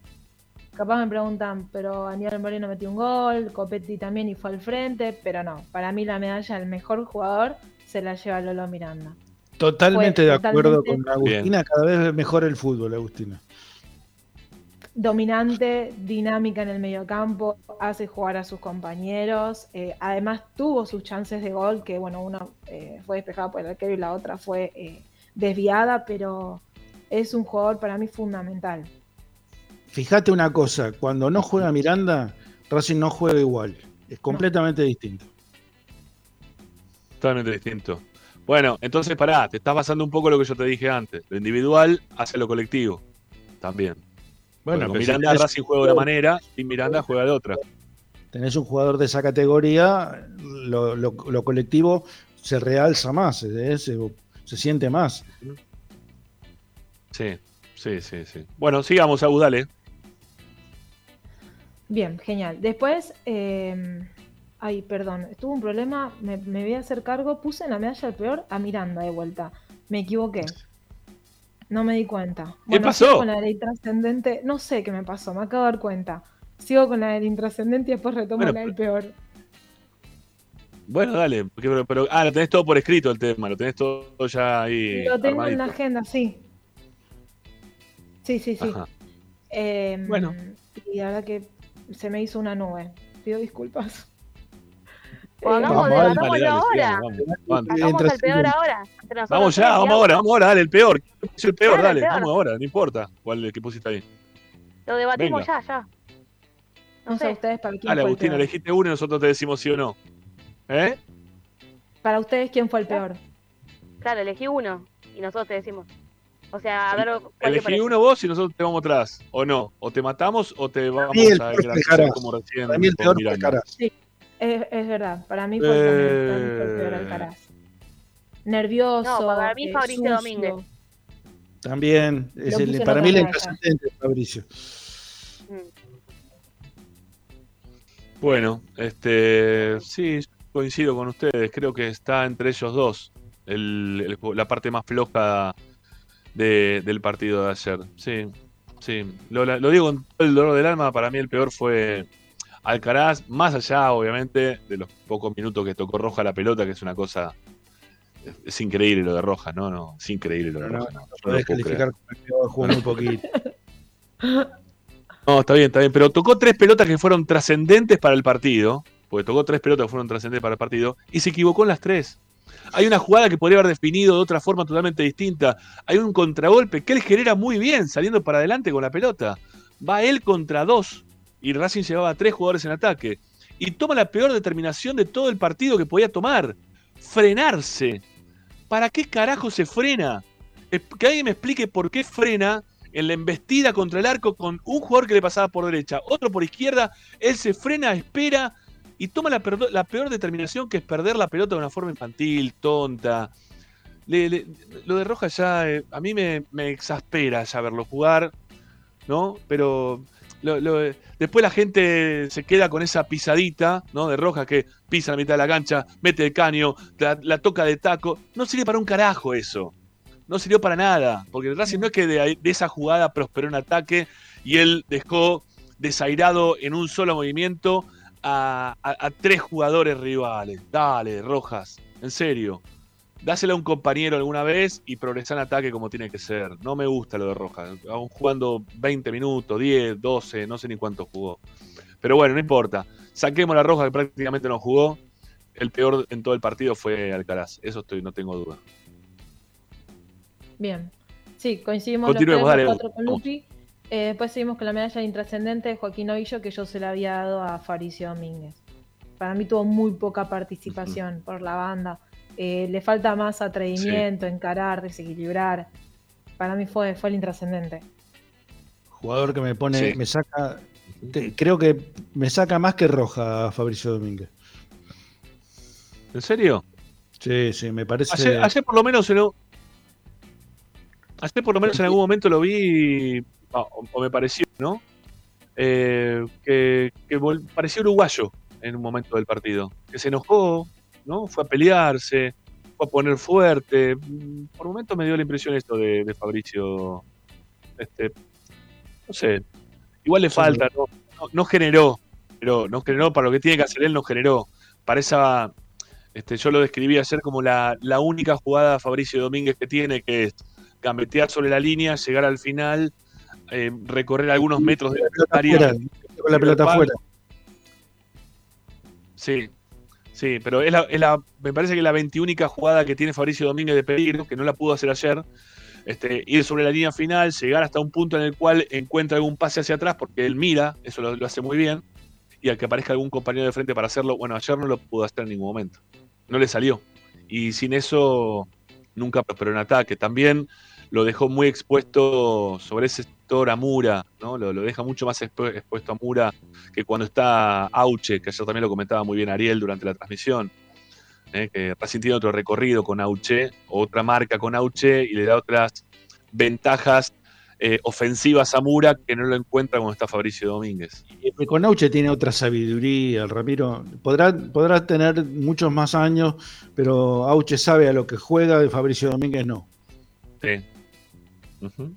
Capaz me preguntan, pero Daniel Moreno metió un gol, Copetti también y fue al frente, pero no, para mí la medalla del mejor jugador se la lleva Lolo Miranda. Totalmente Fue de acuerdo totalmente- con Agustina, cada vez mejor el fútbol, Agustina. Dominante, dinámica en el mediocampo, hace jugar a sus compañeros, eh, además tuvo sus chances de gol, que bueno, una eh, fue despejada por el arquero y la otra fue eh, desviada, pero es un jugador para mí fundamental. Fíjate una cosa, cuando no juega Miranda, Racing no juega igual. Es completamente distinto. Totalmente distinto. Bueno, entonces pará, te estás basando un poco lo que yo te dije antes. Lo individual hace lo colectivo. También. Bueno, pero si Miranda tenés- Racing juega de una manera y Miranda juega de otra. Tenés un jugador de esa categoría, lo, lo- lo colectivo se realza más, ¿eh? se, se siente más. Sí, sí, sí, sí. Bueno, sigamos, Agus, dale. Bien, genial. Después, eh, Ay, perdón, tuve un problema, me, me voy a hacer cargo, puse en la medalla del peor a Miranda de vuelta. Me equivoqué. No me di cuenta. ¿Qué pasó? sigo Con la del intrascendente, no sé qué me pasó, me acabo de dar cuenta. Sigo con la del intrascendente y después retomo Bueno, la del peor. Bueno, dale. Pero, pero- ah, lo tenés todo por escrito el tema, lo tenés todo ya ahí. Lo tengo en la agenda, sí. Sí, sí, sí. Eh, Bueno. Y verdad que se me hizo una nube. Pido disculpas. Eh, hagamos de- Dale, hagámoslo dale, ahora. sigamos, vamos, vamos. Hagamos el peor ahora. Vamos ya, tres, vamos ahora, vamos ahora, dale el peor. ¿Qué puso el peor? Dale, el peor. vamos ahora, no importa cuál es que pusiste ahí. Lo debatimos Venga. ya, ya. No sé ustedes para quién Dale, fue el peor. elegiste uno y nosotros te decimos sí o no. ¿Eh? Para ustedes, ¿quién fue el peor? Claro, elegí uno y nosotros te decimos. O sea, a ver Elegí uno vos y nosotros te vamos atrás. ¿O no? ¿O te matamos o te vamos el a Alcaraz. como recién Para mí el peor fue? Alcaraz. Sí, es, es verdad. Para mí fue, el peor Eh. Alcaraz. Nervioso. No, para mí eh, Fabricio sucio. Domínguez. También, es el- para mí la medalla. intrascendente Fabricio. Bueno, este, sí, coincido con ustedes. Creo que está entre ellos dos el- el la parte más floja de- del partido de ayer. Sí, sí. Lo, lo digo con todo el dolor del alma. Para mí el peor fue Alcaraz, más allá, obviamente, de los pocos minutos que tocó Roja la pelota, que es una cosa. Es, increíble lo de Roja, ¿no? No, es increíble lo de Roja. no, no, no jugó muy poquito. No, está bien, está bien. Pero tocó tres pelotas que fueron trascendentes para el partido. Porque tocó tres pelotas que fueron trascendentes para el partido. Y se equivocó en las tres. Hay una jugada que podría haber definido de otra forma totalmente distinta. Hay un contragolpe que él genera muy bien, saliendo para adelante con la pelota. Va él contra dos. Y Racing llevaba tres jugadores en ataque. Y toma la peor determinación de todo el partido que podía tomar. Frenarse. ¿Para qué carajo se frena? Que alguien me explique por qué frena en la embestida contra el arco con un jugador que le pasaba por derecha, otro por izquierda, él se frena, espera y toma la, peor determinación que es perder la pelota de una forma infantil, tonta. Lo de Roja ya eh, a mí me, me exaspera ya verlo jugar, ¿no? Pero lo- lo- después la gente se queda con esa pisadita, ¿no? De Roja que pisa la mitad de la cancha, mete el caño, la, toca de taco. No sirve para un carajo eso no sirvió para nada, porque el Racing no es que de, esa jugada prosperó un ataque y él dejó desairado en un solo movimiento a tres jugadores rivales. Dale, Rojas, en serio. Dásela a un compañero alguna vez y progresá en ataque como tiene que ser. No me gusta lo de Rojas. Aún jugando 20 minutos, 10, 12, no sé ni cuánto jugó. Pero bueno, no importa. Saquemos la Roja que prácticamente no jugó. El peor en todo el partido fue Alcaraz. Eso estoy, no tengo duda. Bien. Sí, coincidimos los tres, dale, los cuatro con. Lupi. Eh, después seguimos con la medalla de intrascendente de Joaquín Ovillo que yo se la había dado a Faricio Domínguez. Para mí tuvo muy poca participación por la banda. Eh, le falta más atrevimiento, encarar, desequilibrar. Para mí fue, fue el intrascendente. Jugador que me pone, Sí. me saca, te- creo que me saca más que Roja Fabricio Domínguez. ¿En serio? Sí, sí, me parece. Ayer, ayer por lo menos en ayer por lo menos en algún momento lo vi ah, o, o me pareció, ¿no? Eh, que, que parecía uruguayo en un momento del partido. Que se enojó, ¿no? Fue a pelearse, fue a poner fuerte. Mm, Por momentos me dio la impresión esto de, de Fabricio. Este, no sé. Igual le falta, ¿no? No, no generó, pero no generó para lo que tiene que hacer él, no generó. Para esa este, yo lo describí ayer como la, la única jugada Fabricio Domínguez que tiene, que es gambetear sobre la línea, llegar al final, eh, recorrer algunos metros de la área. afuera, con la pelota afuera. Sí, sí, pero es la, es la- me parece que es la 21 jugada que tiene Fabricio Domínguez de peligro, que no la pudo hacer ayer. Este, ir sobre la línea final, llegar hasta un punto en el cual encuentra algún pase hacia atrás, porque él mira, eso lo, hace muy bien, y al que aparezca algún compañero de frente para hacerlo, bueno, ayer no lo pudo hacer en ningún momento. No le salió. Y sin eso nunca prosperó en ataque. También lo dejó muy expuesto sobre ese sector a Mura, ¿no? Lo, lo deja mucho más expu- expuesto a Mura que cuando está Auche, que ayer también lo comentaba muy bien Ariel durante la transmisión. ¿eh? Que Racing tiene otro recorrido con Auche, otra marca con Auche y le da otras ventajas eh, ofensiva a Zamura que no lo encuentra cuando está Fabricio Domínguez. Y Conauche tiene otra sabiduría, el Ramiro. Podrá, podrá tener muchos más años, pero Auche sabe a lo que juega y Fabricio Domínguez no. Sí. Ujú.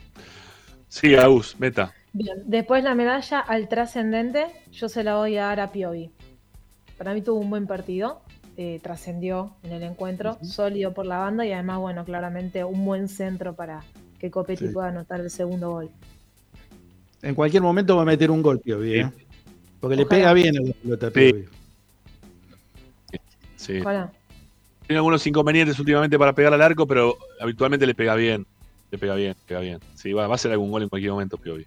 Sí, Agus, meta. Bien, después la medalla al trascendente, yo se la voy a dar a Piovi. Para mí tuvo un buen partido, eh, trascendió en el encuentro, sólido por la banda y además, bueno, claramente un buen centro para que Copetti Sí. pueda anotar el segundo gol. En cualquier momento va a meter un gol, Piovi, ¿eh? Porque le pega bien a la pelota, Piovi. Sí. Tiene algunos inconvenientes últimamente para pegar al arco, pero habitualmente le pega bien. Le pega bien, pega bien. Sí, va, va a hacer algún gol en cualquier momento, Piovi.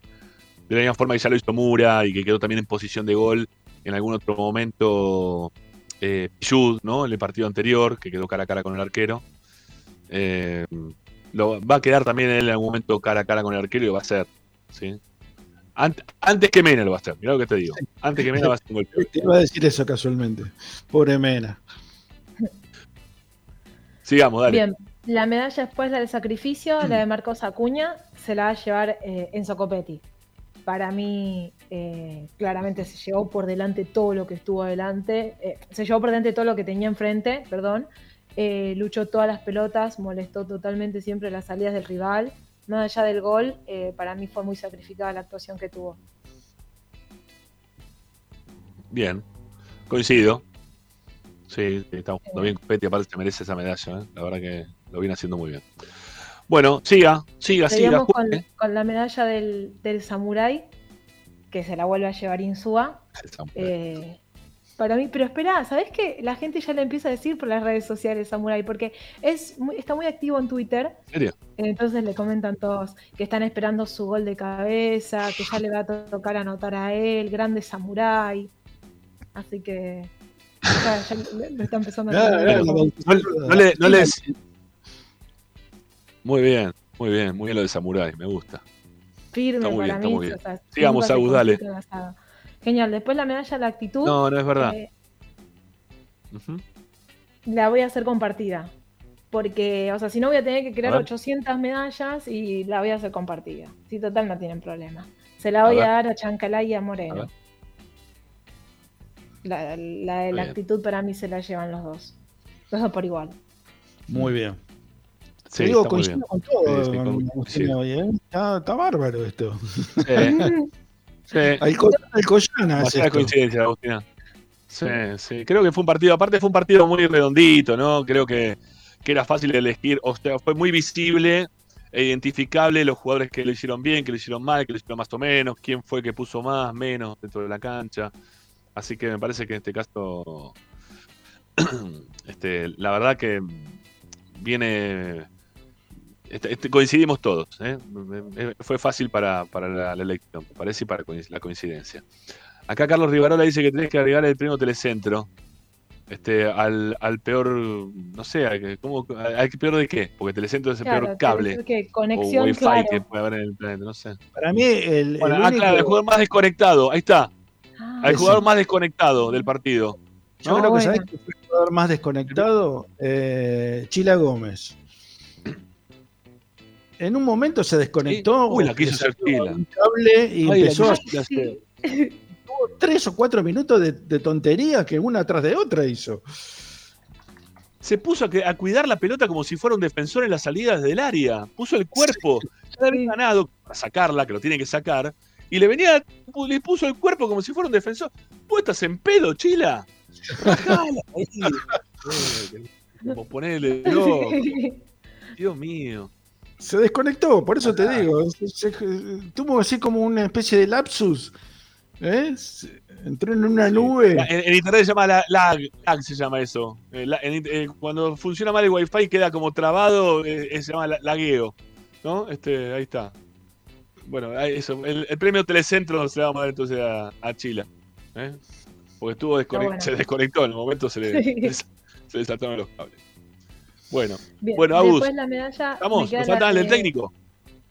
De la misma forma que ya lo hizo Mura y que quedó también en posición de gol en algún otro momento eh, Pichud, ¿no? En el partido anterior, que quedó cara a cara con el arquero. Eh, lo, va a quedar también él en algún momento cara a cara con el arquero y lo va a hacer. ¿sí? Ant- antes que Mena lo va a hacer, mirá lo que te digo. Antes que Mena va a hacer un gol. Piovi. Te iba a decir eso casualmente. Pobre Mena. Sigamos, dale. Bien, la medalla después, la del sacrificio, la de Marcos Acuña, se la va a llevar eh, Enzo Copetti. Para mí, eh, claramente se llevó por delante todo lo que estuvo adelante, eh, se llevó por delante todo lo que tenía enfrente, perdón, eh, luchó todas las pelotas, molestó totalmente siempre las salidas del rival. Más allá del gol, para mí fue muy sacrificada la actuación que tuvo. Bien, coincido. Sí, está jugando bien Copetti, aparte se merece esa medalla, la verdad que lo viene haciendo muy bien. Bueno, siga, siga, siga. Con, la medalla del, del Samurai, que se la vuelve a llevar Insúa. Eh, para mí, pero espera, ¿sabes qué? La gente ya le empieza a decir por las redes sociales Samurai, porque es muy- está muy activo en Twitter. ¿En serio? Entonces le comentan todos que están esperando su gol de cabeza, que ya le va a to- tocar anotar a él, grande Samurai. Así que ya, ya está empezando a no, no le, no le Muy bien, muy bien, muy bien lo de Samurai, me gusta. firme Está muy para bien, está mí. muy bien. o sea, Sigamos, Agus, dale. Genial. Después la medalla a la actitud. No, no es verdad. eh, la voy a hacer compartida. Porque, o sea, si no voy a tener que crear A ver. 800 medallas y la voy a hacer compartida. Sí, total, no tienen problema. Se la voy a, dar a Chancalay y a Moreno. La, la de la actitud para mí se la llevan los dos. Los dos por igual. Muy bien. Sí, digo, está coincido con todo. Sí, con- ¿eh? está, está bárbaro esto. Alco- Alcoyana esto. coincidencia, Agustina. Sí, sí. Creo que fue un partido, aparte fue un partido muy redondito, ¿no? Creo que, que era fácil de elegir, o sea, fue muy visible e identificable los jugadores que lo hicieron bien, que lo hicieron mal, que lo hicieron más o menos, quién fue que puso más, menos dentro de la cancha. Así que me parece que en este caso, este, la verdad que viene, este- este, coincidimos todos. ¿eh? Fue fácil para, para la, la elección, me parece, y para la coincidencia. Acá Carlos Rivarola dice que tenés que agregar el premio Telecentro. Este, al, al peor, no sé, al, ¿cómo, al peor de qué? Porque Telecentro es el Claro, peor cable. que O Wi-Fi claro. que puede haber en el planeta, no sé. Para mí, el, Bueno, el ah, único- claro, el jugador más desconectado, ahí está. Ah, Al Eso. jugador más desconectado del partido. Yo No, creo que bueno. sabés que fue el jugador más desconectado, eh, Chila Gómez. En un momento se desconectó, Uy, la quiso hacer un cable y Ay, empezó a tuvo tres o cuatro minutos de, de tontería que una tras de otra hizo. Se puso a, que- a cuidar la pelota como si fuera un defensor en las salidas del área. Puso el cuerpo, ya había ganado para sacarla, que lo tiene que sacar, y le venía, le puso el cuerpo como si fuera un defensor. ¿Vos estás en pedo, Chila? Rajala ahí. Como ponele, loco. Dios mío. Se desconectó, por eso Ah. te digo. se- se- tuvo así como una especie de lapsus. ¿eh? Se- Entró en una nube. En, en internet se llama la- lag, lag se llama eso. Eh, la- en int- eh, cuando funciona mal el wifi y queda como trabado, eh, se llama la- lagueo. ¿No? Este, ahí está. Bueno, ahí eso. El, el premio Telecentro se le vamos a dar entonces a, a Chila. ¿eh? Porque estuvo desconect- bueno. se desconectó en el momento, se le, Sí. se le saltaron los cables. Bueno, Bien, bueno, Agus, Después la medalla. me nos la falta el técnico.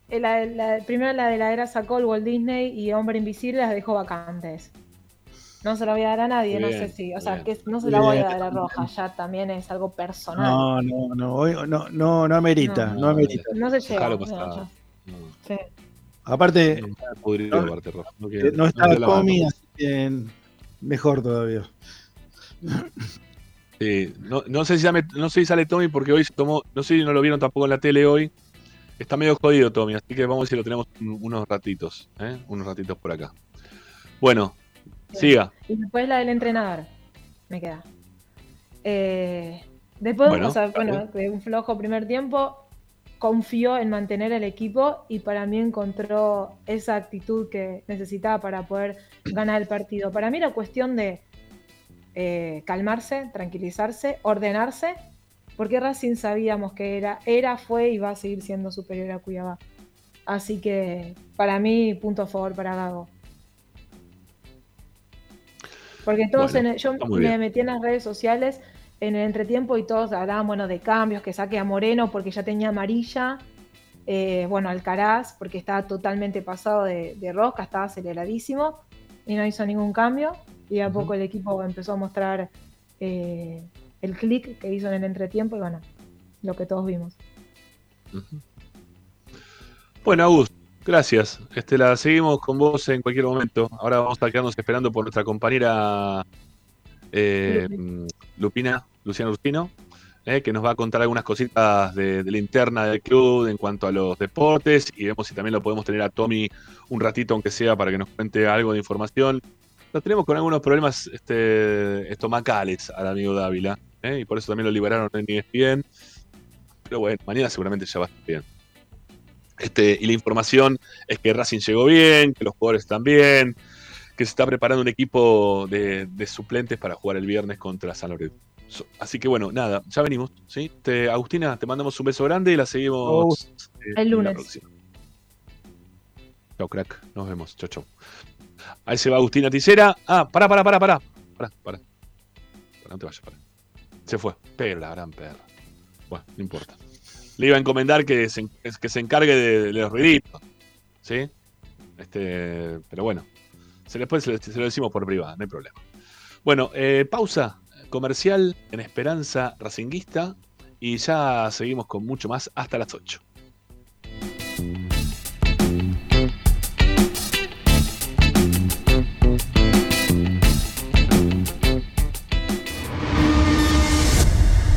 eh, La, la- primero la de la era sacó el Walt Disney y Hombre Invisible las dejó vacantes. No se la voy a dar a nadie, Muy no bien, sé si. O sea, bien. que no se la voy a Bien. dar a Roja, ya también es algo personal. No, no, no, hoy no, no, no amerita, no, No. amerita. No se llega. No. Sí. Aparte, Podrido, no, aparte, Ross. No, eh, quiero- no está Comi, así que mejor todavía. Sí, no, no sé si sale, no sé si sale Tommy porque hoy se tomó, no sé si no lo vieron tampoco en la tele hoy. Está medio jodido Tommy, así que vamos a ver si lo tenemos un- unos ratitos, ¿eh? unos ratitos por acá. Bueno, siga. Y después la del entrenador. Me queda. Eh, después, Bueno, o sea, está bueno, de un flojo primer tiempo, confió en mantener el equipo y para mí encontró esa actitud que necesitaba para poder ganar el partido. Para mí era cuestión de eh, calmarse, tranquilizarse, ordenarse, porque Racing sabíamos que era, era, fue y va a seguir siendo superior a Cuiabá. Así que para mí, punto a favor para Gago. Porque todos Bueno, en el- yo me bien. metí en las redes sociales en el entretiempo y todos hablaban bueno, de cambios, que saque a Moreno porque ya tenía amarilla. eh, bueno, Alcaraz porque estaba totalmente pasado de, de rosca, estaba aceleradísimo y no hizo ningún cambio. Y a poco el equipo empezó a mostrar eh, el clic que hizo en el entretiempo y bueno, lo que todos vimos. Bueno, Agus, gracias. Este, la seguimos con vos en cualquier momento. Ahora vamos a quedarnos esperando por nuestra compañera eh, Lupina, Luciana Urpino, eh, que nos va a contar algunas cositas de, de la interna del club en cuanto a los deportes y vemos si también lo podemos tener a Tommy un ratito, aunque sea, para que nos cuente algo de información. Lo tenemos con algunos problemas este, estomacales al amigo Dávila, eh, y por eso también lo liberaron en ESPN. Pero bueno, mañana seguramente ya va a estar bien. Este, y la información es que Racing llegó bien, que los jugadores están bien, que se está preparando un equipo de, de suplentes para jugar el viernes contra San Lorenzo. Así que bueno, nada, ya venimos. ¿sí? Te- Agustina, te mandamos un beso grande y la seguimos eh, El la lunes. Chau, crack. Nos vemos. Chau, chau. Ahí se va Agustina Ticera. Ah, pará, pará, pará, pará. Pará, pará. Pará, no te vayas, pará. Se fue. Pero la gran perra. Bueno, no importa. Le iba a encomendar que se, encargue de, de los ruiditos. ¿Sí? Este, pero bueno. Se después se, lo- decimos por privado, no hay problema. Bueno, eh, pausa comercial en Esperanza Racinguista. Y ya seguimos con mucho más hasta las 8.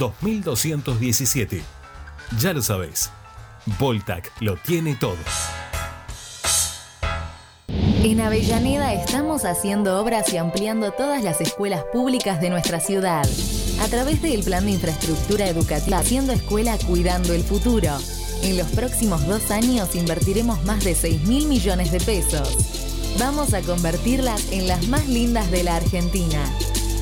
2217. Ya lo sabéis, Voltac lo tiene todo. En Avellaneda estamos haciendo obras y ampliando todas las escuelas públicas de nuestra ciudad. A través del Plan de Infraestructura Educativa, haciendo escuela cuidando el futuro. En los próximos dos años invertiremos más de 6 mil millones de pesos. Vamos a convertirlas en las más lindas de la Argentina.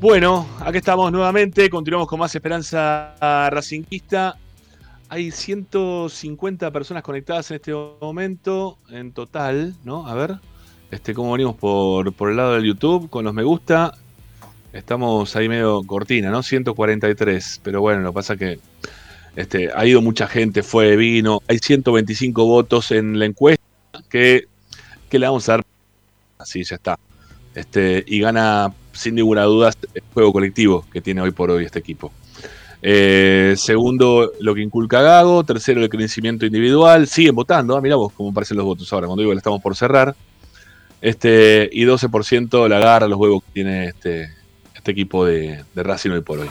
Bueno, aquí estamos nuevamente, continuamos con más Esperanza Racingista. Hay 150 personas conectadas en este momento, en total, ¿no? A ver, este, cómo venimos por, por el lado del YouTube, con los me gusta. Estamos ahí medio cortina, ¿no? 143, pero bueno, lo que pasa que este, ha ido mucha gente, fue, vino. Hay 125 votos en la encuesta que, que le vamos a dar. Así ya está. Este, y gana sin ninguna duda el juego colectivo que tiene hoy por hoy este equipo. Eh, segundo, lo que inculca Gago. Tercero, el crecimiento individual. Siguen votando. Ah, mirá vos cómo aparecen los votos ahora, cuando digo que estamos por cerrar. Este, y 12% la garra, los huevos que tiene este, este equipo de, Racing hoy por hoy.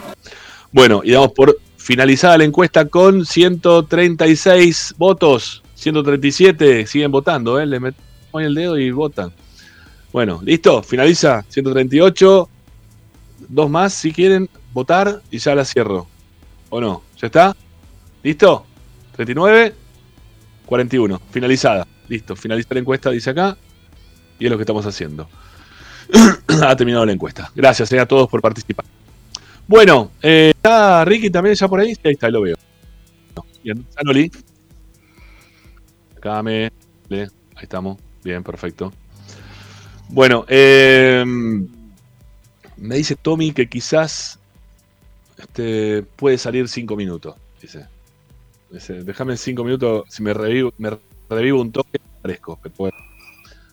Bueno, y damos por finalizada la encuesta con 136 votos. 137 siguen votando, ¿eh? Le meten el dedo y votan. Bueno, listo, finaliza 138. Dos más si quieren votar y ya la cierro. ¿O no? ¿Ya está? ¿Listo? 39, 41. Finalizada. Listo, finaliza la encuesta, dice acá. Y es lo que estamos haciendo. ha terminado la encuesta. Gracias eh, a todos por participar. Bueno, eh, ¿está Ricky también ya por ahí? Ahí está, ahí lo veo. Bien, Sanoli. Acá me. Ahí estamos. Bien, perfecto. Bueno, eh, me dice Tommy que quizás este, puede salir cinco minutos. Dice. dice déjame cinco minutos, si me revivo, me revivo un toque, fresco.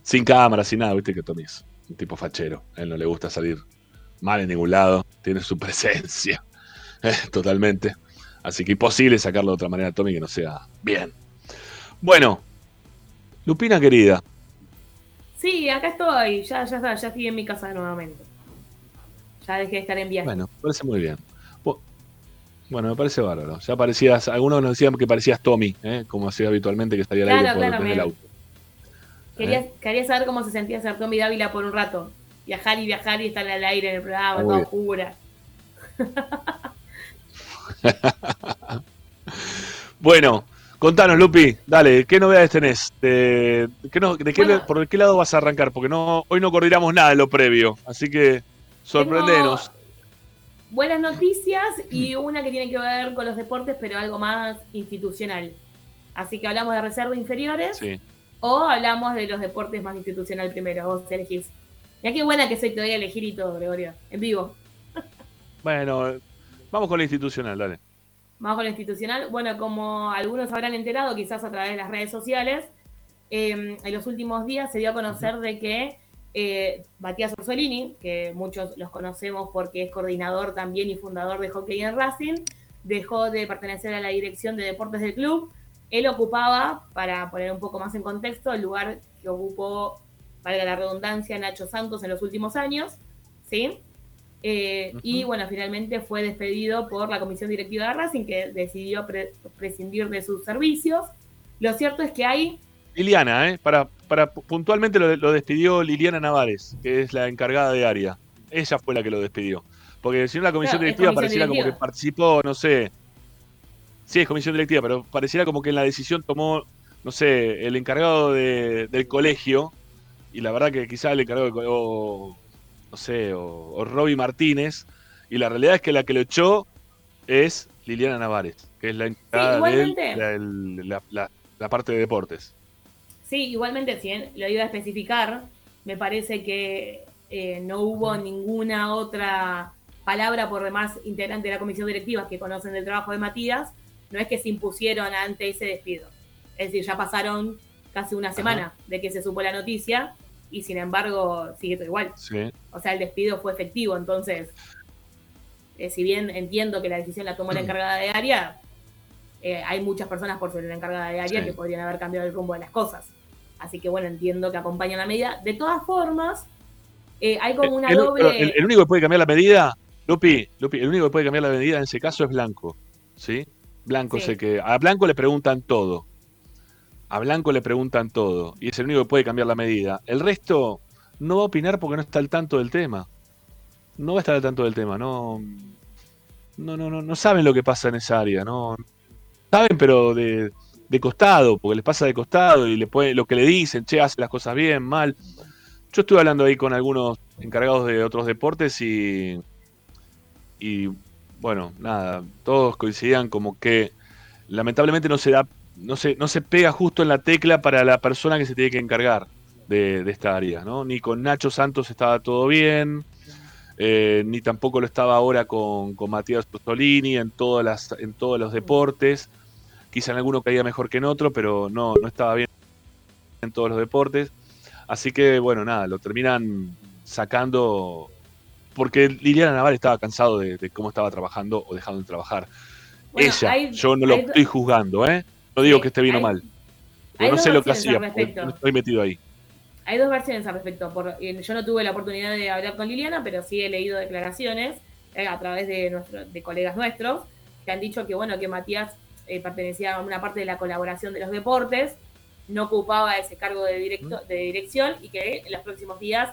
Sin cámara, sin nada, viste que Tommy es un tipo fachero. A él no le gusta salir mal en ningún lado, tiene su presencia, eh, totalmente. Así que imposible sacarlo de otra manera Tommy que no sea bien. Bueno, Lupina querida, Sí, acá estoy. Ya, ya está, ya estoy en mi casa nuevamente. Ya dejé de estar en viaje. Bueno, parece muy bien. Bueno, me parece bárbaro. Ya parecías, algunos nos decían que parecías Tommy, ¿eh? como hacía habitualmente que estaría al aire por, el auto. Quería, ¿Eh? quería, saber cómo se sentía ser Tommy Dávila por un rato. Viajar y viajar y estar al aire en el programa, todo oscura. bueno, Contanos, Lupi, dale, ¿qué novedades tenés? ¿De, qué ¿Por qué lado vas a arrancar? Porque no, hoy no coordinamos nada en lo previo, así que sorprendenos. Buenas noticias y una que tiene que ver con los deportes, pero algo más institucional. Así que hablamos de reservas inferiores o hablamos de los deportes más institucional primero. Vos elegís. Ya qué buena que soy, te voy a elegir y todo, Gregorio, en vivo. Bueno, vamos con la institucional, dale. Vamos con lo institucional. Bueno, como algunos habrán enterado, quizás a través de las redes sociales, em, en los últimos días se dio a conocer de que eh, Matías Orsolini, que muchos los conocemos porque es coordinador también y fundador de Hockey en Racing, dejó de pertenecer a la dirección de deportes del club. Él ocupaba, para poner un poco más en contexto, el lugar que ocupó, valga la redundancia, Nacho Santos en los últimos años, ¿sí? Eh, y bueno, finalmente fue despedido por la comisión directiva de Racing, que decidió prescindir de sus servicios. Lo cierto es que hay... Liliana, ¿eh? Para, para puntualmente lo, despidió Liliana Navares, que es la encargada de área. Ella fue la que lo despidió. Porque si no la comisión directiva pareciera como que participó, no sé. Sí, es comisión directiva, pero pareciera como que en la decisión tomó, no sé, el encargado del colegio. Y la verdad que quizás el encargado del colegio, no sé, o, o Robbie Martínez. Y la realidad es que la que lo echó es Liliana Navares, que es la encargada de la, parte de deportes. Sí, igualmente, si lo iba a especificar, me parece que eh, no hubo ninguna otra palabra por demás integrantes de la comisión directiva que conocen el trabajo de Matías, no es que se impusieron ante ese despido. Es decir, ya pasaron casi una semana de que se supo la noticia y sin embargo sigue todo igual. O sea, el despido fue efectivo, entonces, eh, si bien entiendo que la decisión la tomó la encargada de área, eh, hay muchas personas por sobre la encargada de área que podrían haber cambiado el rumbo de las cosas. Así que bueno, entiendo que acompañan la medida. De todas formas, eh, hay como una doble... El, único que puede cambiar la medida, Lupi, Lupi, el único que puede cambiar la medida en ese caso es Blanco. ¿Sí? Blanco sé que. A Blanco le preguntan todo. A Blanco le preguntan todo. Y es el único que puede cambiar la medida. El resto no va a opinar porque no está al tanto del tema. No va a estar al tanto del tema. No. No, no, no, saben lo que pasa en esa área. No. Saben, pero de, de costado, porque les pasa de costado y le puede, lo que le dicen, che, hace las cosas bien, mal. Yo estuve hablando ahí con algunos encargados de otros deportes y. Y bueno, nada, todos coincidían como que lamentablemente no se da, no se, no se pega justo en la tecla para la persona que se tiene que encargar de, esta área, ¿no? Ni con Nacho Santos estaba todo bien, eh, ni tampoco lo estaba ahora con, con Matías Postolini en todas las, en todos los deportes. Quizá en alguno caía mejor que en otro, pero no, no estaba bien en todos los deportes. Así que bueno, nada, lo terminan sacando porque Liliana Naval estaba cansado de, cómo estaba trabajando o dejando de trabajar. Ella, yo no lo estoy juzgando, ¿eh? No digo que esté bien o mal. Pero no sé lo que hacía, no estoy metido ahí. Hay dos versiones al respecto. Por, yo no tuve la oportunidad de hablar con Liliana, pero sí he leído declaraciones eh, a través de, nuestro, de colegas nuestros que han dicho que bueno que Matías eh, pertenecía a una parte de la colaboración de los deportes, no ocupaba ese cargo de, directo, de dirección y que en los próximos días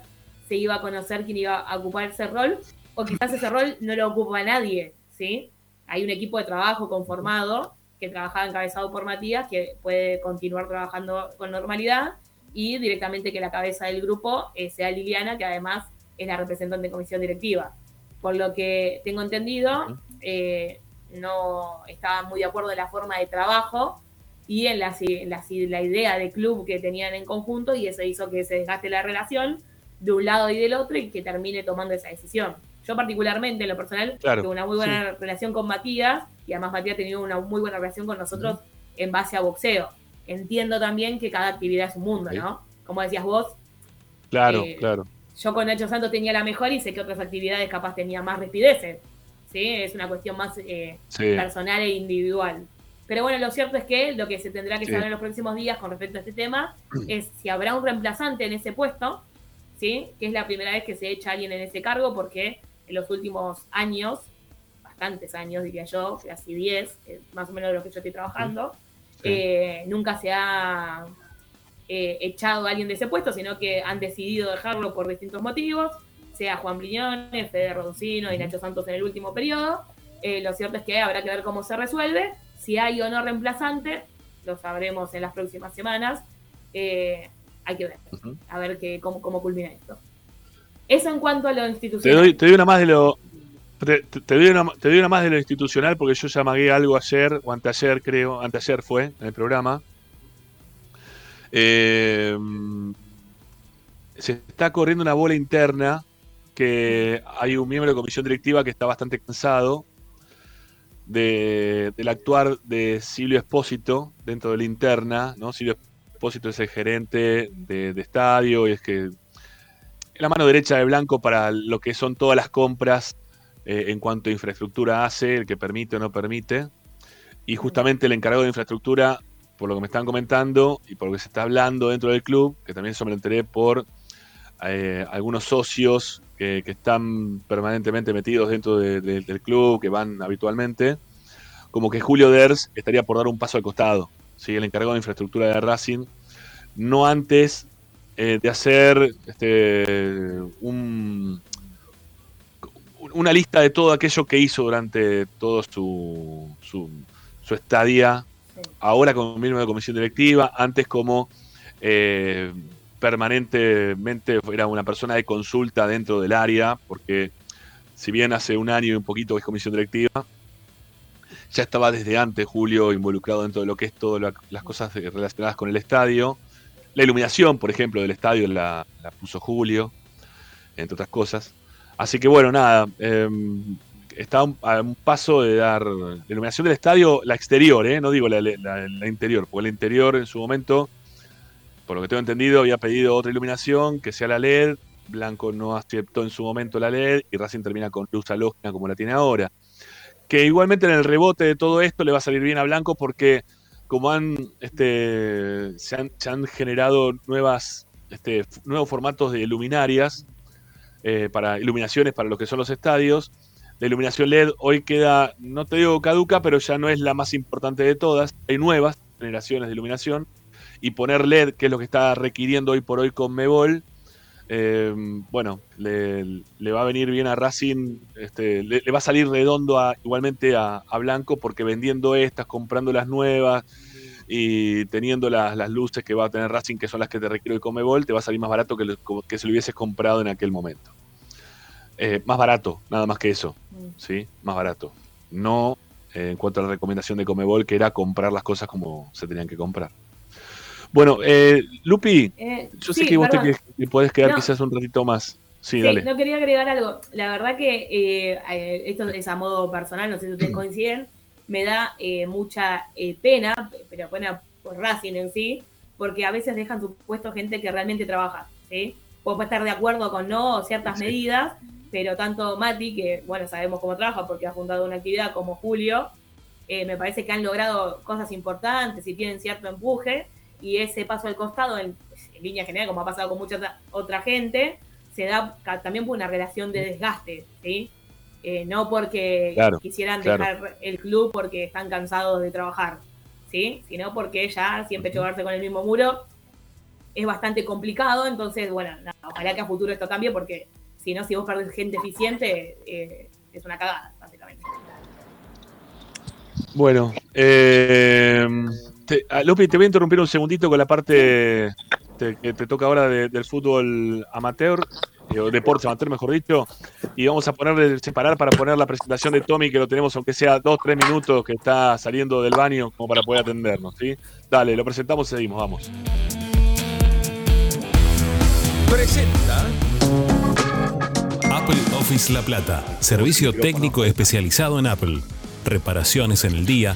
se iba a conocer quién iba a ocupar ese rol, o quizás ese rol no lo ocupa nadie, ¿sí? Hay un equipo de trabajo conformado que trabajaba encabezado por Matías, que puede continuar trabajando con normalidad, y directamente que la cabeza del grupo eh, sea Liliana, que además es la representante de comisión directiva. Por lo que tengo entendido, eh, no estaba muy de acuerdo en la forma de trabajo y en la, la, la, idea de club que tenían en conjunto y eso hizo que se desgaste la relación de un lado y del otro y que termine tomando esa decisión. Yo particularmente, en lo personal, tengo una muy buena relación con Matías y además Matías ha tenido una muy buena relación con nosotros en base a boxeo. Entiendo también que cada actividad es un mundo, ¿no? Como decías vos. Claro, eh, claro. Yo con Nacho Santos tenía la mejor y sé que otras actividades capaz tenía más respideces. ¿sí? Es una cuestión más eh, personal e individual. Pero bueno, lo cierto es que lo que se tendrá que saber en los próximos días con respecto a este tema es si habrá un reemplazante en ese puesto que es la primera vez que se echa alguien en ese cargo porque en los últimos años, bastantes años diría yo, casi 10, más o menos de lo que yo estoy trabajando, eh, nunca se ha eh, echado a alguien de ese puesto, sino que han decidido dejarlo por distintos motivos, sea Juan Briñones, Fede Roncino y Nacho Santos en el último periodo. Eh, lo cierto es que habrá que ver cómo se resuelve. Si hay o no reemplazante, lo sabremos en las próximas semanas hay que ver, a ver que, cómo, cómo culmina esto. Eso en cuanto a lo institucional. Te doy, una más de lo. Te, doy una, te, doy una, más de lo institucional porque yo ya algo ayer, o anteayer creo, anteayer fue en el programa. Eh, se está corriendo una bola interna que hay un miembro de comisión directiva que está bastante cansado de, del actuar de Silvio Espósito dentro de la interna, ¿no? Silvio es el gerente de, estadio y es que la mano derecha de Blanco para lo que son todas las compras eh, en cuanto a infraestructura hace, el que permite o no permite. Y justamente el encargado de infraestructura, por lo que me están comentando y por lo que se está hablando dentro del club, que también eso me lo enteré por eh, algunos socios que, están permanentemente metidos dentro del club, que van habitualmente, como que Julio Ders estaría por dar un paso al costado, ¿sí? el encargado de infraestructura de Racing, no antes eh, de hacer este, un, una lista de todo aquello que hizo durante todo su, su, estadía, ahora como miembro de comisión directiva, antes como eh, permanentemente era una persona de consulta dentro del área, porque si bien hace un año y un poquito es comisión directiva, ya estaba desde antes Julio involucrado dentro de lo que es todas las cosas relacionadas con el estadio. La iluminación, por ejemplo, del estadio la, puso Julio, entre otras cosas. Así que bueno, nada, em, está a un paso de dar la iluminación del estadio, la exterior, ¿eh? no digo la, interior, porque la interior en su momento, por lo que tengo entendido, había pedido otra iluminación que sea la LED. Blanco no aceptó en su momento la LED y Racing termina con luz halógena como la tiene ahora. Que igualmente en el rebote de todo esto le va a salir bien a Blanco porque como han, este, se, han, generado nuevas, este, nuevos formatos de luminarias eh, para iluminaciones para lo que son los estadios. La iluminación LED hoy queda, no te digo caduca, pero ya no es la más importante de todas. Hay nuevas generaciones de iluminación y poner LED, que es lo que está requiriendo hoy por hoy con Mebol, eh, bueno, le, va a venir bien a Racing, este, le, va a salir redondo igualmente a, Blanco porque vendiendo estas, comprando las nuevas, y teniendo las, luces que va a tener Racing, que son las que te requiere el Comebol, te va a salir más barato que, si lo hubieses comprado en aquel momento. Eh, más barato, nada más que eso. ¿sí? Más barato. No eh, en cuanto a la recomendación de Comebol, que era comprar las cosas como se tenían que comprar. Bueno, eh, Lupi, yo sé que vos te podés quedar quizás un ratito más. Sí, dale. No quería agregar algo. La verdad que esto es a modo personal, no sé si ustedes coinciden me da eh, mucha eh, pena, pero pena por Racing en sí, porque a veces dejan su puesto gente que realmente trabaja, ¿sí? Puedo estar de acuerdo con no ciertas medidas, pero tanto Mati, que bueno, sabemos cómo trabaja porque ha fundado una actividad como Julio, eh, me parece que han logrado cosas importantes y tienen cierto empuje, y ese paso al costado, en, línea general, como ha pasado con mucha otra gente, se da también por una relación de desgaste, ¿sí? Eh, no porque quisieran dejar el club porque están cansados de trabajar, ¿sí? sino porque ya siempre chocarse con el mismo muro es bastante complicado, entonces, bueno, ojalá que a futuro esto cambie porque si no, si vos perdés gente eficiente, eh, es una cagada, básicamente. Bueno, eh, te, ah, Lupi, te voy a interrumpir un segundito con la parte que te toca ahora del fútbol amateur o deportes amateur, mejor dicho, y vamos a ponerle separar para poner la presentación de Tommy, que lo tenemos, aunque sea dos, tres minutos, que está saliendo del baño, como para poder atendernos, ¿sí? Dale, lo presentamos y seguimos, vamos. Presenta Apple Office La Plata, servicio técnico especializado en Apple. Reparaciones en el día,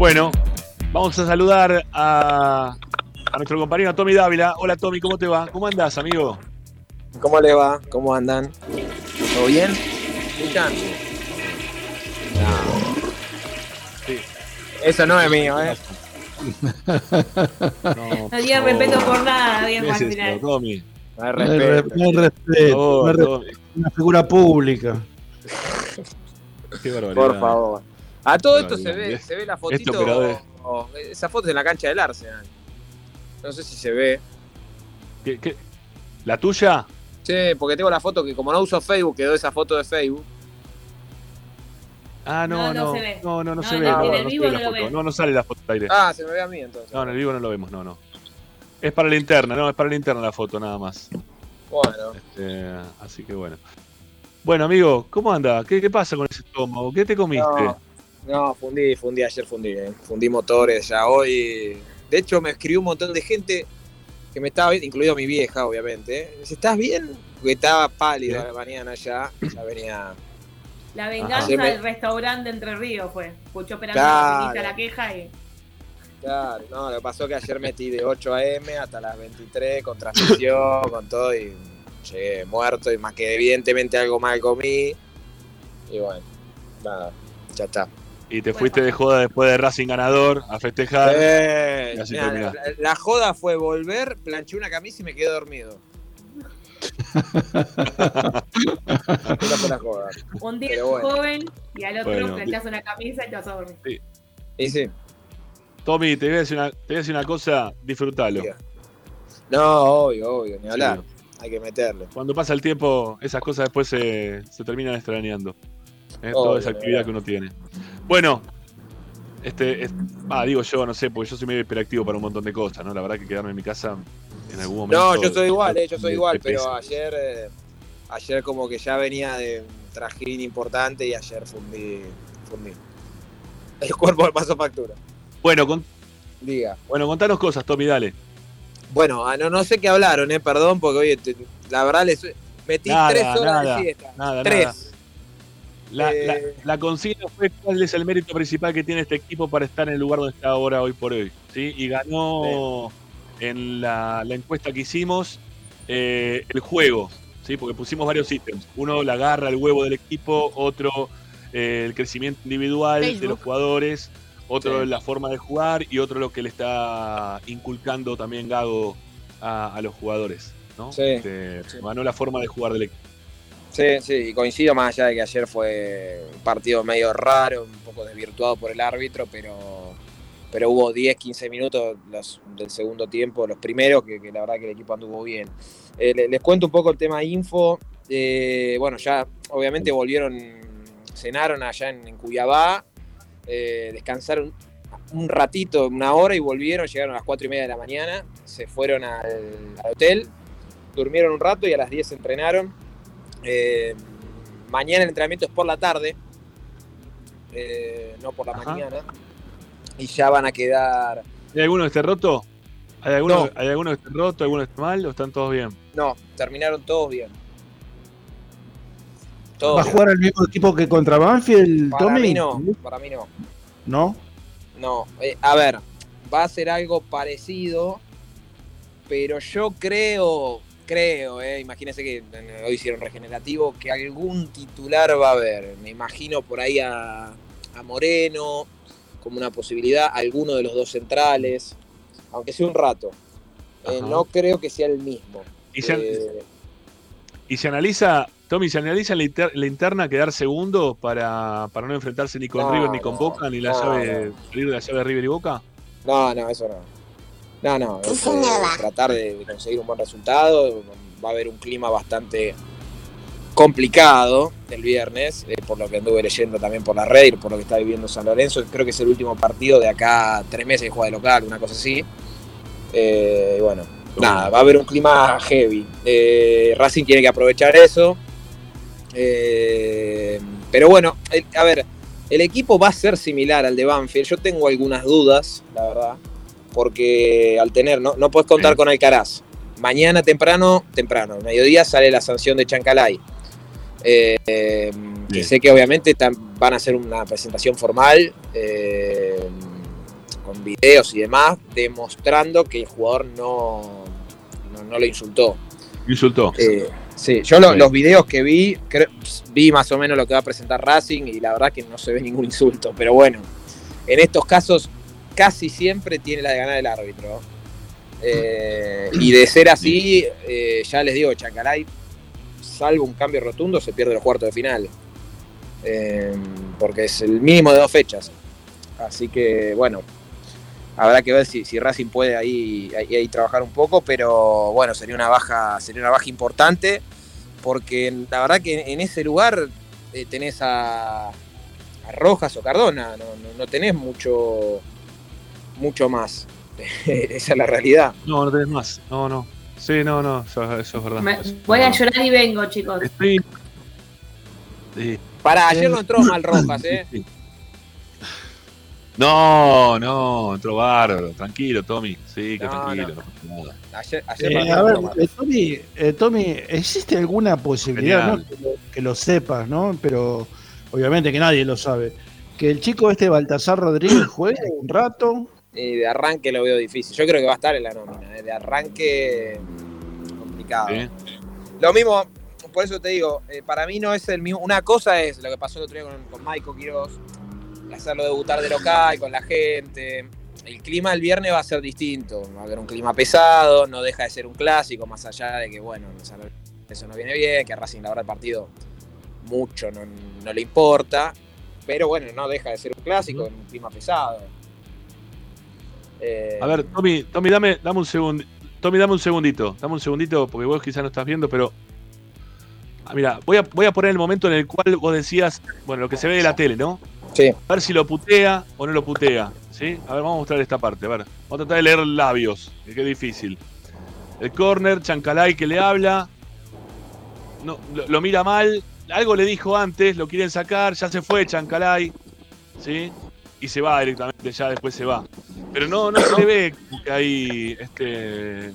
Bueno, vamos a saludar a, nuestro compañero Tommy Dávila. Hola Tommy, ¿cómo te va? ¿Cómo andás, amigo? ¿Cómo le va? ¿Cómo andan? ¿Todo bien? ¿Escuchan? Sí. Eso no es mío, ¿eh? no, no digas respeto por nada, bien. Tommy. No hay respeto. No hay respeto. Una figura pública. Qué barbaridad. Por favor. A todo esto se ve, se ve la fotito. esa foto es en la cancha del Arsenal. No sé si se ve. ¿Qué, la tuya? Sí, porque tengo la foto que como no uso Facebook, quedó esa foto de Facebook. Ah, no, no, no, se ve. no, no, no No, se ve. no, en no el se vivo ve no lo. No, no sale la foto al aire. Ah, se me ve a mí entonces. No, en el vivo no lo vemos, no, no. Es para la interna, no, es para la interna la foto nada más. Bueno. Este, así que bueno. Bueno, amigo, ¿cómo anda? ¿Qué, qué pasa con ese estómago? ¿Qué te comiste? No, fundí, fundí, ayer fundí, eh. fundí motores ya hoy. De hecho, me escribió un montón de gente que me estaba viendo, incluido mi vieja, obviamente. eh. Me dice, ¿estás bien? Porque estaba pálido a la mañana ya, ya venía... La venganza me- del restaurante Entre Ríos fue. Escuchó esperando Claro. la queja y. Claro, no, lo que pasó que ayer metí de 8 a.m. hasta las 23 con transmisión, con todo, y llegué muerto, y más que evidentemente algo mal comí. Y bueno, nada, ya está. Y te fuiste de joda después de Racing ganador a festejar. Eh, y así mirá, terminás. la, la joda fue volver, planché una camisa y me quedé dormido. La joda. Un día bueno. joven y al otro Bueno. planchás una camisa y te vas a dormir. Y sí. Tommy, te voy, a decir una, te voy a decir una cosa, disfrútalo. No, obvio, obvio, ni hablar. Hay que meterle. Cuando pasa el tiempo, esas cosas después se, se terminan extrañando. Es Obvio, toda esa actividad que uno tiene. Bueno, este, es- ah, digo yo, no sé, porque yo soy medio hiperactivo para un montón de cosas, ¿no? La verdad que quedarme en mi casa en algún momento. No, yo soy igual, eh, yo soy igual, pero ayer, eh, ayer como que ya venía de un trajín importante y ayer fundí, fundí. El cuerpo me pasó factura. Bueno, con- Diga. bueno, contanos cosas, Tommy, dale. Bueno, ah, no, no sé qué hablaron, eh, perdón, porque oye, te- la verdad les metí Nada, tres horas nada, de siesta. nada, tres. La, Eh, la, la consigna fue cuál es el mérito principal que tiene este equipo para estar en el lugar donde está ahora, hoy por hoy. ¿sí? Y ganó en la, la encuesta que hicimos eh, el juego, ¿sí? porque pusimos varios ítems. Uno, la garra, el huevo del equipo. Otro, eh, el crecimiento individual de los jugadores. Otro, Sí. la forma de jugar. Y otro, lo que le está inculcando también Gago a, a los jugadores. ¿no? Sí, Este, Ganó la forma de jugar del equipo. Sí, sí, coincido más allá de que ayer fue un partido medio raro, un poco desvirtuado por el árbitro, pero, pero hubo 10, 15 minutos del segundo tiempo, los primeros, que, la verdad que el equipo anduvo bien. Eh, le- les cuento un poco el tema info. Eh, bueno, ya obviamente volvieron, cenaron allá en, en Cuyabá, eh, descansaron un ratito, una hora, y volvieron, llegaron a las 4 y media de la mañana, se fueron al, hotel, durmieron un rato y a las 10 se entrenaron. Eh, mañana el entrenamiento es por la tarde, eh, no por la Ajá. mañana. Y ya van a quedar. ¿Hay alguno que esté roto? ¿Hay alguno, No. ¿Hay alguno que esté roto? ¿Alguno que esté mal? ¿O están todos bien? No, terminaron todos bien. Todos ¿Va a jugar el mismo equipo que contra Banfield, Para Tommy? mí no, para mí no. ¿No? No, eh, a ver, va a ser algo parecido, pero yo creo, creo, eh, imagínense que hoy hicieron regenerativo, que algún titular va a haber. Me imagino por ahí a, a Moreno como una posibilidad, alguno de los dos centrales, aunque sea un rato. Eh, no creo que sea el mismo. Y se, Eh, y se analiza, Tommy, se analiza la, inter- la interna quedar segundo para, para no enfrentarse ni con No, River ni con no, Boca, ni la no, llave, de la llave de River y Boca. No, no, eso no. No, no, es, eh, tratar de de conseguir un buen resultado. Va a haber un clima bastante complicado el viernes, eh, por lo que anduve leyendo también por la red y por lo que está viviendo San Lorenzo. Creo que es el último partido de acá a tres meses que juega de local, una cosa así. Eh, y bueno, nada, va a haber un clima heavy. Eh, Racing tiene que aprovechar eso. Eh, pero bueno, el- a ver, el equipo va a ser similar al de Banfield. Yo tengo algunas dudas, la verdad, porque al tener, no, no puedes contar con Alcaraz. Mañana temprano, temprano, al mediodía sale la sanción de Chancalay. Eh, eh, que sé que obviamente van a hacer una presentación formal eh, con videos y demás, demostrando que el jugador no, no, no lo insultó. Insultó. Eh, sí, yo lo- los videos que vi, vi más o menos lo que va a presentar Racing y la verdad que no se ve ningún insulto, pero bueno, en estos casos casi siempre tiene la de ganar el árbitro. Eh, y de ser así, eh, ya les digo, Chacaray, salvo un cambio rotundo, se pierde los cuartos de final. Eh, porque es el mínimo de dos fechas. Así que, bueno, habrá que ver si, Racing puede ahí, ahí, trabajar un poco, pero bueno, sería una baja, sería una baja importante, porque la verdad que en ese lugar tenés a, Rojas o Cardona, no, no tenés mucho, mucho más. Esa es la realidad. No, no tenés más. No, no. Sí, no, no, eso, eso es verdad. Me- Eso- voy a llorar y vengo, chicos. Estoy. Sí. Para ayer no entró mal Rojas, ¿eh? No, no, entró bárbaro. Tranquilo, Tommy. Sí, que No, tranquilo. no. Ayer, ayer Eh, a ver, eh, Tommy, eh, Tommy, ¿existe alguna posibilidad, no que, lo, que lo sepas, ¿no? Pero obviamente que nadie lo sabe. Que el chico este Baltasar Rodríguez juegue un rato. De arranque lo veo difícil. Yo creo que va a estar en la nómina. ¿eh? De arranque complicado. Lo mismo, por eso te digo, eh, para mí no es el mismo. Una cosa es lo que pasó el otro día con, con Maiko Quiroz, hacerlo debutar de local con la gente. El clima el viernes va a ser distinto. Va a haber un clima pesado, no deja de ser un clásico, más allá de que, bueno, eso no viene bien, que a Racing la verdad el partido mucho no, no le importa. Pero bueno, no deja de ser un clásico en un clima pesado. Eh, A ver, Tommy, Tommy, dame, dame un segundo. Tommy, dame un segundito. Dame un segundito, porque vos quizás no estás viendo, pero. Ah, mira, voy a, voy a poner el momento en el cual vos decías, bueno, lo que se ve de la tele, ¿no? Sí. A ver si lo putea o no lo putea. ¿Sí? A ver, vamos a mostrar esta parte. A ver, vamos a tratar de leer labios, que qué difícil. El corner, Chancalay que le habla. No, lo, lo mira mal. Algo le dijo antes, lo quieren sacar, ya se fue Chancalay. ¿Sí? Y se va directamente, ya después se va. Pero no, no se le ve que hay este,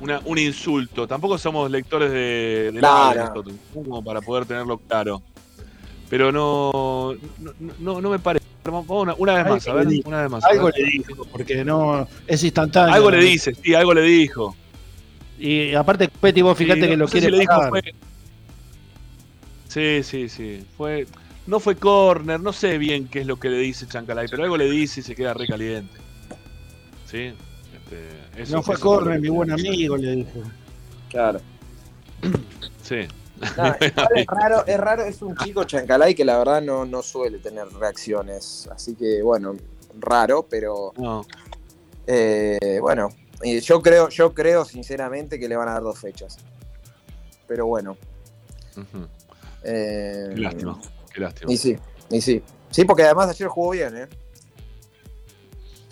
una- un insulto. Tampoco somos lectores de, de No, labios no. nosotros, ¿no? como para poder tenerlo claro. Pero no, no, no, no me parece. Una, una vez más, a ver, Algo le dijo, una vez más. Algo le dijo, porque no es instantáneo. Algo le dice, sí, algo le dijo. Y aparte, Petty, vos fíjate Sí, que no lo quiere si le dijo pagar. fue- Sí, sí, sí. Fue, no fue corner, no sé bien qué es lo que le dice Chancalay, pero algo le dice y se queda re caliente. ¿Sí? Este, eso- no fue lo mi buen amigo, le dijo. Claro. Sí. Es raro, es raro, es un chico Chancalay que la verdad no, no suele tener reacciones. Así que bueno, raro, pero eh, bueno, y yo creo, yo creo sinceramente que le van a dar dos fechas. Pero bueno. Eh, Qué lástima, qué lástima. Y sí, y sí. Sí, porque además ayer jugó bien, ¿eh?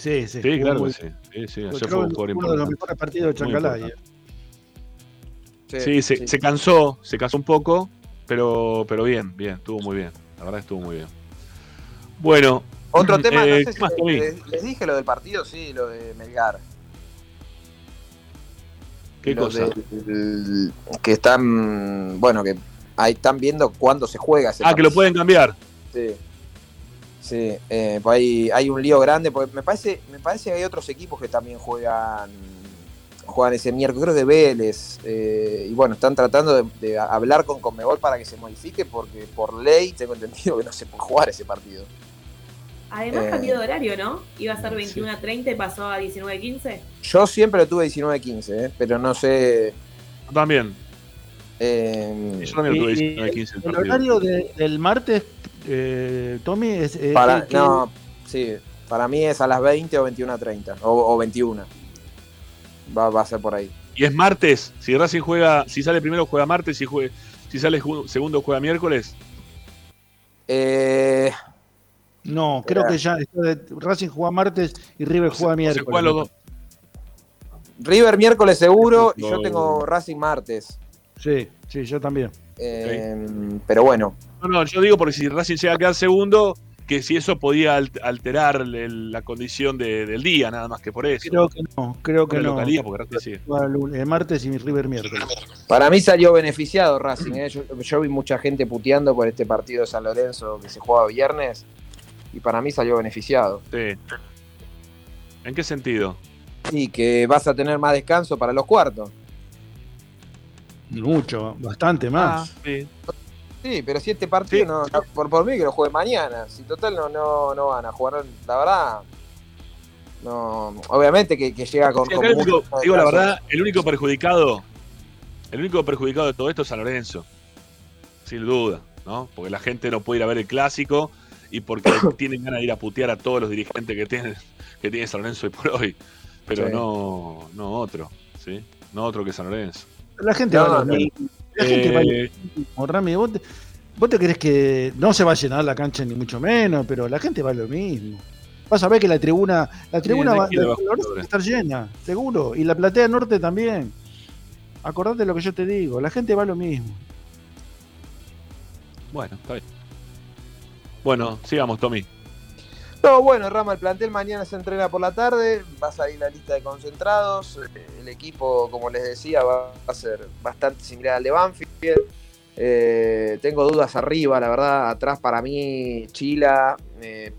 Sí, sí. Sí, claro muy que sí. Sí, sí, ayer fue un jugador uno de los importante. mejores partidos de Muy Chancalay. importante. eh. Sí, se, se cansó, se cansó un poco, pero, pero bien, bien, estuvo muy bien. La verdad estuvo muy bien. Bueno. Otro tema, eh, no sé si ¿qué más, les, les- dije lo del partido, sí, lo de Melgar. ¿Qué Lo cosa? del- que están, bueno, que ahí están viendo cuándo se juega ese Ah, que lo partido. pueden cambiar. Sí. Sí, eh, pues hay, hay un lío grande, porque me parece, me parece que hay otros equipos que también juegan juegan ese miércoles, creo de Vélez, eh, y bueno, están tratando de, de hablar con Conmebol para que se modifique, porque por ley tengo entendido que no se puede jugar ese partido. Además Eh, cambió de horario, ¿no? Iba a ser 21 a 30 y pasó a 19 a 15. Yo siempre lo tuve 19-15, eh, pero no sé... Yo también. eh, Yo también lo tuve Y- 19 15 el horario de- del martes, eh, Tommy, es. eh, para, que- no, sí, para mí es a las 20 o 21 a 30, o, o 21. Va, va a ser por ahí. Y es martes. Si Racing juega, si sale primero juega martes, si, jue- si sale segundo juega miércoles. Eh, No, creo que ya Racing juega martes y River juega miércoles. juegan los dos. River miércoles seguro y yo tengo Racing martes. Sí, sí, yo también. Eh, Pero bueno, No, no, yo digo porque si Racing llega a quedar segundo, que si eso podía al- alterar el- la condición de- del día, nada más que por eso. Creo que no, creo que no. localidad, porque Racing lunes- eh, martes y River miércoles. para mí salió beneficiado Racing. ¿eh? Yo, yo vi mucha gente puteando por este partido de San Lorenzo que se juega viernes y para mí salió beneficiado. Sí. ¿En qué sentido? Y que vas a tener más descanso para los cuartos. Mucho, bastante más. Ah, sí. Sí, pero si este partido no, no- por, por mí que lo juegue mañana. Si total no, no, no van a jugar, la verdad. No, obviamente que, que llega con, Sí, con acá el único- mucho digo la verdad, el único perjudicado, el único perjudicado de todo esto es San Lorenzo. Sin duda, ¿no? Porque la gente no puede ir a ver el clásico y porque tienen ganas de ir a putear a todos los dirigentes que tienen, que tiene San Lorenzo hoy por hoy. Pero Sí. no, no otro, ¿sí? No otro que San Lorenzo. La gente No, va a lo no. La gente va lo mismo, Rami, vos te- vos te crees que no se va a llenar la cancha ni mucho menos, pero la gente va a lo mismo. Vas a ver que la tribuna, la tribuna va, a estar llena, seguro. Y la platea norte también. Acordate lo que yo te digo, la gente va lo mismo. Bueno, está bien. Bueno, sigamos, Tommy. No, bueno, Rama, el plantel mañana se entrena por la tarde, va a salir la lista de concentrados, el equipo, como les decía, va a ser bastante similar al de Banfield. Eh, tengo dudas arriba, la verdad, atrás para mí Chila, eh,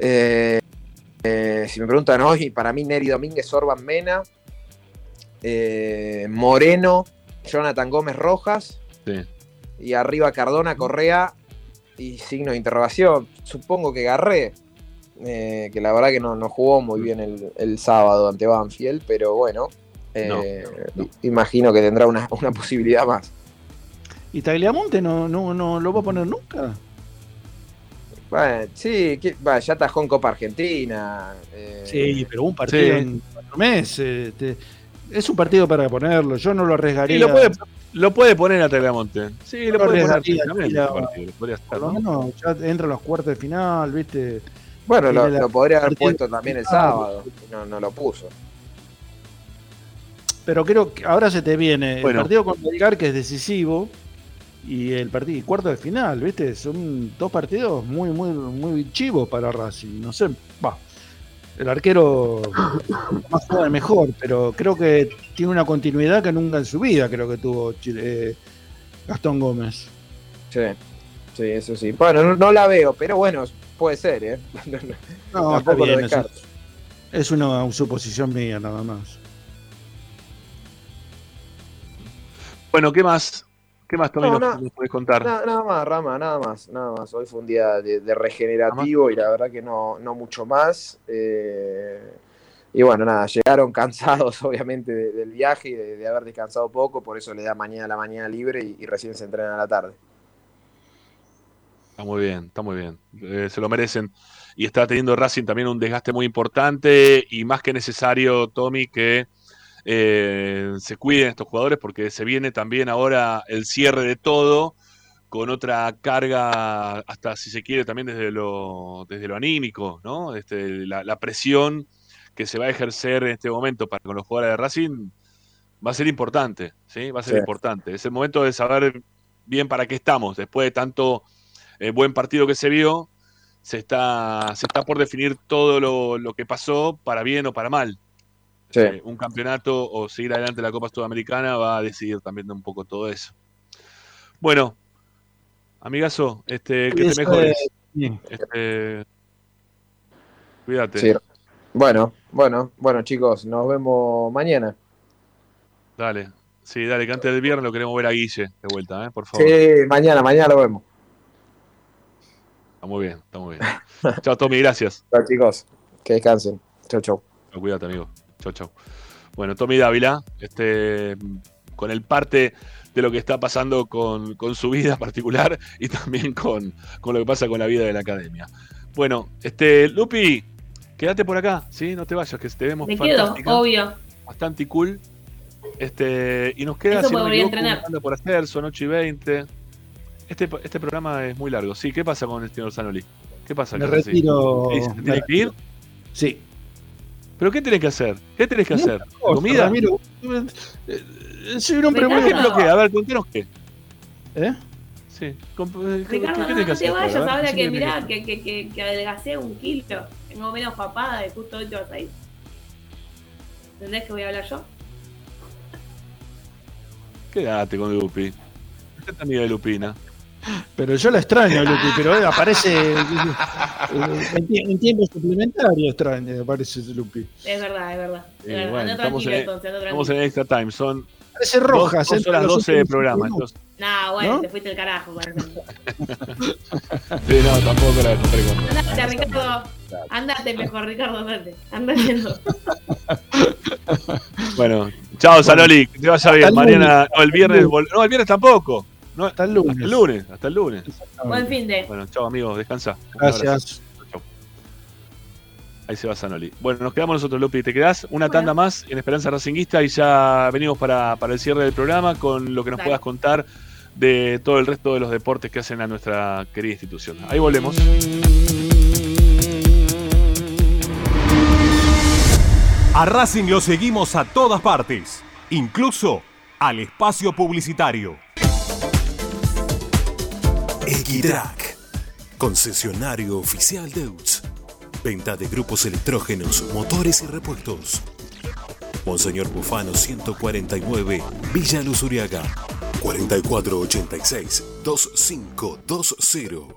eh, eh, si me preguntan hoy, para mí Neri Domínguez, Orban Mena, Moreno, Jonathan Gómez Rojas, y arriba Cardona, Correa y signo de interrogación. Supongo que Garré, eh, que la verdad que no, no jugó muy bien el, sábado ante Banfield, pero bueno, eh, imagino que tendrá una, posibilidad más. ¿Y Tagliamonte no, no, no lo va a poner nunca? Bueno, sí, ya atajó en Copa Argentina. Eh, sí, pero un partido en cuatro meses. Este, es un partido para ponerlo, yo no lo arriesgaría. lo puede, lo puede poner a Telemonte. Sí, lo, puede poner. por lo menos ya entra a los cuartos de final, ¿viste? Bueno, lo, podría haber puesto también el sábado. No, no lo puso. Pero creo que ahora se te viene el partido con Melgar, que es decisivo, y el partido cuarto de final, ¿viste? Son dos partidos muy, muy, muy chivos para Racing. No sé, va el arquero más joven mejor, pero creo que tiene una continuidad que nunca en su vida creo que tuvo eh, Gastón Gómez. Sí, sí, eso sí. Bueno, no, la veo, pero bueno, puede ser, ¿eh? no, está bien, es, es una suposición mía nada más. Bueno, ¿qué más? ¿Qué más, Tommy, nos, puedes contar? Nada, más, Rama, nada más, nada más. Hoy fue un día de, regenerativo y la verdad que no, no mucho más. Eh, y bueno, nada, llegaron cansados obviamente del viaje y de, haber descansado poco, por eso le da mañana la mañana libre y, recién se entrenan a la tarde. Está muy bien, está muy bien. Eh, se lo merecen. Y está teniendo Racing también un desgaste muy importante y más que necesario, Tommy, que eh, se cuiden estos jugadores porque se viene también ahora el cierre de todo con otra carga, hasta si se quiere también desde lo, desde lo anímico, ¿no? Este, la, presión que se va a ejercer en este momento para con los jugadores de Racing va a ser importante, ¿sí? Va a ser importante. Es el momento de saber bien para qué estamos. Después de tanto eh, buen partido que se vio, se está, se está por definir todo lo, lo que pasó, para bien o para mal. Eh, un campeonato o seguir adelante la Copa Sudamericana va a decidir también un poco todo eso. Bueno, amigazo, este, que te mejores. Este, cuídate. Bueno, bueno, bueno, chicos, nos vemos mañana. Dale, sí, dale, que antes del viernes lo queremos ver a Guille de vuelta, ¿eh? por favor. Sí, mañana, mañana lo vemos. Está muy bien, está muy bien. chao, Tommy, gracias. Chao, chicos, que descansen. Chao, chao. Cuídate, amigo. Chau, chau. Bueno, Tommy Dávila, este, con el parte de lo que está pasando con, su vida particular y también con, lo que pasa con la vida de la academia. Bueno, este, Lupi, quédate por acá, ¿sí? No te vayas, que te vemos Me quedo, obvio. Bastante cool. Este, y nos queda, si no me por hacer, son 8 y 20. Este, este programa es muy largo. Sí, ¿qué pasa con el señor Sanoli? ¿Qué pasa? Me retiro. ¿Tiene que ir? Sí. ¿Pero qué tenés que hacer? ¿Qué tenés que hacer? ¿Comida? Ramiro, soy un hombre muy... ¿Qué A ver, contanos qué. ¿Eh? Sí. Eh, Ricardo, ¿qué tenés que hacer? No te vayas ahora que mirá, que, que, que, que adelgacé un kilo. Tengo menos papada y justo hoy te vas a ir. ¿Entendés que voy a hablar yo? Quédate con Lupi. Esta es amiga de Lupina. Pero yo la extraño, Lupi, pero aparece en, tiempo suplementario extraño, aparece Lupi. Es verdad, es verdad. bueno, estamos, en, estamos en extra time, son parece roja, son las 12 de programa. Entonces... No, bueno, te fuiste el carajo. sí, no, tampoco la encontré con. Andate, Ricardo. Andate mejor, Ricardo, andate. Andate. bueno, chao, Sanoli, que te vaya bien. Mañana, no, el viernes, no, el viernes tampoco. No, hasta el lunes. Hasta el lunes, hasta el lunes. Buen fin de. Bueno, chao amigos, descansa. Gracias. Ahí se va Sanoli. Bueno, nos quedamos nosotros, Lupi. Te quedás una tanda más en Esperanza Racinguista y ya venimos para, para, el cierre del programa con lo que nos puedas contar de todo el resto de los deportes que hacen a nuestra querida institución. Ahí volvemos. A Racing lo seguimos a todas partes, incluso al espacio publicitario. Equitrack, concesionario oficial de UTS. Venta de grupos electrógenos, motores y repuestos. Monseñor Bufano 149, Villa Luz Uriaga. 4486-2520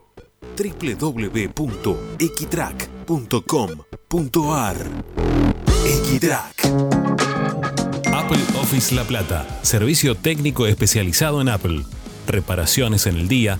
www.equitrack.com.ar Equitrack Apple Office La Plata, servicio técnico especializado en Apple. Reparaciones en el día,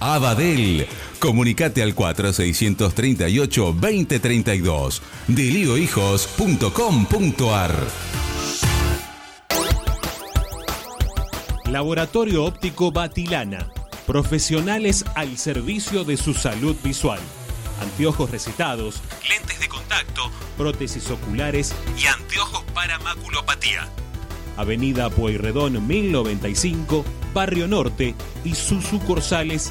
Abadel. Comunicate al 4638-2032. Deliohijos.com.ar Laboratorio Óptico Batilana. Profesionales al servicio de su salud visual. Anteojos recetados, lentes de contacto, prótesis oculares y anteojos para maculopatía. Avenida Pueyrredón 1095, Barrio Norte y sus sucursales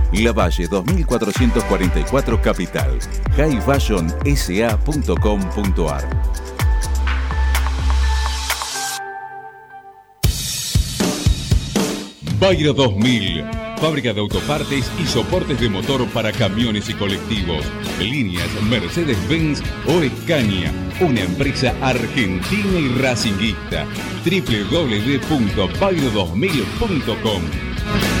La Valle 2444 Capital. highfashionsa.com.ar Bayra 2000 Fábrica de autopartes y soportes de motor para camiones y colectivos. Líneas Mercedes-Benz o Escaña. Una empresa argentina y racinguista. www.bayro2000.com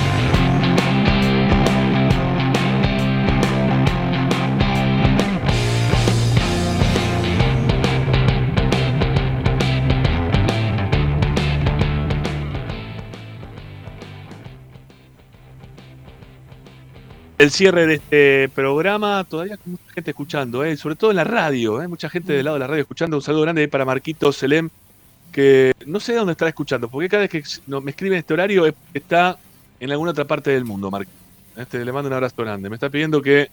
El cierre de este programa. Todavía mucha gente escuchando, ¿eh? sobre todo en la radio. ¿eh? Mucha gente del lado de la radio escuchando. Un saludo grande para Marquito Selem, que no sé dónde estará escuchando, porque cada vez que me escribe en este horario está en alguna otra parte del mundo, Marquito. Este, le mando un abrazo grande. Me está pidiendo que,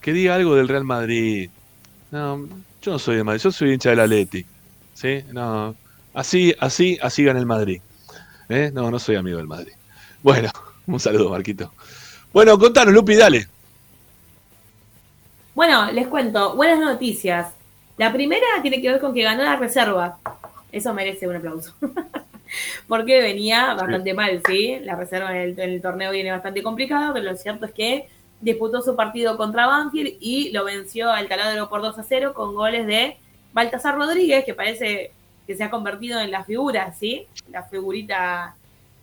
que diga algo del Real Madrid. No, yo no soy de Madrid, yo soy hincha del Atleti. ¿Sí? No, así, así, así gana el Madrid. ¿Eh? No, no soy amigo del Madrid. Bueno, un saludo, Marquito. Bueno, contanos, Lupi, dale. Bueno, les cuento, buenas noticias. La primera tiene que ver con que ganó la reserva. Eso merece un aplauso. Porque venía bastante mal, ¿sí? La reserva en el, torneo viene bastante complicada, pero lo cierto es que disputó su partido contra Banfield y lo venció al Taladro por 2 a 0 con goles de Baltasar Rodríguez, que parece que se ha convertido en la figura, ¿sí? La figurita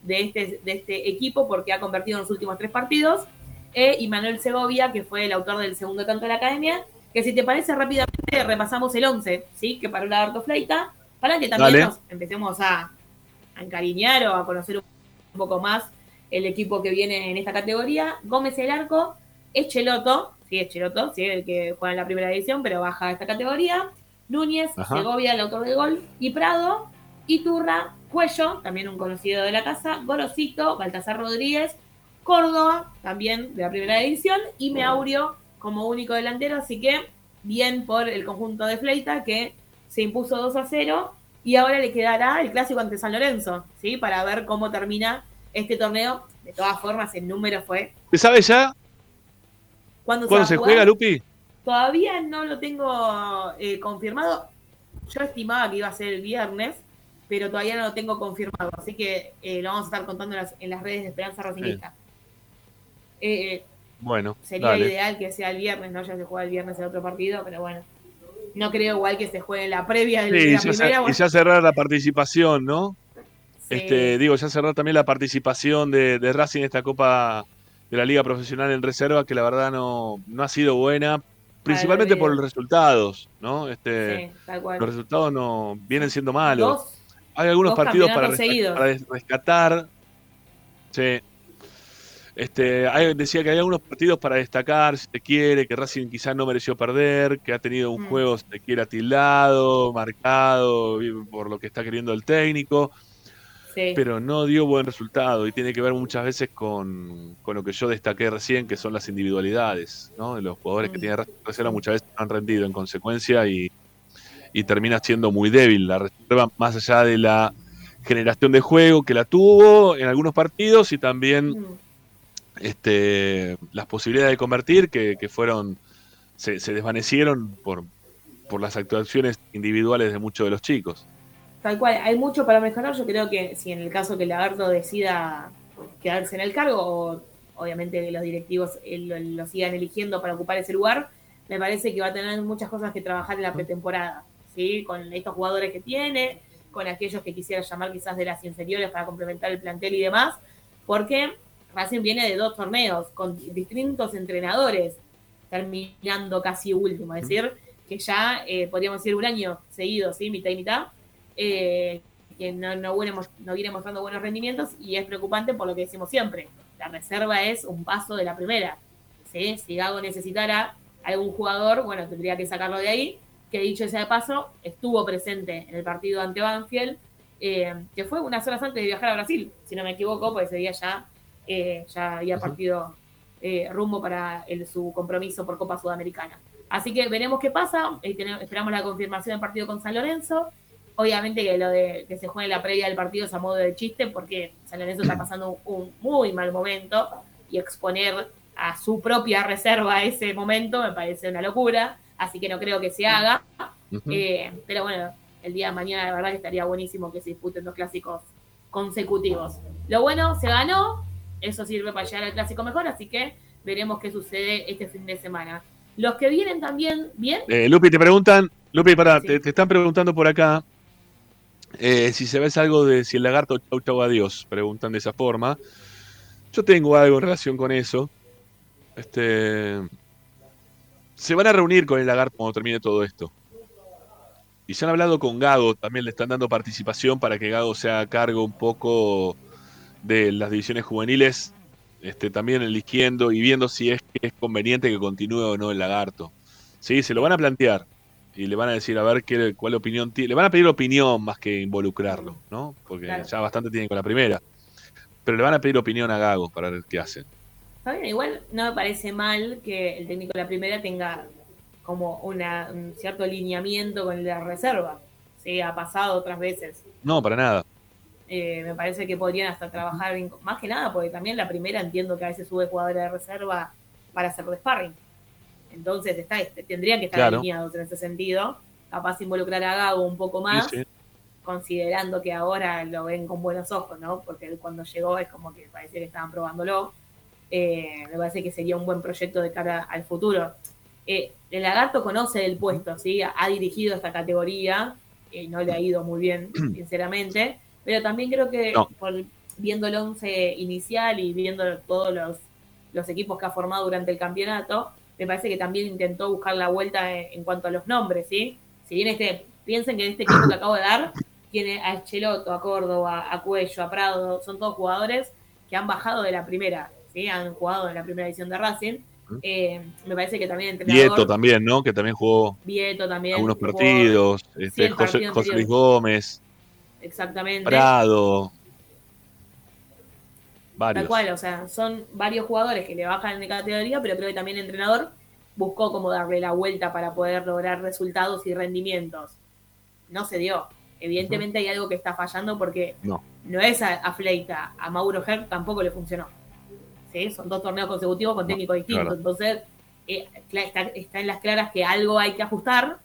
de este, de este equipo porque ha convertido en los últimos tres partidos. E, y Manuel Segovia, que fue el autor del segundo tanto de la academia, que si te parece rápidamente repasamos el 11, ¿sí? Que paró la Arto Fleita, para que también nos empecemos a, encariñar o a conocer un, poco más el equipo que viene en esta categoría. Gómez el arco, Echeloto, sí, Echeloto, sí, el que juega en la primera edición, pero baja a esta categoría. Núñez, Segovia, el autor del gol, y Prado, Iturra, Cuello, también un conocido de la casa, Gorosito, Baltasar Rodríguez, Córdoba, también de la primera edición, y Meaurio como único delantero, así que bien por el conjunto de Fleita que se impuso 2 a 0 y ahora le quedará el clásico ante San Lorenzo, ¿sí? Para ver cómo termina este torneo. De todas formas, el número fue. ¿Se sabe ya? ¿Cuándo, se, juega, Lupi? Todavía no lo tengo eh, confirmado. Yo estimaba que iba a ser el viernes, pero todavía no lo tengo confirmado. Así que eh, lo vamos a estar contando en las, redes de Esperanza Racingista. Eh, bueno, sería ideal que sea el viernes, no ya se juega el viernes el otro partido, pero bueno. No creo igual que se juegue la previa de, la primera. y ya cerrar la participación, ¿no? Este, digo, ya cerrar también la participación de, de, Racing en esta Copa de la Liga Profesional en Reserva, que la verdad no, no ha sido buena, principalmente por los resultados, ¿no? Este, Los resultados no vienen siendo malos. Hay algunos partidos para, para, rescatar. Sí. Este, decía que hay algunos partidos para destacar, si se quiere, que Racing quizás no mereció perder, que ha tenido un mm. juego, si se quiere, tildado, marcado por lo que está queriendo el técnico, pero no dio buen resultado y tiene que ver muchas veces con, lo que yo destaqué recién, que son las individualidades, ¿no? De los jugadores que mm. tienen reserva muchas veces han rendido en consecuencia y, y termina siendo muy débil la reserva, más allá de la generación de juego que la tuvo en algunos partidos y también... Este, las posibilidades de convertir que, fueron se, desvanecieron por, por las actuaciones individuales de muchos de los chicos. Tal cual, hay mucho para mejorar. Yo creo que si en el caso que Lagarto decida quedarse en el cargo, o obviamente los directivos lo, sigan eligiendo para ocupar ese lugar, me parece que va a tener muchas cosas que trabajar en la pretemporada, ¿sí? Con estos jugadores que tiene, con aquellos que quisiera llamar quizás de las inferiores para complementar el plantel y demás, porque Racing viene de dos torneos con distintos entrenadores, terminando casi último. Es decir, que ya eh, podríamos decir un año seguido, ¿sí? mitad y mitad, eh, que no, no, no viene mostrando buenos rendimientos y es preocupante por lo que decimos siempre. La reserva es un paso de la primera. Si Gago necesitara algún jugador, bueno, tendría que sacarlo de ahí. Que dicho ese paso, estuvo presente en el partido ante Banfield, eh, que fue unas horas antes de viajar a Brasil, si no me equivoco, pues ese día ya eh, ya había partido eh, rumbo para el, su compromiso por Copa Sudamericana. Así que veremos qué pasa, esperamos la confirmación del partido con San Lorenzo. Obviamente que lo de que se juegue la previa del partido es a modo de chiste porque San Lorenzo está pasando un, muy mal momento y exponer a su propia reserva ese momento me parece una locura, así que no creo que se haga. pero bueno, el día de mañana de verdad que estaría buenísimo que se disputen dos clásicos consecutivos. Lo bueno, se ganó, eso sirve para llegar al clásico mejor, así que veremos qué sucede este fin de semana. Los que vienen también, ¿bien? Eh, Lupi, te preguntan, Lupi, pará, te, están preguntando por acá eh, si se ves algo de si el lagarto chau chau adiós, preguntan de esa forma. Yo tengo algo en relación con eso. Este, se van a reunir con el lagarto cuando termine todo esto. Y se han hablado con Gago, también le están dando participación para que Gago sea a cargo un poco de las divisiones juveniles, este, también eligiendo y viendo si es que es conveniente que continúe o no el lagarto. Sí, se lo van a plantear y le van a decir a ver qué, cuál opinión tiene. Le van a pedir opinión más que involucrarlo, ¿no? Porque ya bastante tienen con la primera. Pero le van a pedir opinión a Gago para ver qué hacen. Igual no me parece mal que el técnico de la primera tenga como una, un cierto alineamiento con la reserva. Sí, ha pasado otras veces. No, para nada. Eh, me parece que podrían hasta trabajar más que nada, porque también la primera entiendo que a veces sube jugadores de reserva para hacer de sparring. Entonces está, este, tendrían que estar alineados en ese sentido. Capaz involucrar a Gago un poco más, considerando que ahora lo ven con buenos ojos, ¿no? Porque cuando llegó es como que parecía que estaban probándolo. Eh, me parece que sería un buen proyecto de cara al futuro. Eh, el lagarto conoce el puesto, ¿sí? Ha dirigido esta categoría, y no le ha ido muy bien, sinceramente, pero también creo que viendo el once inicial y viendo todos los, los equipos que ha formado durante el campeonato, me parece que también intentó buscar la vuelta en, cuanto a los nombres, ¿sí? Si bien este, piensen que este equipo que acabo de dar tiene a Echeloto, a Córdoba, a Cuello, a Prado, son todos jugadores que han bajado de la primera, ¿sí? Han jugado en la primera edición de Racing. Eh, me parece que también entrenador... Vieto también, ¿no? Que también jugó Vieto también algunos partidos. Este, José, José Luis Gómez. Exactamente. Prado. Tal cual, o sea, son varios jugadores que le bajan de categoría, pero creo que también el entrenador buscó como darle la vuelta para poder lograr resultados y rendimientos. No se dio. Evidentemente hay algo que está fallando porque no, no es a, Fleita, a Mauro Herr tampoco le funcionó. ¿Sí? Son dos torneos consecutivos con técnicos distintos. Entonces, eh, está, está en las claras que algo hay que ajustar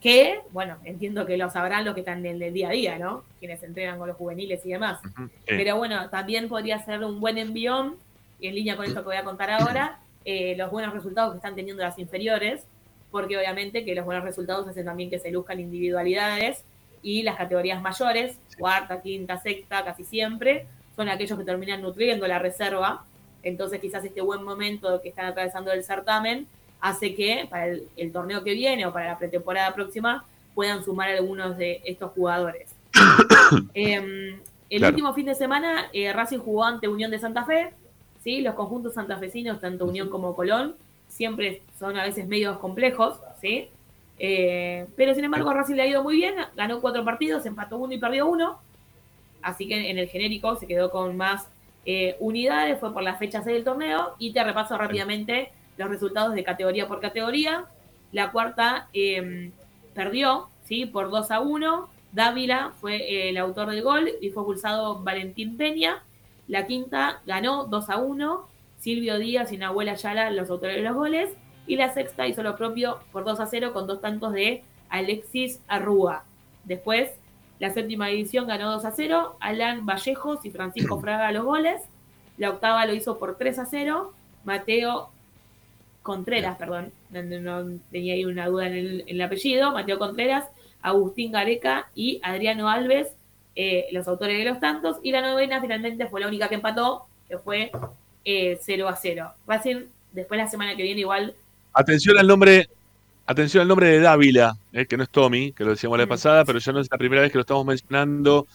que, bueno, entiendo que lo sabrán los que están en el día a día, ¿no? Quienes entrenan con los juveniles y demás. Pero bueno, también podría ser un buen envión, y en línea con esto que voy a contar ahora, eh, los buenos resultados que están teniendo las inferiores, porque obviamente que los buenos resultados hacen también que se luzcan individualidades y las categorías mayores, cuarta, quinta, sexta, casi siempre, son aquellos que terminan nutriendo la reserva. Entonces quizás este buen momento que están atravesando el certamen hace que para el, torneo que viene o para la pretemporada próxima puedan sumar algunos de estos jugadores. Em, el último fin de semana, eh, Racing jugó ante Unión de Santa Fe. ¿sí? Los conjuntos santafesinos, tanto Unión como Colón, siempre son a veces medios complejos. ¿sí? Eh, pero sin embargo, Racing le ha ido muy bien. Ganó cuatro partidos, empató uno y perdió uno. Así que en el genérico se quedó con más eh, unidades. Fue por las fechas del torneo. Y te repaso rápidamente los resultados de categoría por categoría. La cuarta em, perdió, ¿sí? Por 2 a 1. Dávila fue el autor del gol y fue expulsado Valentín Peña. La quinta ganó 2 a 1. Silvio Díaz y Nahuel Ayala los autores de los goles. Y la sexta hizo lo propio por 2 a 0 con dos tantos de Alexis Arrúa. Después, la séptima división ganó 2 a 0. Alan Vallejos y Francisco Fraga los goles. La octava lo hizo por 3 a 0. Mateo Contreras, perdón, no, tenía ahí una duda en el, apellido, Mateo Contreras, Agustín Gareca y Adriano Alves, eh, los autores de los tantos, y la novena finalmente fue la única que empató, que fue 0 eh, a 0. Va a ser después la semana que viene igual. Atención al nombre, atención al nombre de Dávila, eh, que no es Tommy, que lo decíamos la pasada, pero ya no es la primera vez que lo estamos mencionando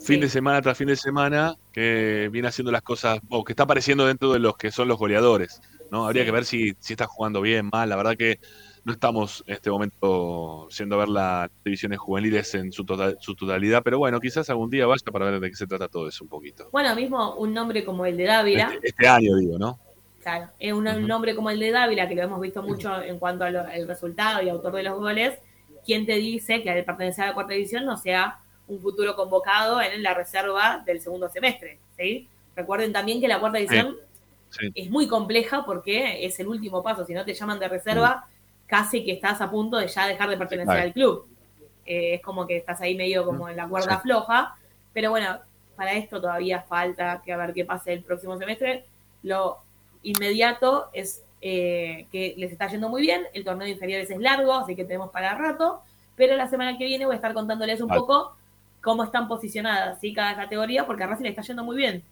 fin de semana tras fin de semana, que viene haciendo las cosas, o que está apareciendo dentro de los que son los goleadores. ¿no? Habría que ver si, si está jugando bien, mal. La verdad que no estamos en este momento siendo a ver las divisiones juveniles en su, total, su totalidad, pero bueno, quizás algún día vaya para ver de qué se trata todo eso un poquito. Bueno, mismo un nombre como el de Dávila. Este, este año, digo, ¿no? Claro, es un, nombre como el de Dávila, que lo hemos visto mucho en cuanto al resultado y autor de los goles. ¿Quién te dice que al pertenecer a la cuarta división no sea un futuro convocado en la reserva del segundo semestre? ¿sí? Recuerden también que la cuarta división es muy compleja porque es el último paso. Si no te llaman de reserva, casi que estás a punto de ya dejar de pertenecer al club. Eh, es como que estás ahí medio como en la cuerda floja. Pero bueno, para esto todavía falta que a ver qué pase el próximo semestre. Lo inmediato es eh, que les está yendo muy bien. El torneo de inferiores es largo, así que tenemos para rato. Pero la semana que viene voy a estar contándoles un poco cómo están posicionadas ¿sí? cada categoría, porque a Racing le está yendo muy bien.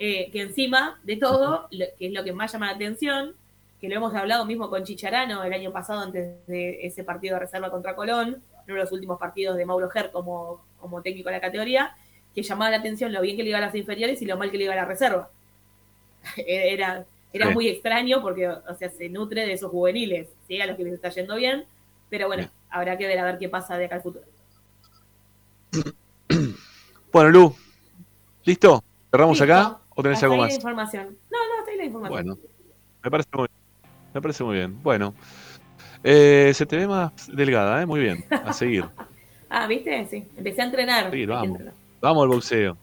Eh, que encima de todo, que es lo que más llama la atención, que lo hemos hablado mismo con Chicharano el año pasado antes de ese partido de reserva contra Colón, uno de los últimos partidos de Mauro Ger como, como técnico de la categoría, que llamaba la atención lo bien que le iba a las inferiores y lo mal que le iba a la reserva. Era, era muy extraño porque, o sea, se nutre de esos juveniles, ¿sí? a los que les está yendo bien, pero bueno, habrá que ver a ver qué pasa de acá al futuro. Bueno, Lu, ¿listo? ¿Cerramos acá? ¿O tenés algo más? información. No, no, está ahí la información. Bueno, me parece muy, me parece muy bien. Bueno, eh, se te ve más delgada, ¿eh? Muy bien, a seguir. ah, ¿viste? Sí, empecé a entrenar. vamos. Vamos al boxeo.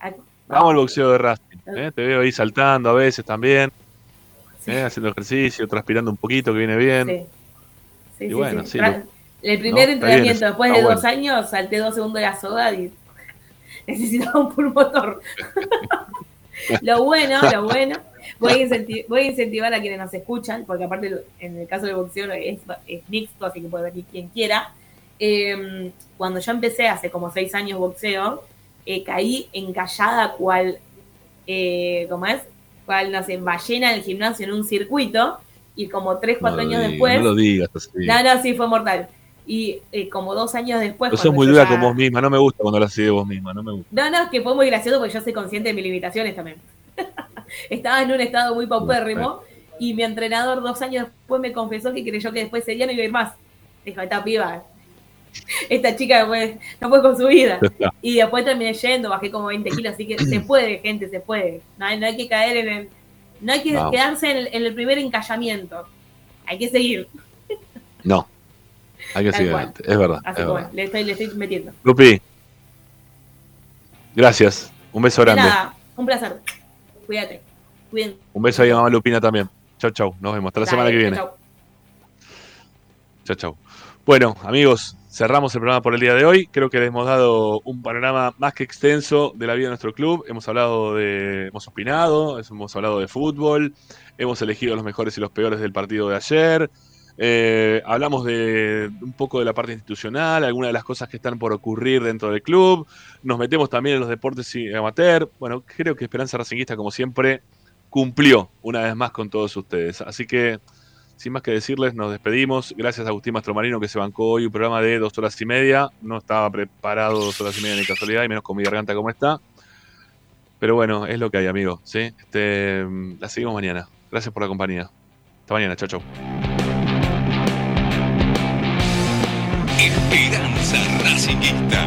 Vamos al boxeo de Racing. ¿eh? Te veo ahí saltando a veces también. ¿Eh? Haciendo ejercicio, transpirando un poquito, que viene bien. Sí. Y bueno, sí. el primer entrenamiento, después de dos años, salté dos segundos de la soga y necesitaba un pulmotor. lo bueno, lo bueno, voy a, incentivar, a quienes nos escuchan, porque aparte en el caso del boxeo es, mixto, así que puede venir quien quiera. Em, cuando yo empecé hace como seis años boxeo, eh, caí encallada cual, eh, ¿cómo es? Cual, no sé, en ballena del gimnasio en un circuito, y como tres, cuatro años después... No lo digas No, no, sí, fue mortal. Y eh, como dos años después. Eso es muy dura con vos misma, no me gusta cuando lo haces de vos misma, no me gusta. No, no, que fue muy gracioso porque yo soy consciente de mis limitaciones también. Estaba en un estado muy paupérrimo y mi entrenador dos años después me confesó que creyó que después sería no iba a ir más. Dijo, esta piba, esta chica no puede con su vida. Y después terminé yendo, bajé como 20 kilos, así que se puede, gente, se puede. No hay, no hay que caer en el. No hay que quedarse en el, en el primer encallamiento. Hay que seguir. No, hay que seguir es verdad. Así como Le, estoy, le estoy metiendo. Lupi, gracias. Un beso grande. Nada, un placer. Cuídate. Un beso ahí a mamá Lupina también. Chau, chau. Nos vemos. Hasta la semana que viene. Chau. Chau, Bueno, amigos, cerramos el programa por el día de hoy. Creo que les hemos dado un panorama más que extenso de la vida de nuestro club. Hemos hablado de. Hemos opinado, hemos hablado de fútbol, hemos elegido los mejores y los peores del partido de ayer. Eh, hablamos de un poco de la parte institucional, algunas de las cosas que están por ocurrir dentro del club. Nos metemos también en los deportes amateur. Bueno, creo que Esperanza Racinguista, como siempre, cumplió una vez más con todos ustedes. Así que, sin más que decirles, nos despedimos. Gracias a Agustín Mastromarino que se bancó hoy un programa de dos horas y media. No estaba preparado dos horas y media ni casualidad, y menos con mi garganta como está. Pero bueno, es lo que hay, amigo. ¿sí? Este, la seguimos mañana. Gracias por la compañía. Hasta mañana. Chau, chau. Esperanza Racingista.